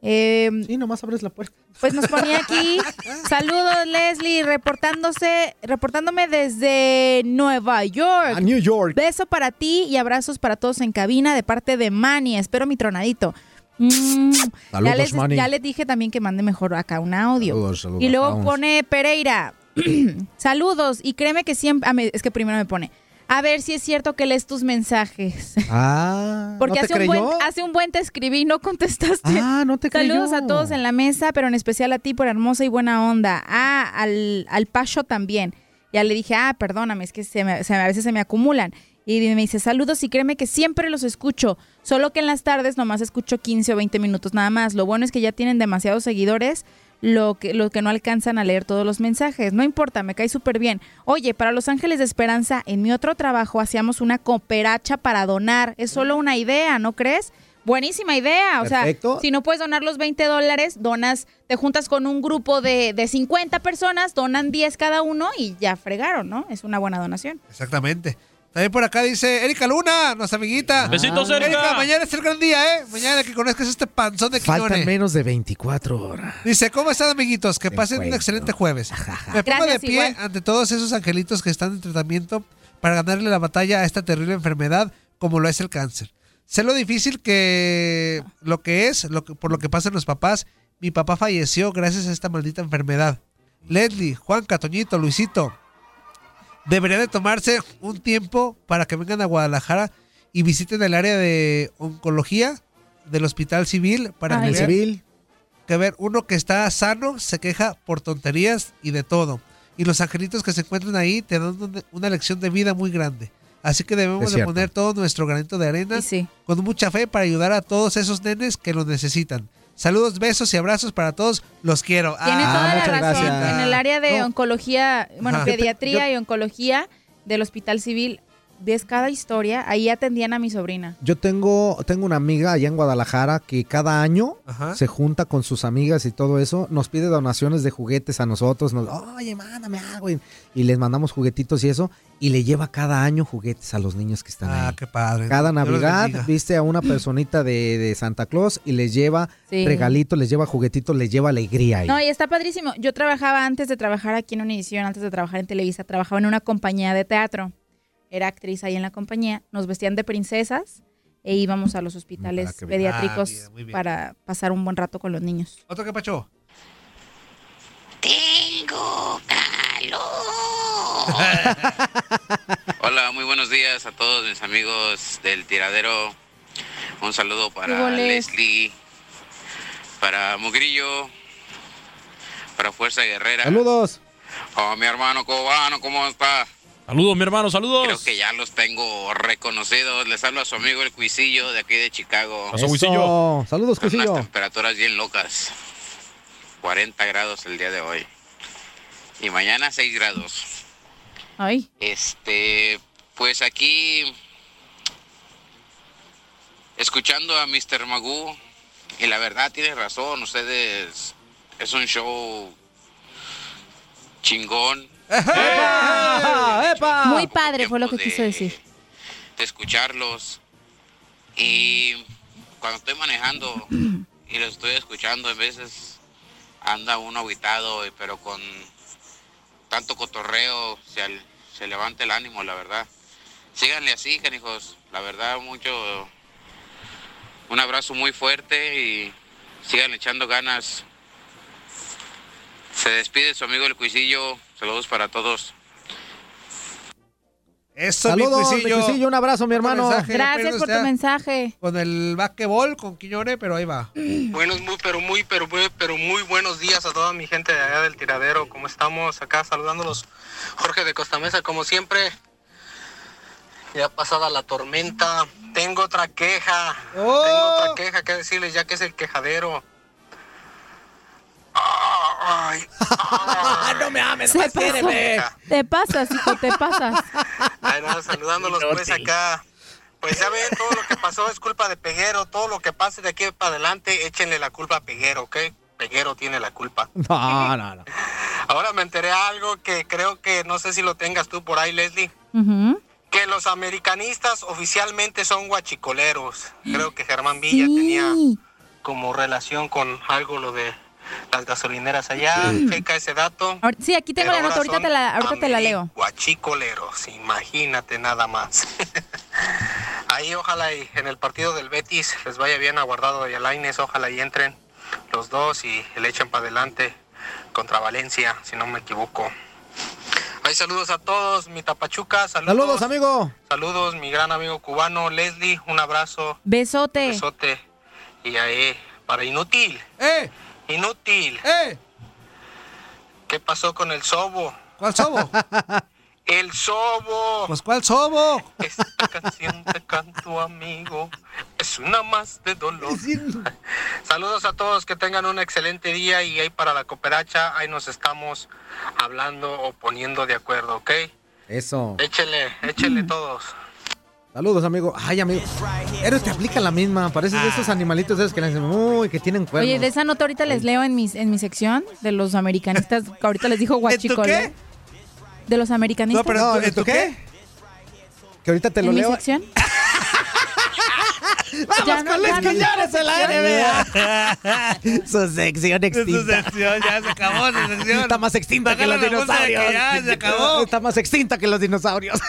Eh, sí, nomás abres la puerta. Pues nos ponía aquí, saludos Leslie, reportándose, reportándome desde Nueva York. A New York. Beso para ti y abrazos para todos en cabina de parte de Manny. Espero mi tronadito. Mm, ya, Saludos, les, Manny. ya les dije también que mande mejor acá un audio. Saludos, saludos, y luego vamos. pone Pereira, saludos. Y créeme que siempre, ah, me- es que primero me pone, a ver si es cierto que lees tus mensajes. Ah, Porque ¿no te hace, un buen, hace un buen te escribí y no contestaste. Ah, no te Saludos creyó. a todos en la mesa, pero en especial a ti por hermosa y buena onda. Ah, al, al Pacho también. Ya le dije, ah, perdóname, es que se me- se me- a veces se me acumulan. Y me dice, saludos y créeme que siempre los escucho. Solo que en las tardes nomás escucho 15 o 20 minutos nada más. Lo bueno es que ya tienen demasiados seguidores, lo que, lo que no alcanzan a leer todos los mensajes. No importa, me cae súper bien. Oye, para Los Ángeles de Esperanza, en mi otro trabajo hacíamos una cooperacha para donar. Es solo una idea, ¿no crees? Buenísima idea. O Perfecto. sea, si no puedes donar los 20 dólares, donas, te juntas con un grupo de, de 50 personas, donan 10 cada uno y ya fregaron, ¿no? Es una buena donación. Exactamente. También por acá dice Erika Luna, nuestra amiguita. Besitos, Erika. Erika, mañana es el gran día, ¿eh? Mañana que conozcas este panzón de Faltan Quiñones. menos de 24 horas. Dice, ¿cómo están, amiguitos? Que pasen un excelente jueves. Me pongo de Gracias, pie igual. ante todos esos angelitos que están en tratamiento para ganarle la batalla a esta terrible enfermedad como lo es el cáncer. Sé lo difícil que lo que es, lo que, por lo que pasan los papás. Mi papá falleció gracias a esta maldita enfermedad. Leslie, Juan, Catoñito, Luisito, deberían de tomarse un tiempo para que vengan a Guadalajara y visiten el área de oncología del Hospital Civil para Ay. que vean- civil. que ver, uno que está sano se queja por tonterías y de todo. Y los angelitos que se encuentran ahí te dan una- lección de vida muy grande. Así que debemos de poner todo nuestro granito de arena con mucha fe para ayudar a todos esos nenes que lo necesitan. Saludos, besos y abrazos para todos. Los quiero. Tiene Ah, toda la muchas razón. gracias. En el área de No. oncología, bueno, Ajá. pediatría Yo- y oncología del Hospital Civil, ves cada historia, ahí atendían a mi sobrina. Yo tengo, tengo una amiga allá en Guadalajara que cada año Ajá. se junta con sus amigas y todo eso, nos pide donaciones de juguetes a nosotros, nos, oye, mándame algo, y, y les mandamos juguetitos y eso, y le lleva cada año juguetes a los niños que están Ah, ahí. qué padre. Cada Navidad viste a una personita de, de Santa Claus y les lleva Sí. regalitos, les lleva juguetitos, les lleva alegría ahí. No, y está padrísimo. Yo trabajaba antes de trabajar aquí en Univision, antes de trabajar en Televisa, trabajaba en una compañía de teatro. Era actriz ahí en la compañía. Nos vestían de princesas e íbamos a los hospitales pediátricos Ah, bien, muy bien. para pasar un buen rato con los niños. ¿Otro que pacho? Tengo Hola, muy buenos días a todos mis amigos del tiradero. Un saludo ¿Qué para? Leslie, para Mugrillo, para Fuerza Guerrera. Saludos. Oh, mi hermano cubano, ¿cómo está? Saludos, mi hermano, saludos. Creo que ya los tengo reconocidos. Les hablo a su amigo el Cuisillo de aquí de Chicago. Eso. Saludos, Con unas Cuisillo. temperaturas bien locas. 40 grados el día de hoy. Y mañana 6 grados. Ay. Este, pues aquí escuchando a Mr. Magoo y la verdad tiene razón, ustedes es un show chingón Muy padre fue lo que quiso decir. de escucharlos. Y cuando estoy manejando y los estoy escuchando en veces anda uno aguitado y- pero con tanto cotorreo se levanta el ánimo la verdad. Síganle así canijos. La verdad mucho un abrazo muy fuerte y sigan echando ganas. Se despide su amigo el cuisillo saludos para todos Eso, Saludos, mi mi Cuisillo. Cuisillo, un abrazo, mi hermano. mensaje, Gracias por tu mensaje. Con el basquetbol, con Quiñone, pero ahí va. Buenos, muy, pero muy, pero muy, pero muy buenos días a toda mi gente de allá del tiradero. ¿Cómo estamos? Acá saludándolos, Jorge de Costa Mesa, como siempre. ya pasada la tormenta. Tengo otra queja. Oh. Tengo otra queja que decirles, ya que es el quejadero. Ay, no me ames, Se pasó. Te pasas, hijo, te pasas. Ay, no, saludándolos pues acá. Pues ya ven, todo lo que pasó es culpa de Peguero. Todo lo que pase de aquí para adelante, échenle la culpa a Peguero, ¿ok? Peguero tiene la culpa. No, no, no. Ahora me enteré algo que creo que no sé si lo tengas tú por ahí, Leslie. Que los americanistas oficialmente son guachicoleros. Creo que Germán Villa tenía como relación con algo lo de las gasolineras allá. Checa ese dato. Sí, aquí tengo Pero la nota, ahorita te la, ahorita te la leo. Guachicoleros, imagínate nada más. Ahí ojalá y en el partido del Betis les vaya bien a Guardado y a Lainez, ojalá y entren los dos y le echen para adelante contra Valencia, si no me equivoco. Ahí saludos a todos, mi Tapachuca, saludos. Saludos, amigo. Saludos, mi gran amigo cubano Leslie, un abrazo, Besote. besote. Y ahí, para Inútil. ¡Eh! Inútil. ¡Eh! ¿Qué pasó con el sobo? ¿Cuál sobo? El sobo. Pues ¿cuál sobo? Esta canción te canto, amigo. Es una más de dolor. Saludos a todos, que tengan un excelente día y ahí para la cooperacha, ahí nos estamos hablando o poniendo de acuerdo, ¿ok? Eso. Échele, échele todos. Saludos, amigo. Ay, amigo. Eres te aplica la misma. Pareces de esos animalitos esos que le dicen, uy, que tienen cuernos. Oye, de esa nota ahorita les leo en, mis, en mi sección de los americanistas, que ahorita les dijo guachicole. De los americanistas. No, ¿en tu qué? Que ahorita te lo ¿En mi leo. sección? Vamos Ya no- con ya Luis no Quiñones en la NBA. Su sección extinta. sección, ya se acabó su sección. Está más extinta que los que dinosaurios. ya se acabó. Está más extinta que los dinosaurios.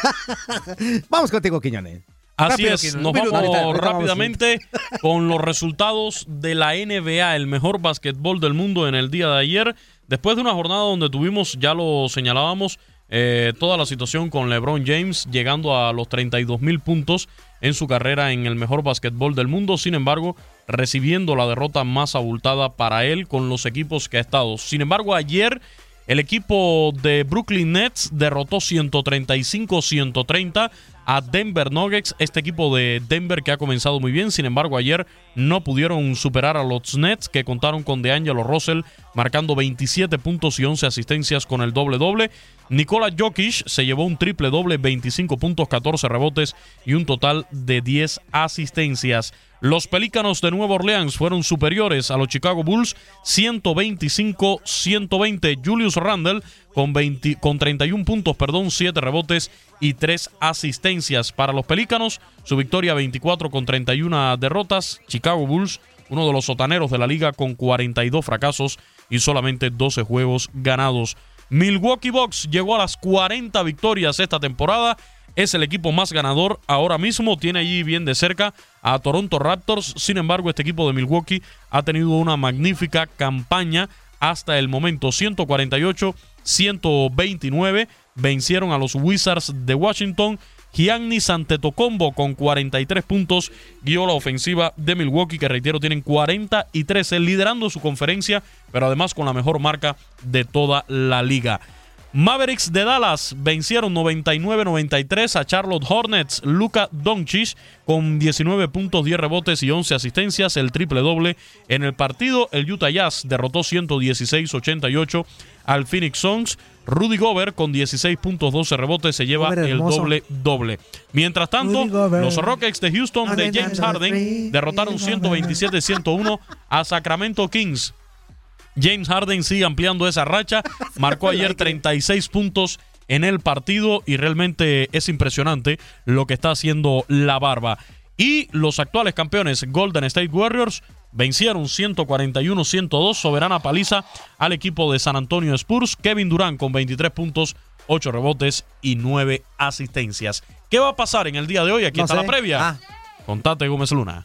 Vamos contigo, Quiñones. Así Rápido, es, Quiñones. nos vamos Ahorita- ahorita vamos. rápidamente con los resultados de la NBA, el mejor básquetbol del mundo en el día de ayer. Después de una jornada donde tuvimos, ya lo señalábamos, eh, toda la situación con LeBron James llegando a los 32 mil puntos en su carrera en el mejor básquetbol del mundo. Sin embargo, recibiendo la derrota más abultada para él con los equipos que ha estado. Sin embargo, ayer el equipo de Brooklyn Nets derrotó 135-130 a Denver Nuggets, este equipo de Denver que ha comenzado muy bien, sin embargo ayer no pudieron superar a los Nets que contaron con DeAngelo Russell marcando 27 puntos y 11 asistencias con el doble doble. Nikola Jokic se llevó un triple doble, 25 puntos, 14 rebotes y un total de 10 asistencias. Los Pelícanos de Nueva Orleans fueron superiores a los Chicago Bulls 125-120. Julius Randle con, 20 con 31 puntos, perdón, 7 rebotes y 3 asistencias. Para los Pelícanos, su victoria 24 con 31 derrotas. Chicago Bulls, uno de los sotaneros de la liga con 42 fracasos y solamente 12 juegos ganados. Milwaukee Bucks llegó a las 40 victorias esta temporada. Es el equipo más ganador ahora mismo. Tiene allí bien de cerca a Toronto Raptors. Sin embargo, este equipo de Milwaukee ha tenido una magnífica campaña hasta el momento. 148-129 vencieron a los Wizards de Washington. Giannis Antetokounmpo con 43 puntos guió la ofensiva de Milwaukee, que reitero tienen 43, liderando su conferencia, pero además con la mejor marca de toda la liga. Mavericks de Dallas vencieron 99-93 a Charlotte Hornets. Luka Doncic con 19 puntos, 10 rebotes y 11 asistencias, el triple doble en el partido. El Utah Jazz derrotó 116-88 al Phoenix Suns. Rudy Gobert con 16 puntos, 12 rebotes se lleva el doble doble. Mientras tanto, los Rockets de Houston de James Harden derrotaron 127-101 a Sacramento Kings. James Harden sigue ampliando esa racha. Marcó ayer 36 puntos en el partido y realmente es impresionante lo que está haciendo la barba. Y los actuales campeones Golden State Warriors vencieron 141-102, soberana paliza al equipo de San Antonio Spurs. Kevin Durant con 23 puntos, 8 rebotes y 9 asistencias. ¿Qué va a pasar en el día de hoy? Aquí No está sé. la previa. Ah. Contate Gómez Luna.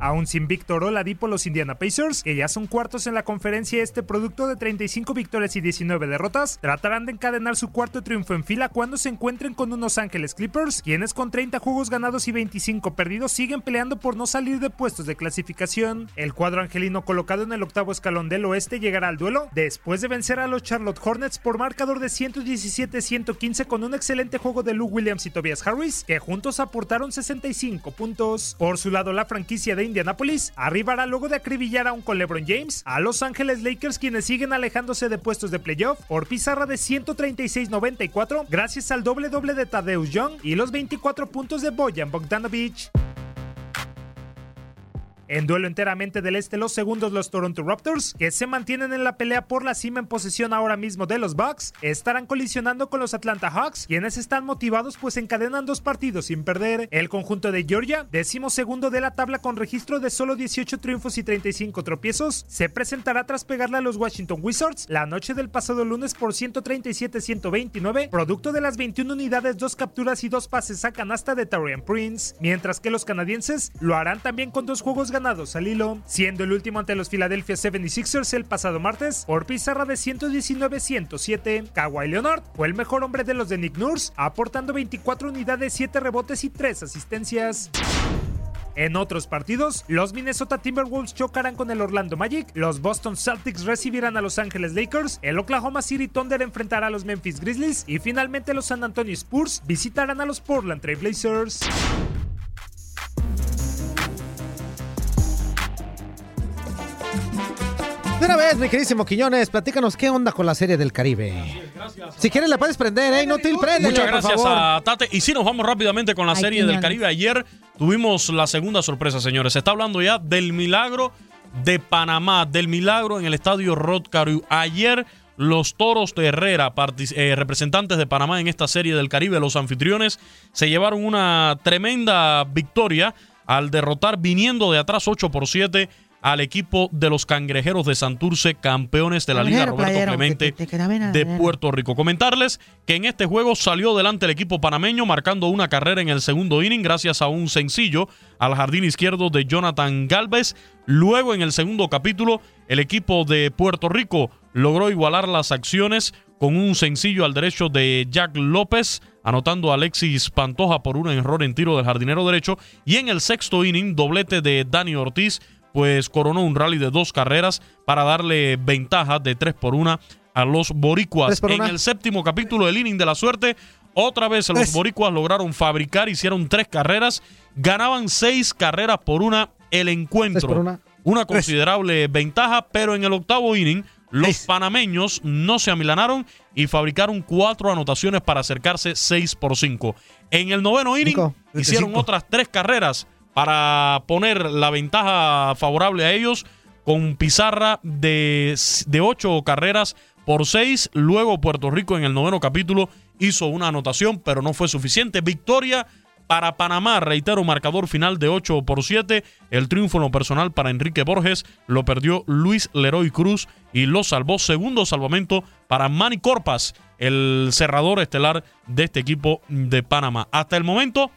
Aún sin Víctor Oladipo, los Indiana Pacers, que ya son cuartos en la conferencia este producto de 35 victorias y 19 derrotas, tratarán de encadenar su cuarto triunfo en fila cuando se encuentren con unos Ángeles Clippers, quienes con 30 juegos ganados y 25 perdidos siguen peleando por no salir de puestos de clasificación. El cuadro angelino colocado en el octavo escalón del oeste llegará al duelo después de vencer a los Charlotte Hornets por marcador de 117-115 con un excelente juego de Lou Williams y Tobias Harris, que juntos aportaron 65 puntos. Por su lado, la franquicia de Indianapolis arribará luego de acribillar aún con LeBron James a Los Ángeles Lakers, quienes siguen alejándose de puestos de playoff por pizarra de 136-94 gracias al doble doble de Tadeusz Young y los 24 puntos de Bojan Bogdanovic. En duelo enteramente del este, los segundos, los Toronto Raptors, que se mantienen en la pelea por la cima en posesión ahora mismo de los Bucks, estarán colisionando con los Atlanta Hawks, quienes están motivados pues encadenan dos partidos sin perder. El conjunto de Georgia, décimo segundo de la tabla con registro de solo 18 triunfos y 35 tropiezos, se presentará tras pegarle a los Washington Wizards la noche del pasado lunes por 137-129, producto de las 21 unidades, dos capturas y dos pases a canasta de Tarian Prince, mientras que los canadienses lo harán también con dos juegos ganados al hilo, siendo el último ante los Philadelphia 76ers el pasado martes por pizarra de 119-107. Kawhi Leonard fue el mejor hombre de los de Nick Nurse, aportando 24 unidades, 7 rebotes y 3 asistencias. En otros partidos, los Minnesota Timberwolves chocarán con el Orlando Magic, los Boston Celtics recibirán a Los Angeles Lakers, el Oklahoma City Thunder enfrentará a los Memphis Grizzlies y finalmente los San Antonio Spurs visitarán a los Portland Trail Blazers. Una vez, mi queridísimo Quiñones, platícanos qué onda con la serie del Caribe. Si quieres la puedes prender, ¿eh? Inútil, préndele, Muchas por gracias favor. a Tate. Y sí, nos vamos rápidamente con la Ay, serie del. Caribe. Ayer tuvimos la segunda sorpresa, señores. Se está hablando ya del milagro de Panamá, del milagro en el estadio Rod Carew. Ayer los Toros de Herrera, eh, representantes de Panamá en esta serie del Caribe, los anfitriones, se llevaron una tremenda victoria al derrotar viniendo de atrás 8 por 7 al equipo de los Cangrejeros de Santurce, campeones de la Liga Roberto playero, Clemente te- te de. Puerto Rico. Comentarles que en este juego salió delante el equipo panameño marcando una carrera en el segundo inning gracias a un sencillo al jardín izquierdo de Jonathan Galvez. Luego en el segundo capítulo el equipo de Puerto Rico logró igualar las acciones con un sencillo al derecho de Jack López, anotando a Alexis Pantoja por un error en tiro del jardinero derecho. Y en el sexto inning, doblete de Dani Ortiz, pues coronó un rally de dos carreras para darle ventaja de tres por una a los boricuas. En el séptimo capítulo del inning de la suerte, otra vez los boricuas lograron fabricar, hicieron tres carreras, ganaban seis carreras por una el encuentro. Una. Una considerable ventaja, pero en el octavo inning los panameños no se amilanaron y fabricaron cuatro anotaciones para acercarse 6 por 5. En el noveno inning hicieron Cinco. otras tres carreras para poner la ventaja favorable a ellos con pizarra de, de 8 carreras por 6. Luego Puerto Rico en el noveno capítulo hizo una anotación, pero no fue suficiente. Victoria para Panamá, reitero, marcador final de 8 por 7. El triunfo en lo personal para Enrique Borges lo perdió Luis Leroy Cruz y lo salvó. Segundo salvamento para Manny Corpas, el cerrador estelar de este equipo de Panamá. Hasta el momento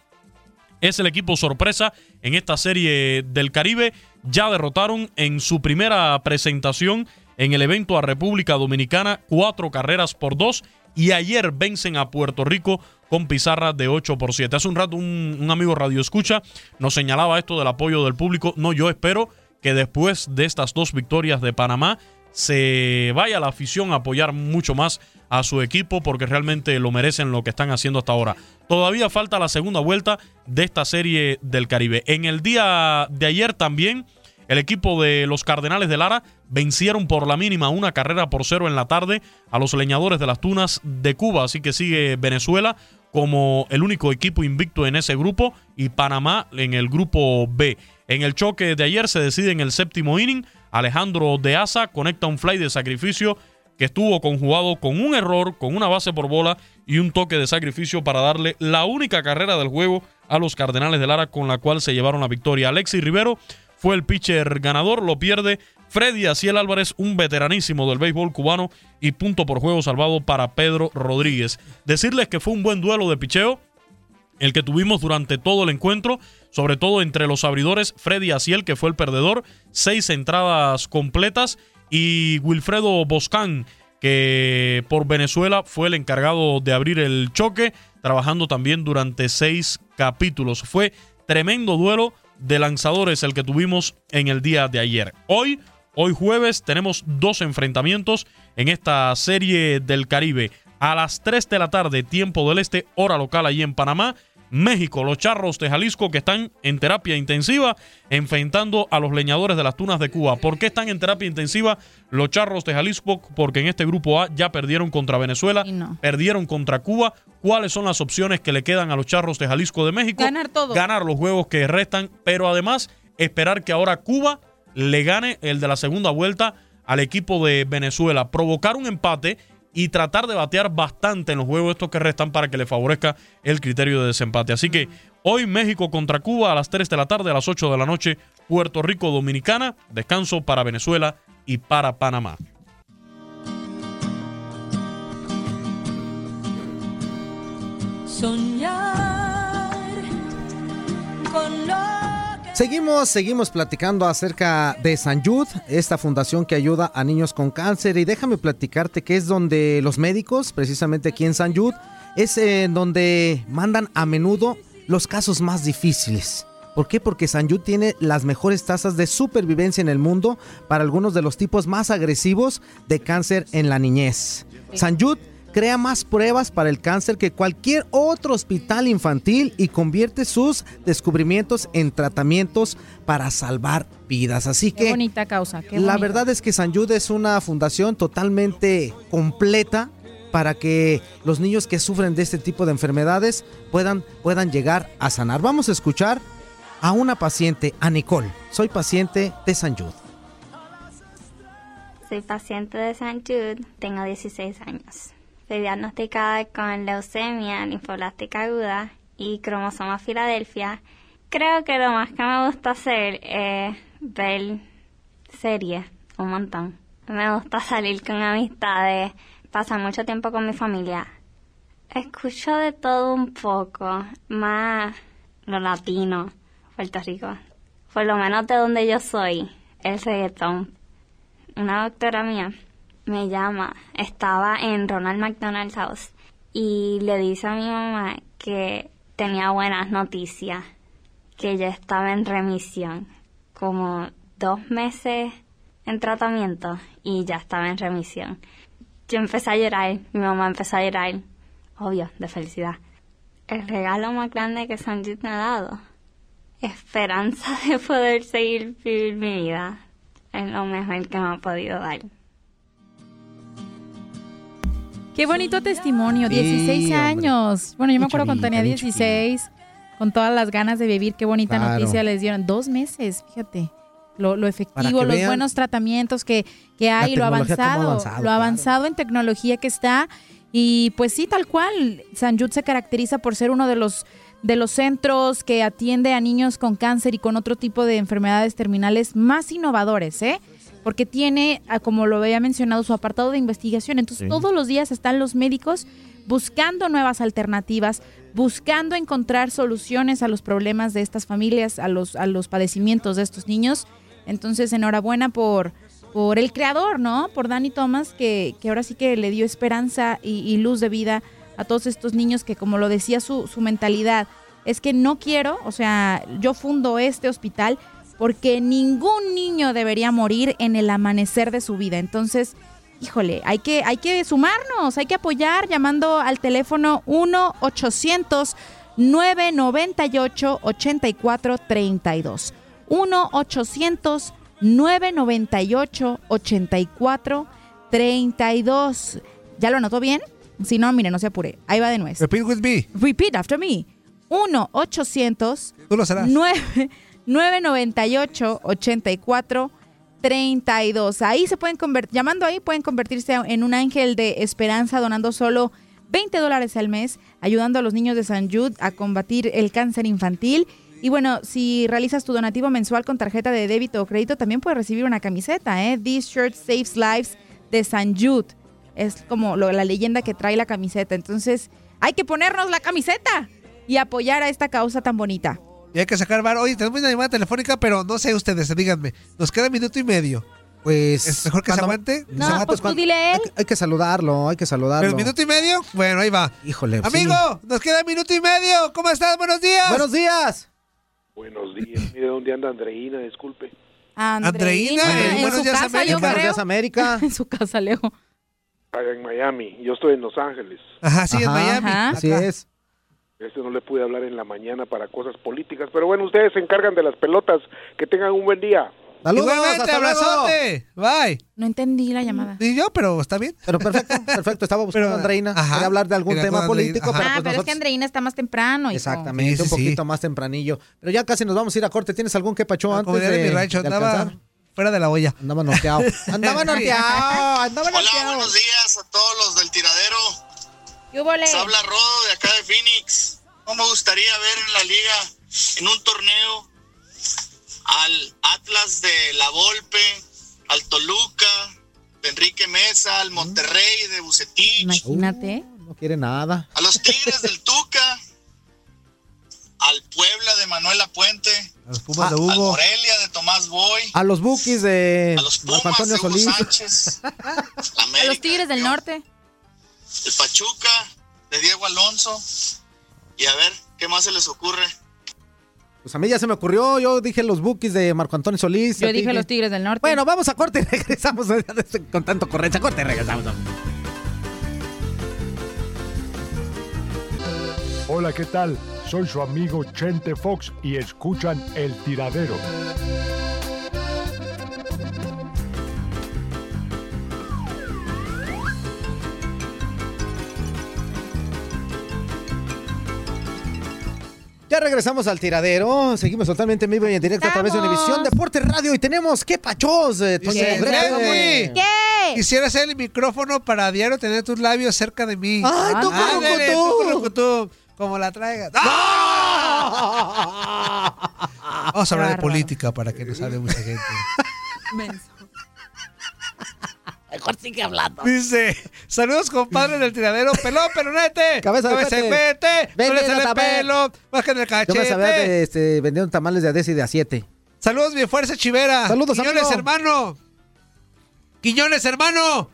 es el equipo sorpresa en esta serie del Caribe. Ya derrotaron en su primera presentación en el evento a República Dominicana cuatro carreras por dos y ayer vencen a Puerto Rico con pizarra de 8 por 7. Hace un rato un, un amigo Radio Escucha nos señalaba esto del apoyo del público. No, yo espero que después de estas dos victorias de Panamá se vaya la afición a apoyar mucho más a su equipo porque realmente lo merecen lo que están haciendo hasta ahora. Todavía falta la segunda vuelta de esta serie del Caribe. En el día de ayer también el equipo de los Cardenales de Lara vencieron por la mínima una carrera por cero en la tarde a los leñadores de las Tunas de Cuba. Así que sigue Venezuela como el único equipo invicto en ese grupo y Panamá en el grupo B. En el choque de ayer se decide en el séptimo inning. Alejandro de Asa conecta un fly de sacrificio que estuvo conjugado con un error, con una base por bola y un toque de sacrificio para darle la única carrera del juego a los Cardenales de Lara con la cual se llevaron la victoria. Alexis Rivero fue el pitcher ganador, lo pierde Freddy Aciel Álvarez, un veteranísimo del béisbol cubano y punto por juego salvado para Pedro Rodríguez. Decirles que fue un buen duelo de picheo el que tuvimos durante todo el encuentro. sobre todo entre los abridores, Freddy Asiel, que fue el perdedor, seis entradas completas, y Wilfredo Boscán, que por Venezuela fue el encargado de abrir el choque, trabajando también durante seis capítulos. Fue tremendo duelo de lanzadores el que tuvimos en el día de ayer. Hoy, hoy jueves, tenemos dos enfrentamientos en esta serie del Caribe. A las 3 de la tarde, tiempo del este, hora local allí en Panamá. México, los charros de Jalisco que están en terapia intensiva enfrentando a los leñadores de las tunas de Cuba. ¿Por qué están en terapia intensiva los charros de Jalisco? Porque en este grupo A ya perdieron contra Venezuela, perdieron contra Cuba. ¿Cuáles son las opciones que le quedan a los charros de Jalisco de México? Ganar todo. Ganar los juegos que restan, pero además esperar que ahora Cuba le gane el de la segunda vuelta al equipo de Venezuela, provocar un empate y tratar de batear bastante en los juegos estos que restan para que le favorezca el criterio de desempate. Así que hoy México contra Cuba a las 3 de la tarde, a las 8 de la noche, Puerto Rico Dominicana, descanso para Venezuela y para Panamá. Soñar con lo Seguimos, seguimos platicando acerca de San Jude, esta fundación que ayuda a niños con cáncer. Y déjame platicarte que es donde los médicos, precisamente aquí en San Jude, es en donde mandan a menudo los casos más difíciles. ¿Por qué? Porque San Jude tiene las mejores tasas de supervivencia en el mundo para algunos de los tipos más agresivos de cáncer en la niñez. San crea más pruebas para el cáncer que cualquier otro hospital infantil y convierte sus descubrimientos en tratamientos para salvar vidas. Así Qué que bonita causa. qué la verdad es que San Jude es una fundación totalmente completa para que los niños que sufren de este tipo de enfermedades puedan, puedan llegar a sanar. Vamos a escuchar a una paciente, a Nicole. Soy paciente de San Jude. Soy paciente de San Jude, tengo 16 años. Fui diagnosticada con leucemia linfoblástica aguda y cromosoma Filadelfia. Creo que lo más que me gusta hacer es ver series un montón. Me gusta salir con amistades, pasar mucho tiempo con mi familia. Escucho de todo un poco, más lo latino, Puerto Rico. Por lo menos de donde yo soy, el reggaetón. Una doctora mía me llama, estaba en Ronald McDonald's House y le dice a mi mamá que tenía buenas noticias, que yo estaba en remisión, como dos meses en tratamiento y ya estaba en remisión. Yo empecé a llorar, mi mamá empezó a llorar, obvio, de felicidad. El regalo más grande que San Jude me ha dado, esperanza de poder seguir vivir mi vida, es lo mejor que me ha podido dar. Qué bonito testimonio, Sí, 16 hombre. años. Bueno, yo me acuerdo cuando tenía chavita, bien 16, con todas las ganas de vivir, qué bonita Claro. noticia les dieron. Dos meses, fíjate. Lo, lo efectivo, los vean buenos tratamientos que, que hay, lo avanzado, avanzado, lo claro. avanzado en tecnología que está. Y pues sí, tal cual, San Jude se caracteriza por ser uno de los de los centros que atiende a niños con cáncer y con otro tipo de enfermedades terminales más innovadores, ¿eh? Porque tiene, ah, como lo había mencionado, su apartado de investigación. Entonces, Sí. todos los días están los médicos buscando nuevas alternativas, buscando encontrar soluciones a los problemas de estas familias, a los, a los padecimientos de estos niños. Entonces, enhorabuena por, por el creador, ¿no? Por Danny Thomas, que, que ahora sí que le dio esperanza y, y luz de vida a todos estos niños que, como lo decía su, su mentalidad, es que no quiero, o sea, yo fundo este hospital porque ningún niño debería morir en el amanecer de su vida. Entonces, híjole, hay que, hay que sumarnos, hay que apoyar llamando al teléfono 1-800-998-8432. 1-800-998-8432. ¿Ya lo anotó bien? Si no, mire, no se apure. Ahí va de nuez. Repeat with me. Repeat after me. 1-800. Tú lo serás. 998-8432. Ahí se pueden convertir, llamando ahí pueden convertirse en un ángel de esperanza donando solo 20 dólares al mes, ayudando a los niños de San Jude a combatir el cáncer infantil. Y bueno, si realizas tu donativo mensual con tarjeta de débito o crédito, también puedes recibir una camiseta, ¿eh? This shirt saves lives de San Jude. Es como lo- la leyenda que trae la camiseta. Entonces, hay que ponernos la camiseta y apoyar a esta causa tan bonita. Y hay que sacar bar. Oye, tenemos una llamada telefónica, pero no sé ustedes, díganme. Nos queda minuto y medio. Pues. ¿Es mejor que se aguante? No, Se aguante pues, cuando- dile a él. Hay que saludarlo, hay que saludarlo. ¿Pero minuto y medio? Bueno, ahí va. Híjole, Amigo, sí. nos queda minuto y medio. ¿Cómo estás? Buenos días. Buenos días. Buenos días. Mire dónde anda Andreina, disculpe. Andreina, en en Buenos Días casa, América. yo Buenos. Días América. en su casa, Leo. Allá en Miami. Yo estoy en Los Ángeles. Ajá, sí, en Ajá, Miami. Así Acá. es. Este no le pude hablar en la mañana para cosas políticas. Pero bueno, ustedes se encargan de las pelotas. Que tengan un buen día. Saludos, hasta abrazote. Bye. No entendí la llamada. Ni yo, pero está bien. Pero perfecto, perfecto. Estaba buscando a Andreina. ajá. Quería hablar de algún tema político, ajá. pero ah, pues pero es que nosotros- Andreina está más temprano. hijo. Exactamente, Sí, un sí, sí. poquito más tempranillo. Pero ya casi nos vamos a ir a corte. ¿Tienes algún que pacho antes diría de, mi rancho, de andaba fuera de la olla. Andaba norteado. Andaba norteado. Andaba Hola, norteado. buenos días a todos los del tiradero. Les habla Rodo de acá de Phoenix. No me gustaría ver en la liga, en un torneo, al Atlas de La Volpe, al Toluca, de Enrique Mesa, al Monterrey de Bucetich, Imagínate. No quiere nada. a los Tigres del Tuca, al Puebla de Manuel Puente, A los Pumas de al Hugo. Morelia de Tomás Boy, A los bookies de a los Pumas Antonio de Hugo Solís. Sánchez, A los Tigres del Norte. El Pachuca de Diego Alonso. Y a ver, ¿qué más se les ocurre? Pues a mí ya se me ocurrió. Yo dije los bookies de Marco Antonio Solís. Yo dije los Tigres del Norte. Bueno, vamos a corte y regresamos con tanto correcto. Corte y regresamos. Hola, ¿qué tal? Soy su amigo Chente Fox y escuchan El Tiradero. Ya regresamos al tiradero. Seguimos totalmente en vivo y en directo a través de. Univisión Deporte Radio. Y tenemos qué pachos, eh, Toño Dice, ¿Qué? Quisiera hacer el micrófono para diario tener tus labios cerca de mí. ¡Ay, tú, Ándale, curucutú! tú, curucutú, Como la traigas. Vamos a hablar de política para que nos hable mucha gente. Mejor sigue hablando. Dice, saludos compadres del tiradero, pelón, pelonete, Cabeza de cabeza de cohete. cohete, no le Vendiendo sale el pelo, bajen el Yo me sabía cachete. de, este, vendiendo tamales de a 10 y de a 7. Saludos, mi fuerza chivera. Saludos, Quiñones, amigo. hermano. Quiñones, hermano.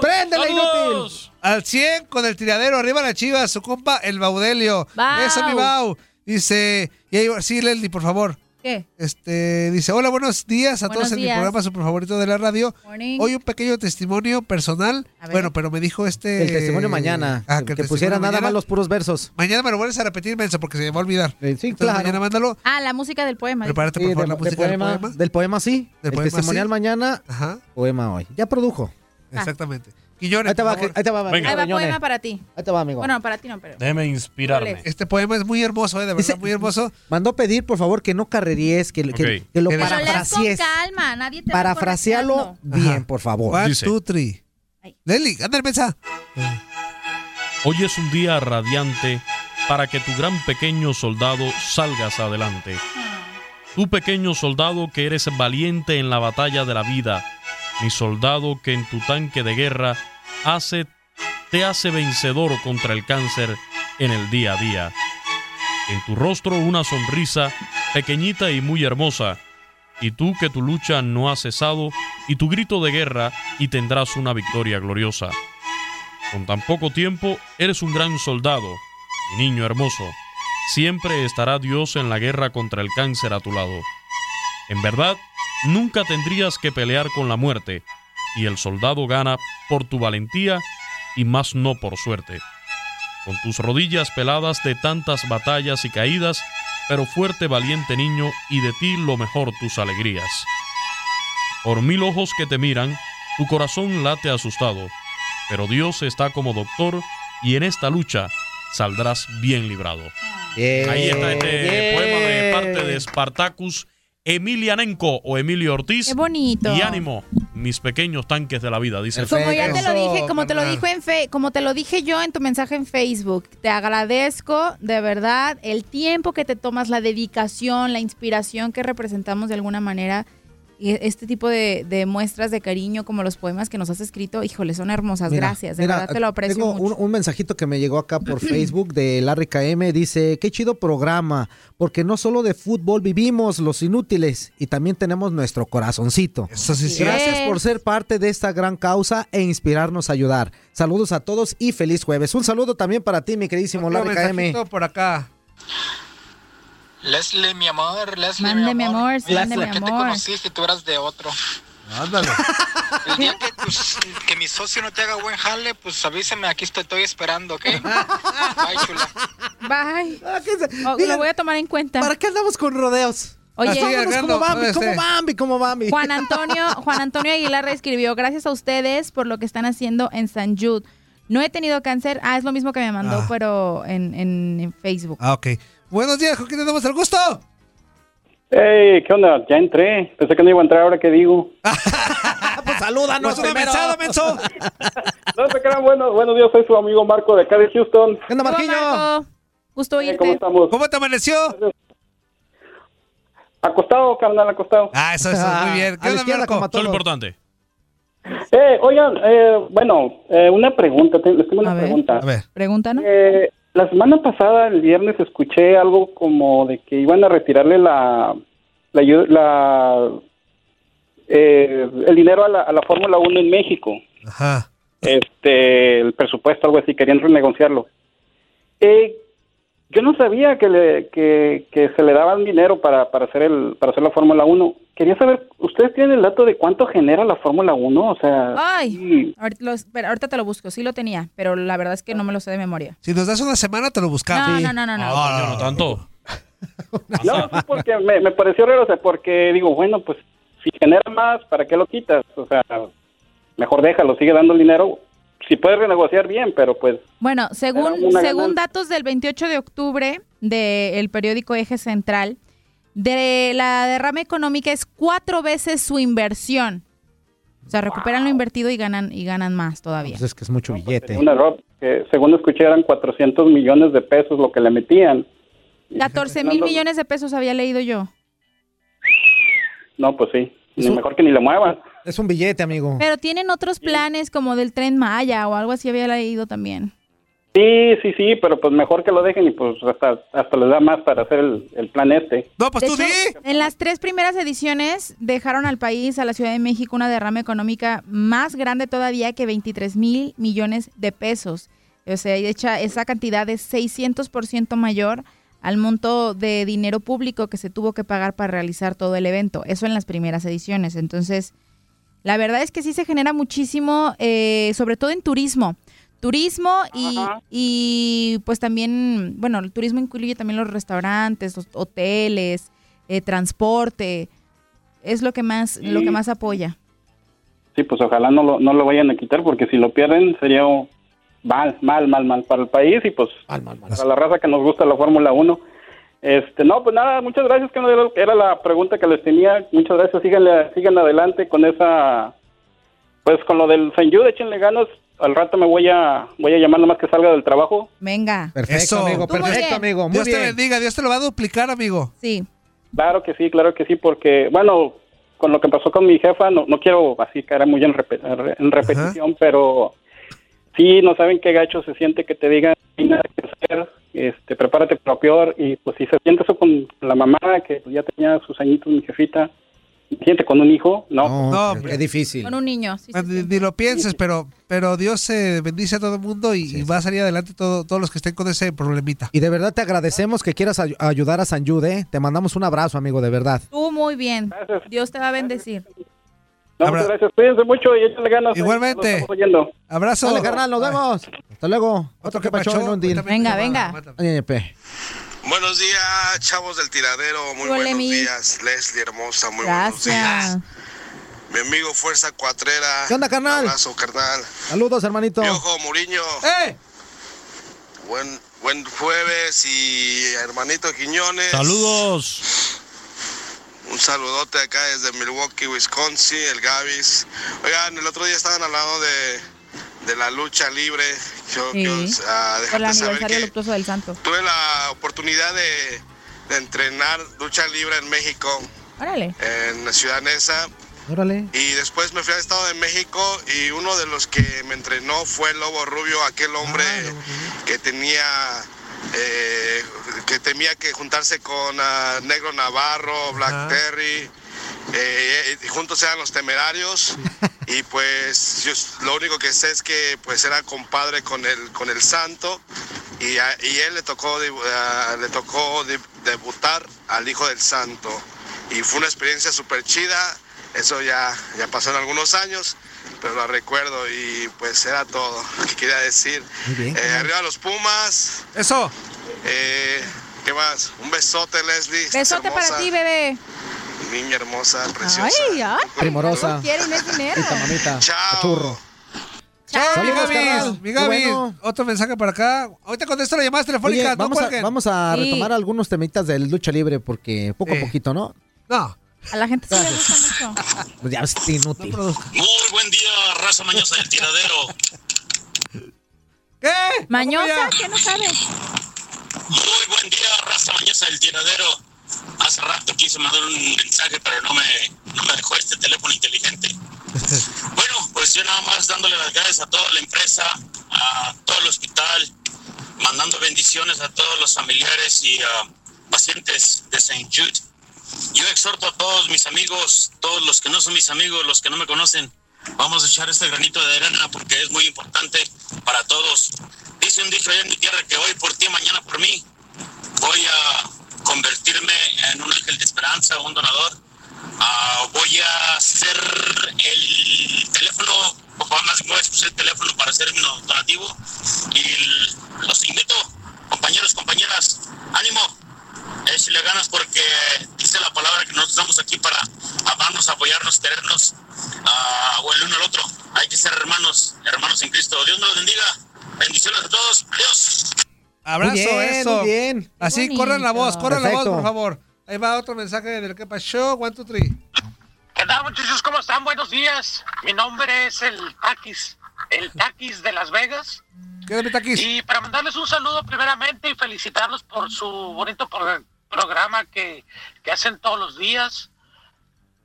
¡Préndele, inútil! Al 100 con el tiradero, arriba la chiva, su compa, el Baudelio. Bau. Eso, mi Bau. Dice, y ahí, sí, Leslie, por favor. ¿Qué? Este, dice, hola, buenos días a Buenos todos en mi programa super favorito de la radio. Morning. Hoy un pequeño testimonio personal. Bueno, pero me dijo este... El testimonio mañana. Ah, que que pusiera nada mañana. más los puros versos. Mañana me lo vuelves a repetir, Mensa, porque se me va a olvidar. Eh, sí, Entonces, claro. mañana mándalo. Ah, la música del poema. Prepárate, Sí, por favor, de- la de música poema, del poema. Del poema sí. Del el poema, testimonial sí. mañana, Ajá, poema hoy. Ya produjo. exactamente. Quiñones, Ahí te va, por favor. ahí te va, Venga. Ahí va poema para ti. Ahí te va, amigo. Bueno, para ti no, pero. Déjeme inspirarme. Este poema es muy hermoso, eh, de verdad, Dice- muy hermoso. Mandó pedir, por favor, que no carreríes, que, que- Ok. que lo Que Pero leas con parafrasees. calma, nadie te va Parafrasealo correteando. bien, Ajá. por favor. One, Dice. two, three. Ay. Leslie, ándale, Mensa. Hoy es un día radiante para que tu gran pequeño soldado salgas adelante. Tú pequeño soldado que eres valiente en la batalla de la vida, mi soldado que en tu tanque de guerra hace, te hace vencedor contra el cáncer en el día a día. En tu rostro una sonrisa pequeñita y muy hermosa, y tú que tu lucha no ha cesado, y tu grito de guerra, y tendrás una victoria gloriosa. Con tan poco tiempo eres un gran soldado, niño hermoso. Siempre estará Dios en la guerra contra el cáncer a tu lado. En verdad, nunca tendrías que pelear con la muerte, y el soldado gana por tu valentía y más no por suerte. Con tus rodillas peladas de tantas batallas y caídas, pero fuerte valiente niño, y de ti lo mejor tus alegrías. Por mil ojos que te miran, tu corazón late asustado, pero Dios está como doctor y en esta lucha saldrás bien librado. Ahí está este poema de parte de Spartacus Emilianenko o Emilio Ortiz. Qué bonito. Y ánimo, mis pequeños tanques de la vida, dice. El Como ya te lo dije, como te lo dijo en fe, como te lo dije yo en tu mensaje en Facebook, te agradezco de verdad el tiempo que te tomas, la dedicación, la inspiración que representamos de alguna manera y este tipo de, de muestras de cariño como los poemas que nos has escrito, híjole, son hermosas. Mira, Gracias, de mira, verdad te lo aprecio tengo mucho. Un, un mensajito que me llegó acá por Facebook de Larry KM. Dice, qué chido programa, porque no solo de fútbol vivimos los inútiles y también tenemos nuestro corazoncito. Eso sí, sí. Gracias por ser parte de esta gran causa e inspirarnos a ayudar. Saludos a todos y feliz jueves. Un saludo también para ti, mi queridísimo Otro Larry KM. por acá. Leslie, mi amor, Leslie, Mande, mi amor, mi ¿por qué te amor. conocí si tú eras de otro? Ándale. El día que, pues, que mi socio no te haga buen jale, pues avísame, aquí estoy, estoy esperando, ¿ok? Bye, chula. Bye. Ah, Oh, lo voy a tomar en cuenta. ¿Para qué andamos con rodeos? Oye, como Bambi, como Bambi, como Bambi. Juan Antonio, Juan Antonio Aguilar escribió, gracias a ustedes por lo que están haciendo en San Jude. No he tenido cáncer. Ah, es lo mismo que me mandó, Ah. pero en, en- en Facebook. Ah, ok. Buenos días, ¿con quién tenemos el gusto? Hey, ¿qué onda? Ya entré. Pensé que no iba a entrar, ahora que digo. pues salúdanos Pues una primero. mensada, menso. No se crean, bueno, buenos días, soy su amigo Marco de acá de Houston. ¿Qué onda, Marco? Gusto oírte. ¿Cómo estamos? ¿Cómo te amaneció? Acostado, carnal, acostado. Ah, eso, eso, muy bien. ¿Qué onda, Marco? Es lo importante. Eh, oigan, eh, bueno, eh, una pregunta, les tengo una pregunta. A ver. Pregúntanos. Eh, la semana pasada, el viernes, escuché algo como de que iban a retirarle la, la, la eh, el dinero a la, a la Fórmula 1 en México. Ajá. Este, el presupuesto, algo así, querían renegociarlo. Eh, yo no sabía que, le, que, que se le daban dinero para, para hacer el para hacer la Fórmula 1. Quería saber, ¿ustedes tienen el dato de cuánto genera la Fórmula 1? O sea, Ay, ahorita, lo- espera, ahorita te lo busco. Sí lo tenía, pero la verdad es que no me lo sé de memoria. Si nos das una semana, te lo buscamos. No, no, no, no, no. Ah, no tanto. No, sí, porque me, me pareció raro, o sea, porque digo, bueno, pues si genera más, ¿para qué lo quitas? O sea, mejor déjalo, sigue dando el dinero. Si puedes renegociar bien, pero pues Bueno, según, según ganancia. datos del 28 de octubre del periódico Eje Central, de la derrama económica es cuatro veces su inversión. O sea, recuperan lo invertido y ganan y ganan más todavía. Pues es que es mucho billete. un error, que según escuché eran 400 millones de pesos lo que le metían. 14 mil millones de pesos había leído yo. No, pues sí, ni mejor que ni le muevan. Es un billete, amigo. Pero tienen otros planes como del tren Maya o algo así había leído también. Sí, sí, sí, pero pues mejor que lo dejen y pues hasta, hasta les da más para hacer el, el plan este. No, pues De hecho, En las tres primeras ediciones dejaron al país, a la Ciudad de México, una derrama económica más grande todavía que 23 mil millones de pesos. O sea, y hecha, esa cantidad es 600% mayor al monto de dinero público que se tuvo que pagar para realizar todo el evento. Eso en las primeras ediciones. Entonces, la verdad es que sí se genera muchísimo, eh, sobre todo en turismo. Turismo y, y pues también, bueno, el turismo incluye también los restaurantes, los hoteles, eh, transporte. Es lo que más, lo que más apoya. Sí, pues ojalá no lo, no lo vayan a quitar porque si lo pierden sería mal, mal, mal, mal para el país y pues para la raza que nos gusta la Fórmula 1. Este, no, pues nada, muchas gracias, que no era- la pregunta que les tenía. Muchas gracias, síganle, sigan adelante con esa, pues con lo del San Jude, échenle ganas. Al rato me voy a, voy a llamar nomás que salga del trabajo. Venga. Perfecto, Eso. amigo, Tú perfecto, amigo. Muy Dios te bendiga, Dios te lo va a duplicar, amigo. Sí. Claro que sí, claro que sí, porque, bueno, con lo que pasó con mi jefa, no, no quiero así caer muy en, repe- en repetición, pero sí, no saben qué gacho se siente que te digan, "No hay nada que hacer, este, prepárate para lo peor, y pues si se siente eso con la mamá, que pues, ya tenía sus añitos mi jefita, se siente con un hijo, no. No, qué difícil. Con un niño. sí, sí, Ni, sí. ni lo pienses, pero, pero Dios eh, bendice a todo el mundo y, y va a salir adelante todo, todos los que estén con ese problemita. Y de verdad te agradecemos que quieras ay- ayudar a San Jude, ¿eh? Te mandamos un abrazo, amigo, de verdad. Tú muy bien. Dios te va a bendecir. No, muchas gracias, cuídense mucho y échenle ganas. Igualmente. Estamos oyendo. Abrazo. Dale, carnal, nos vemos. Hasta luego. Otro que pachó en un deal. Venga, venga. Buenos días, chavos del tiradero. Muy Hola, buenos mi. días, Leslie hermosa. Muy buenos días. Gracias. Mi amigo Fuerza Cuatrera. ¿Qué onda, carnal? Un abrazo, carnal. Saludos, hermanito. Piojo Muriño. ¡Eh! Buen, buen jueves y hermanito Quiñones. Saludos. Un saludote acá desde Milwaukee, Wisconsin, el Gavis. Oigan, el otro día estaban hablando de, de la lucha libre. Yo Sí. quiero ah, Por el aniversario luctuoso del santo. tuve la oportunidad de, de entrenar lucha libre en México. Órale. en la ciudad Neza. Órale. Y después me fui al Estado de México y uno de los que me entrenó fue el Lobo Rubio, aquel hombre que tenía, eh, que temía que juntarse con ah, Negro Navarro, Blackberry, eh, y juntos eran los temerarios. Y pues yo lo único que sé es que pues era compadre con el, con el santo y a y él le tocó, ah, le tocó de- debutar al hijo del santo. Y fue una experiencia súper chida. Eso ya, ya pasó en algunos años, pero lo recuerdo y pues era todo lo que quería decir. Muy bien. Eh, arriba los Pumas. Eso. Eh, ¿Qué más? Un besote, Leslie. Besote para ti, bebé. Niña hermosa, preciosa. Ay, ay. Primorosa. Dinero. Mamita. Churro. Chao, mi Saludos, Gaby. carnal. Mi Qué Gaby. bueno. Otro mensaje para acá. Ahorita contesto las llamadas telefónicas. Oye, no vamos, a, vamos a Sí. retomar algunos temitas del lucha libre porque poco a poquito, ¿no? No. A la gente sí le gusta mucho. Pues ya es inútil. Muy buen día, raza mañosa del tiradero. ¿Qué? Mañosa, ¿qué no sabe? Muy buen día, raza mañosa del tiradero. Hace rato quise mandar un mensaje, pero no me, no me dejó este teléfono inteligente. Bueno, pues yo nada más dándole las gracias a toda la empresa, a todo el hospital, mandando bendiciones a todos los familiares y ah, pacientes de St. Jude. Yo exhorto a todos mis amigos, todos los que no son mis amigos, los que no me conocen, vamos a echar este granito de arena porque es muy importante para todos. Dice un dicho allá en mi tierra que hoy por ti, mañana por mí. Voy a convertirme en un ángel de esperanza, un donador. Ah, voy a hacer el teléfono, o más voy a escuchar el teléfono para hacer mi donativo. Y los invito, compañeros, compañeras, ánimo, échale ganas porque dice la palabra que nosotros estamos aquí para amarnos, apoyarnos, querernos, ah, o el uno al otro. Hay que ser hermanos, hermanos en Cristo. Dios nos bendiga. Bendiciones a todos. Adiós. Abrazo, Muy bien, eso. muy bien. Así, corran la voz, corran la voz, Perfecto. por favor. Ahí va otro mensaje del que pasó. One, two, three. ¿Qué tal muchachos? ¿Cómo están? Buenos días. Mi nombre es el Taquis, el Taquis de Las Vegas. Y para mandarles un saludo primeramente y felicitarlos por su bonito pro- programa que, que hacen todos los días.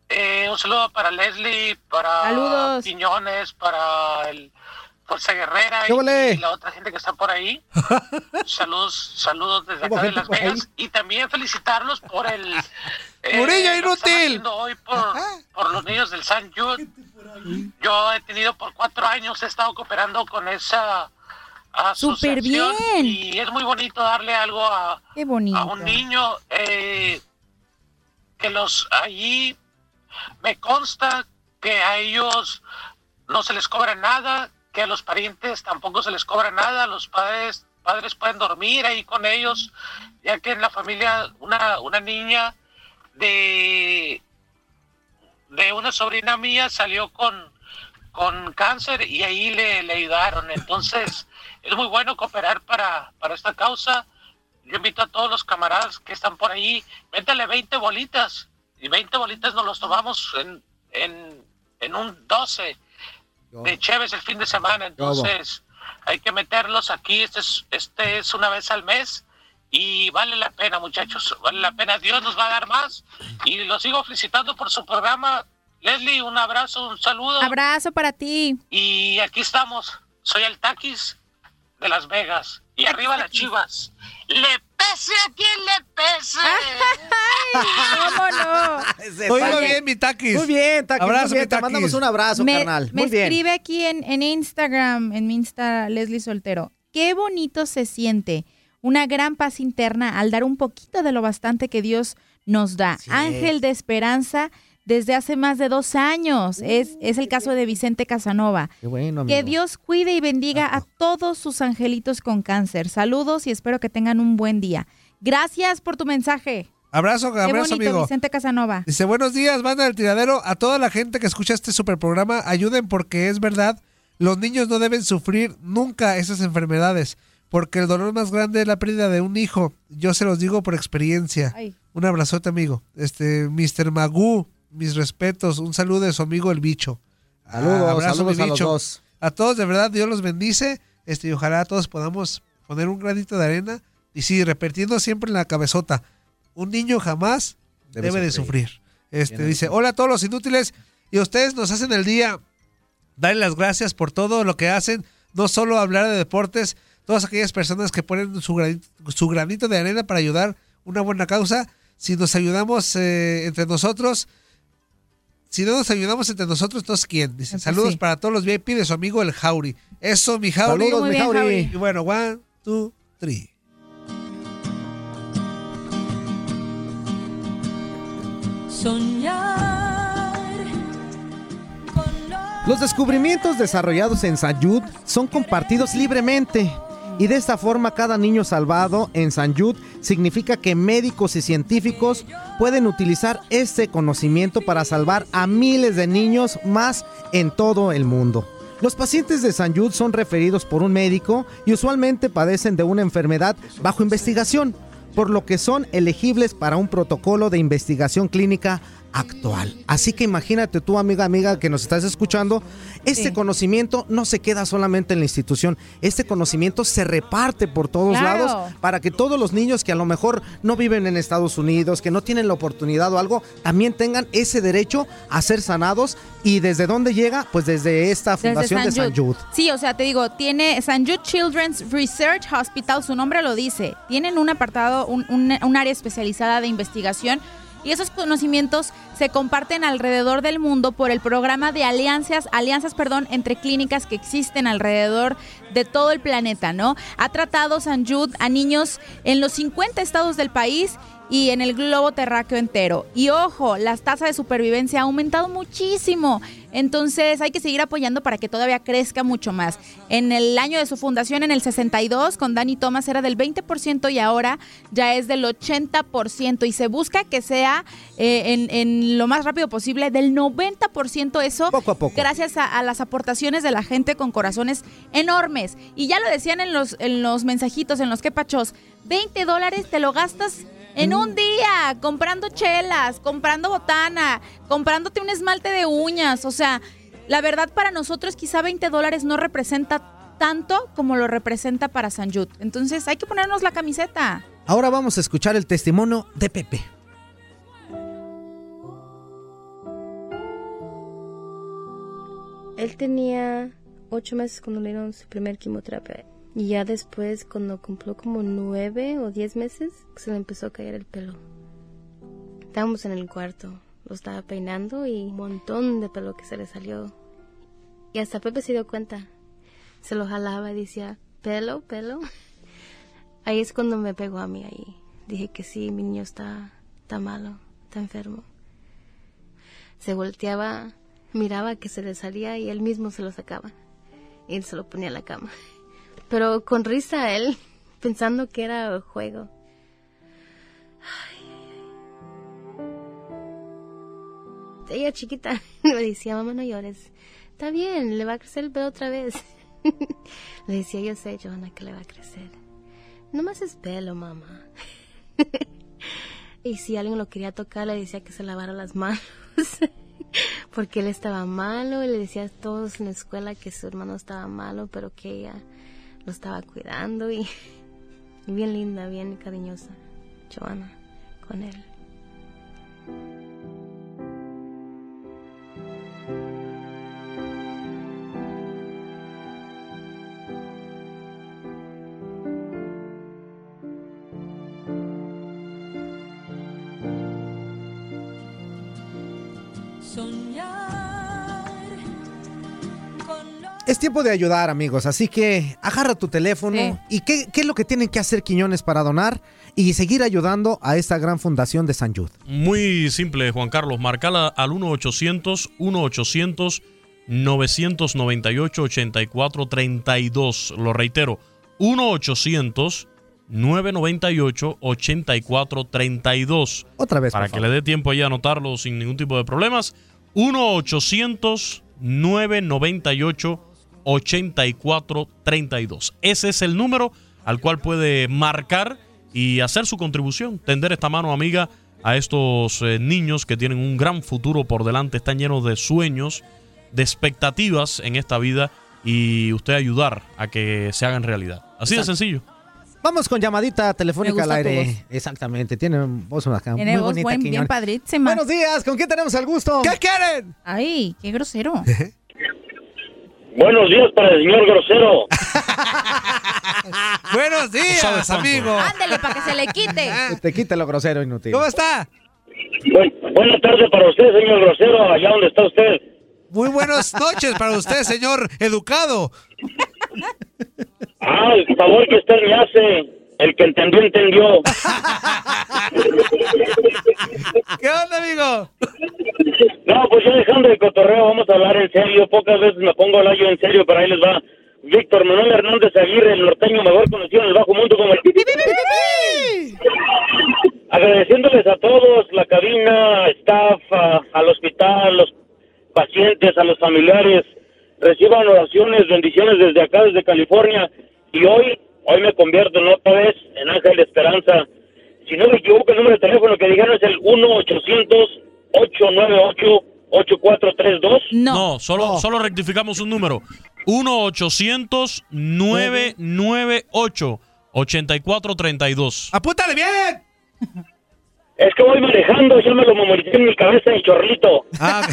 Eh, un saludo para Leslie, para Saludos. Quiñones, para el Fuerza Guerrera ¿Qué y, y la otra gente que está por ahí. saludos, saludos desde ¿Hubo acá de Las? Vegas. Y también felicitarlos por el... eh, inútil. hoy por, por los niños del San Jude. Yo he tenido por cuatro años, he estado cooperando con esa Súper asociación bien. y es muy bonito darle algo a, bonito. a un niño eh, que los allí me consta que a ellos no se les cobra nada, que a los parientes tampoco se les cobra nada, los padres padres pueden dormir ahí con ellos, ya que en la familia una, una niña de de una sobrina mía salió con con cáncer y ahí le, le ayudaron. Entonces, es muy bueno cooperar para, para esta causa. Yo invito a todos los camaradas que están por ahí, métale 20 bolitas. Y 20 bolitas nos los tomamos en, en, en un 12 de Cheves el fin de semana. Entonces, hay que meterlos aquí. Este es, este es una vez al mes. Y vale la pena, muchachos. Vale la pena. Dios nos va a dar más. Y los sigo felicitando por su programa. Leslie, un abrazo, un saludo. Abrazo para ti. Y aquí estamos. Soy el Taquis de Las Vegas. Y arriba las chivas. Le pese a quien le pese. ¿Cómo no? Ese Oiga Taquis. bien, mi taquis. Muy bien, Taquis. Abrazo, muy bien. mi Te Taquis. mandamos un abrazo, me, carnal. me Muy bien. escribe aquí en, en Instagram, en mi Insta, Leslie Soltero. Qué bonito se siente. Una gran paz interna al dar un poquito de lo bastante que Dios nos da. Sí. Ángel de esperanza desde hace más de dos años. Es, es el caso de Vicente Casanova. Qué bueno. Que Dios cuide y bendiga a todos sus angelitos con cáncer. Saludos y espero que tengan un buen día. Gracias por tu mensaje. Abrazo, Qué abrazo, bonito, amigo. Vicente Casanova. Dice, buenos días, banda del tiradero. A toda la gente que escucha este super programa, ayuden porque es verdad, los niños no deben sufrir nunca esas enfermedades, porque el dolor más grande es la pérdida de un hijo. Yo se los digo por experiencia. Ay. Un abrazote, amigo. Este, Mr. Magoo, mis respetos. Un saludo de su amigo el bicho. Saludos, Ah, abrazo, saludos mi a los bicho. dos. A todos, de verdad, Dios los bendice. Este, y ojalá todos podamos poner un granito de arena. Y sí, repitiendo siempre en la cabezota. Un niño jamás Debe debe, de sufrir. Este, dice, hola a todos los inútiles y ustedes nos hacen el día. Darle las gracias por todo lo que hacen, no solo hablar de deportes, todas aquellas personas que ponen su granito, su granito de arena para ayudar una buena causa. Si nos ayudamos eh, entre nosotros, si no nos ayudamos entre nosotros, entonces ¿quién? Dice, saludos sí. para todos los VIP de su amigo el Jauri. Eso, mi Jauri. Saludos, Muy mi bien, Jauri. Jauri. Y bueno, one, two, three. Soñar Los descubrimientos desarrollados en San Jude son compartidos libremente. Y de esta forma cada niño salvado en San Jude significa que médicos y científicos pueden utilizar este conocimiento para salvar a miles de niños más en todo el mundo. Los pacientes de San Jude son referidos por un médico y usualmente padecen de una enfermedad bajo investigación, por lo que son elegibles para un protocolo de investigación clínica actual. Así que imagínate tú, amiga, amiga, que nos estás escuchando, este conocimiento no se queda solamente en la institución, este conocimiento se reparte por todos Claro. lados para que todos los niños que a lo mejor no viven en Estados Unidos, que no tienen la oportunidad o algo, también tengan ese derecho a ser sanados. ¿Y desde dónde llega? Pues desde esta Desde fundación de San Jude. Sí, o sea, te digo, tiene San Jude Children's Research Hospital, su nombre lo dice. Tienen un apartado, un, un- un área especializada de investigación y esos conocimientos se comparten alrededor del mundo por el programa de alianzas, alianzas, perdón, entre clínicas que existen alrededor de todo el planeta, ¿no? Ha tratado San Jude a niños en los 50 estados del país y en el globo terráqueo entero. Y ojo, la tasa de supervivencia ha aumentado muchísimo. Entonces hay que seguir apoyando para que todavía crezca mucho más. En el año de su fundación, en el 62, con Danny Thomas era del 20% y ahora ya es del 80%. Y se busca que sea eh, en, en lo más rápido posible del 90% eso. Poco a poco. Gracias a, a las aportaciones de la gente con corazones enormes. Y ya lo decían en los, en los mensajitos, en los quepachos, 20 dólares te lo gastas en un día, comprando chelas, comprando botana, comprándote un esmalte de uñas. O sea, la verdad para nosotros quizá 20 dólares no representa tanto como lo representa para San Jude. Entonces hay que ponernos la camiseta. Ahora vamos a escuchar el testimonio de Pepe. Él tenía ocho meses cuando le dieron su primer quimioterapia. Y ya después, cuando cumplió como nueve o diez meses, se le empezó a caer el pelo. Estábamos en el cuarto, lo estaba peinando y un montón de pelo que se le salió. Y hasta Pepe se dio cuenta. Se lo jalaba y decía, pelo, pelo. Ahí es cuando me pegó a mí ahí. Dije que sí, mi niño está, está malo, está enfermo. Se volteaba, miraba que se le salía y él mismo se lo sacaba. Y él se lo ponía en la cama. Pero con risa él, pensando que era juego. Ay. Ella chiquita me decía, mamá no llores. Está bien, le va a crecer el pelo otra vez. le decía, yo sé, Johanna, que le va a crecer. No más es pelo, mamá. y si alguien lo quería tocar, le decía que se lavara las manos. Porque él estaba malo y le decía a todos en la escuela que su hermano estaba malo, pero que ella lo estaba cuidando y, y bien linda, bien cariñosa, Joana, con él. Es tiempo de ayudar, amigos, así que agarra tu teléfono. ¿Y qué, qué es lo que tienen que hacer Quiñones para donar y seguir ayudando a esta gran fundación de San Jude? Muy simple, Juan Carlos. Marcala al 1-800-1800-998-8432. Lo reitero, 1-800-998-8432. Otra vez, Para por que le dé tiempo ahí a anotarlo sin ningún tipo de problemas. 1-800-998-8432. Ese es el número al cual puede marcar y hacer su contribución, tender esta mano amiga a estos eh, niños que tienen un gran futuro por delante, están llenos de sueños, de expectativas en esta vida y usted ayudar a que se hagan realidad. Así de sencillo. Vamos con llamadita telefónica al aire. Exactamente, tiene voz acá Tiene muy voz bonita. buen- bien padrísima. Buenos días, ¿con quién tenemos el gusto? ¿Qué quieren? Ay, qué grosero. Buenos días para el señor grosero. Buenos días, amigo. Ándele para que se le quite. Te quite lo grosero inútil. ¿Cómo está? Bu- buena tarde para usted, señor grosero, allá donde está usted. Muy buenas noches para usted, señor educado. Ah, el favor que usted me hace, el que entendió, entendió. ¿Qué onda, amigo? No, pues ya dejando de cotorreo, vamos a hablar en serio. Pocas veces me pongo al año en serio, pero ahí les va. Víctor Manuel Hernández Aguirre, el norteño mejor conocido en el bajo mundo como el... Agradeciéndoles a todos, la cabina, staff, a- al hospital, los pacientes, a los familiares. Reciban oraciones, bendiciones desde acá, desde California. Y hoy, hoy me convierto en otra vez en Ángel de Esperanza. Si no me equivoco, el número de teléfono que dijeron es el 1-800-898-8432. No, solo, solo rectificamos un número. 1-800-998-8432. ¡Apúntale bien! Es que voy manejando, ya me lo memoricé en mi cabeza en chorrito. Ah,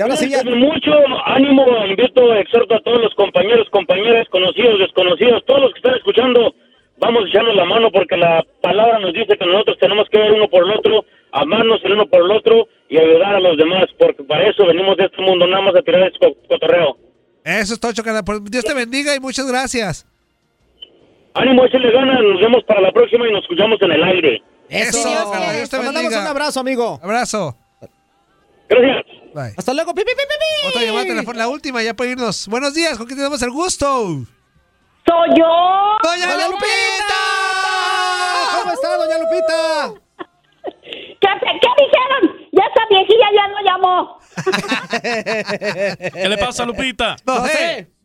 Y ahora sí ya. Cuídense mucho ánimo, invito, exhorto a todos los compañeros, compañeras, conocidos, desconocidos, todos los que están escuchando, vamos a echarnos la mano porque la palabra nos dice que nosotros tenemos que ver uno por el otro, amarnos el uno por el otro y ayudar a los demás, porque para eso venimos de este mundo, nada más a tirar ese co- cotorreo. Eso es Tocho, carnal. Pues Dios te bendiga y muchas gracias. Ánimo, échale ganas, nos vemos para la próxima y nos escuchamos en el aire. Eso. Dios te Te mandamos un abrazo, amigo. Abrazo. Gracias. Bye. Hasta luego. Pi, pi, pi, pi, pi. Otra llamada telefónica, la última, ya para irnos. Buenos días, ¿con quién tenemos el gusto? ¡Soy yo! ¡Doña, ¡Doña Lupita! ¿Cómo está, doña Lupita? ¿Qué, ¿Qué dijeron? Ya esa viejilla ya no llamó. ¿Qué le pasa, Lupita? No sé.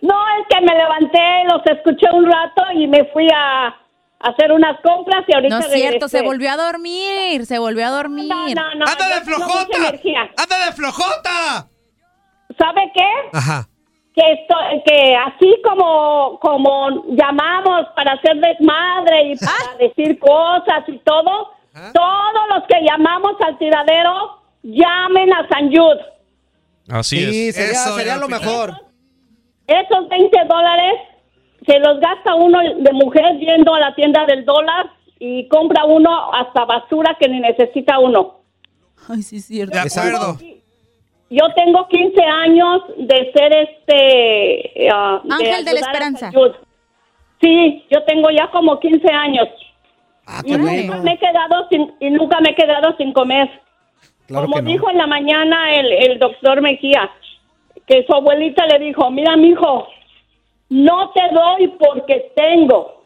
No, es que me levanté, los escuché un rato y me fui a hacer unas compras y ahorita No es cierto, regresé. se volvió a dormir, se volvió a dormir. No, no, no. ¡Anda de flojota! ¡Anda de flojota! ¿Sabe qué? Ajá. Que, esto, que así como, como llamamos para hacer desmadre y para decir cosas y todo, todos los que llamamos al tiradero, llamen a San Jude. Así Sí, es. sería, Eso, sería lo mejor. Esos 20 dólares se los gasta uno de mujer yendo a la tienda del dólar y compra uno hasta basura que ni necesita uno. Ay, sí, es cierto. De acuerdo. Yo tengo 15 años de ser este... ah, Ángel de la Esperanza. Sí, yo tengo ya como 15 años. Ah, Y qué nunca bueno. me he quedado sin, y nunca me he quedado sin comer. Claro Como que no. dijo en la mañana el, el doctor Mejía, que su abuelita le dijo, mira, mijo, no te doy porque tengo,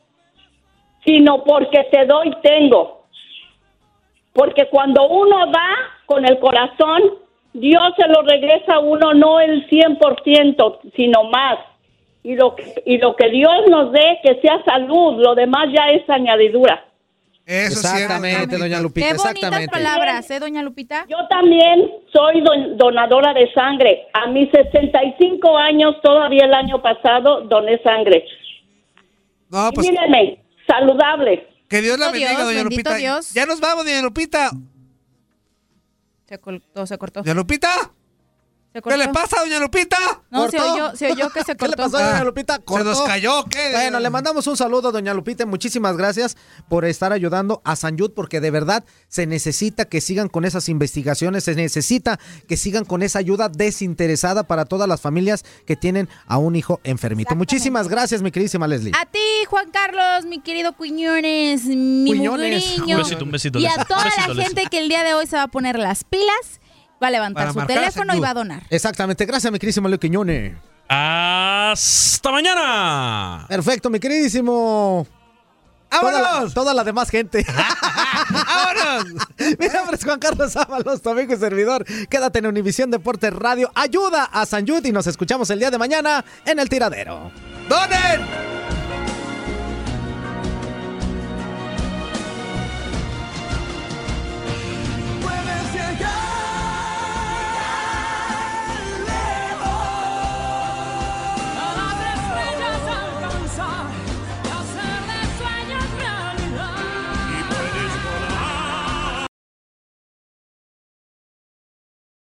sino porque te doy tengo. Porque cuando uno da con el corazón, Dios se lo regresa a uno no el 100%, sino más. Y lo, que, y lo que Dios nos dé, que sea salud, lo demás ya es añadidura. Eso. Exactamente, doña Lupita, Qué bonitas exactamente. palabras, ¿eh, doña Lupita? Yo también soy don- donadora de sangre. A mis 65 años, todavía el año pasado, doné sangre. No, Y pues mírenme, saludable. que Dios la bendiga, Dios, doña Lupita. Dios. Ya nos vamos, doña Lupita. Se cortó, se cortó. ¿Doña Lupita? Se ¿Qué cortó. le pasa, doña Lupita? No, se ¿Cortó? oyó, se oyó que se ¿Qué le cortó. pasó, doña Ah, Lupita? ¿Se ¿Cortó? nos cayó? ¿Qué? Bueno, le mandamos un saludo, doña Lupita. Muchísimas gracias por estar ayudando a San Yud, porque de verdad se necesita que sigan con esas investigaciones, se necesita que sigan con esa ayuda desinteresada para todas las familias que tienen a un hijo enfermito. Muchísimas gracias, mi queridísima Leslie. A ti, Juan Carlos, mi querido Cuñones, mi Cuñones. Un besito, un besito, Y a toda besito, la Leslie. gente que el día de hoy se va a poner las pilas, va a levantar su teléfono y va a donar. Exactamente, gracias, mi queridísimo Leo Quiñones. Hasta mañana. Perfecto, mi queridísimo. Toda la, ¡Vámonos! toda la demás gente. ¡Vámonos! Mi nombre es Juan Carlos Ábalos, tu amigo y servidor. Quédate en Univisión Deportes Radio. Ayuda a San Yud y nos escuchamos el día de mañana en El Tiradero. ¡Donen!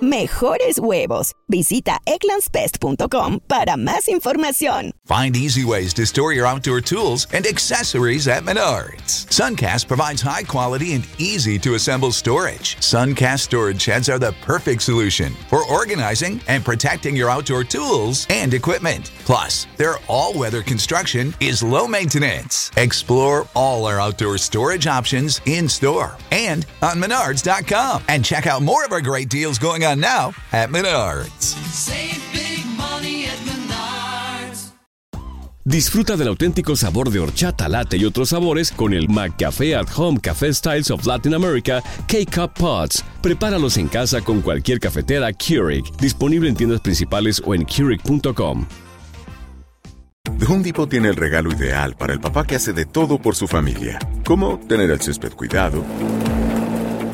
Mejores huevos. Visita egglandsbest.com para más información. Find easy ways to store your outdoor tools and accessories at Menards. Suncast provides high quality and easy to assemble storage. Suncast storage sheds are the perfect solution for organizing and protecting your outdoor tools and equipment. Plus, their all weather construction is low maintenance. Explore all our outdoor storage options in store and on Menards.com. And check out more of our great deals going on now at Menards. Save big money at Menards. Disfruta del auténtico sabor de horchata, latte y otros sabores con el McCafé at Home Café Styles of Latin America K-Cup Pods. Prepáralos en casa con cualquier cafetera Keurig, disponible en tiendas principales o en Keurig.com. The Home Depot tiene el regalo ideal para el papá que hace de todo por su familia, como tener el césped cuidado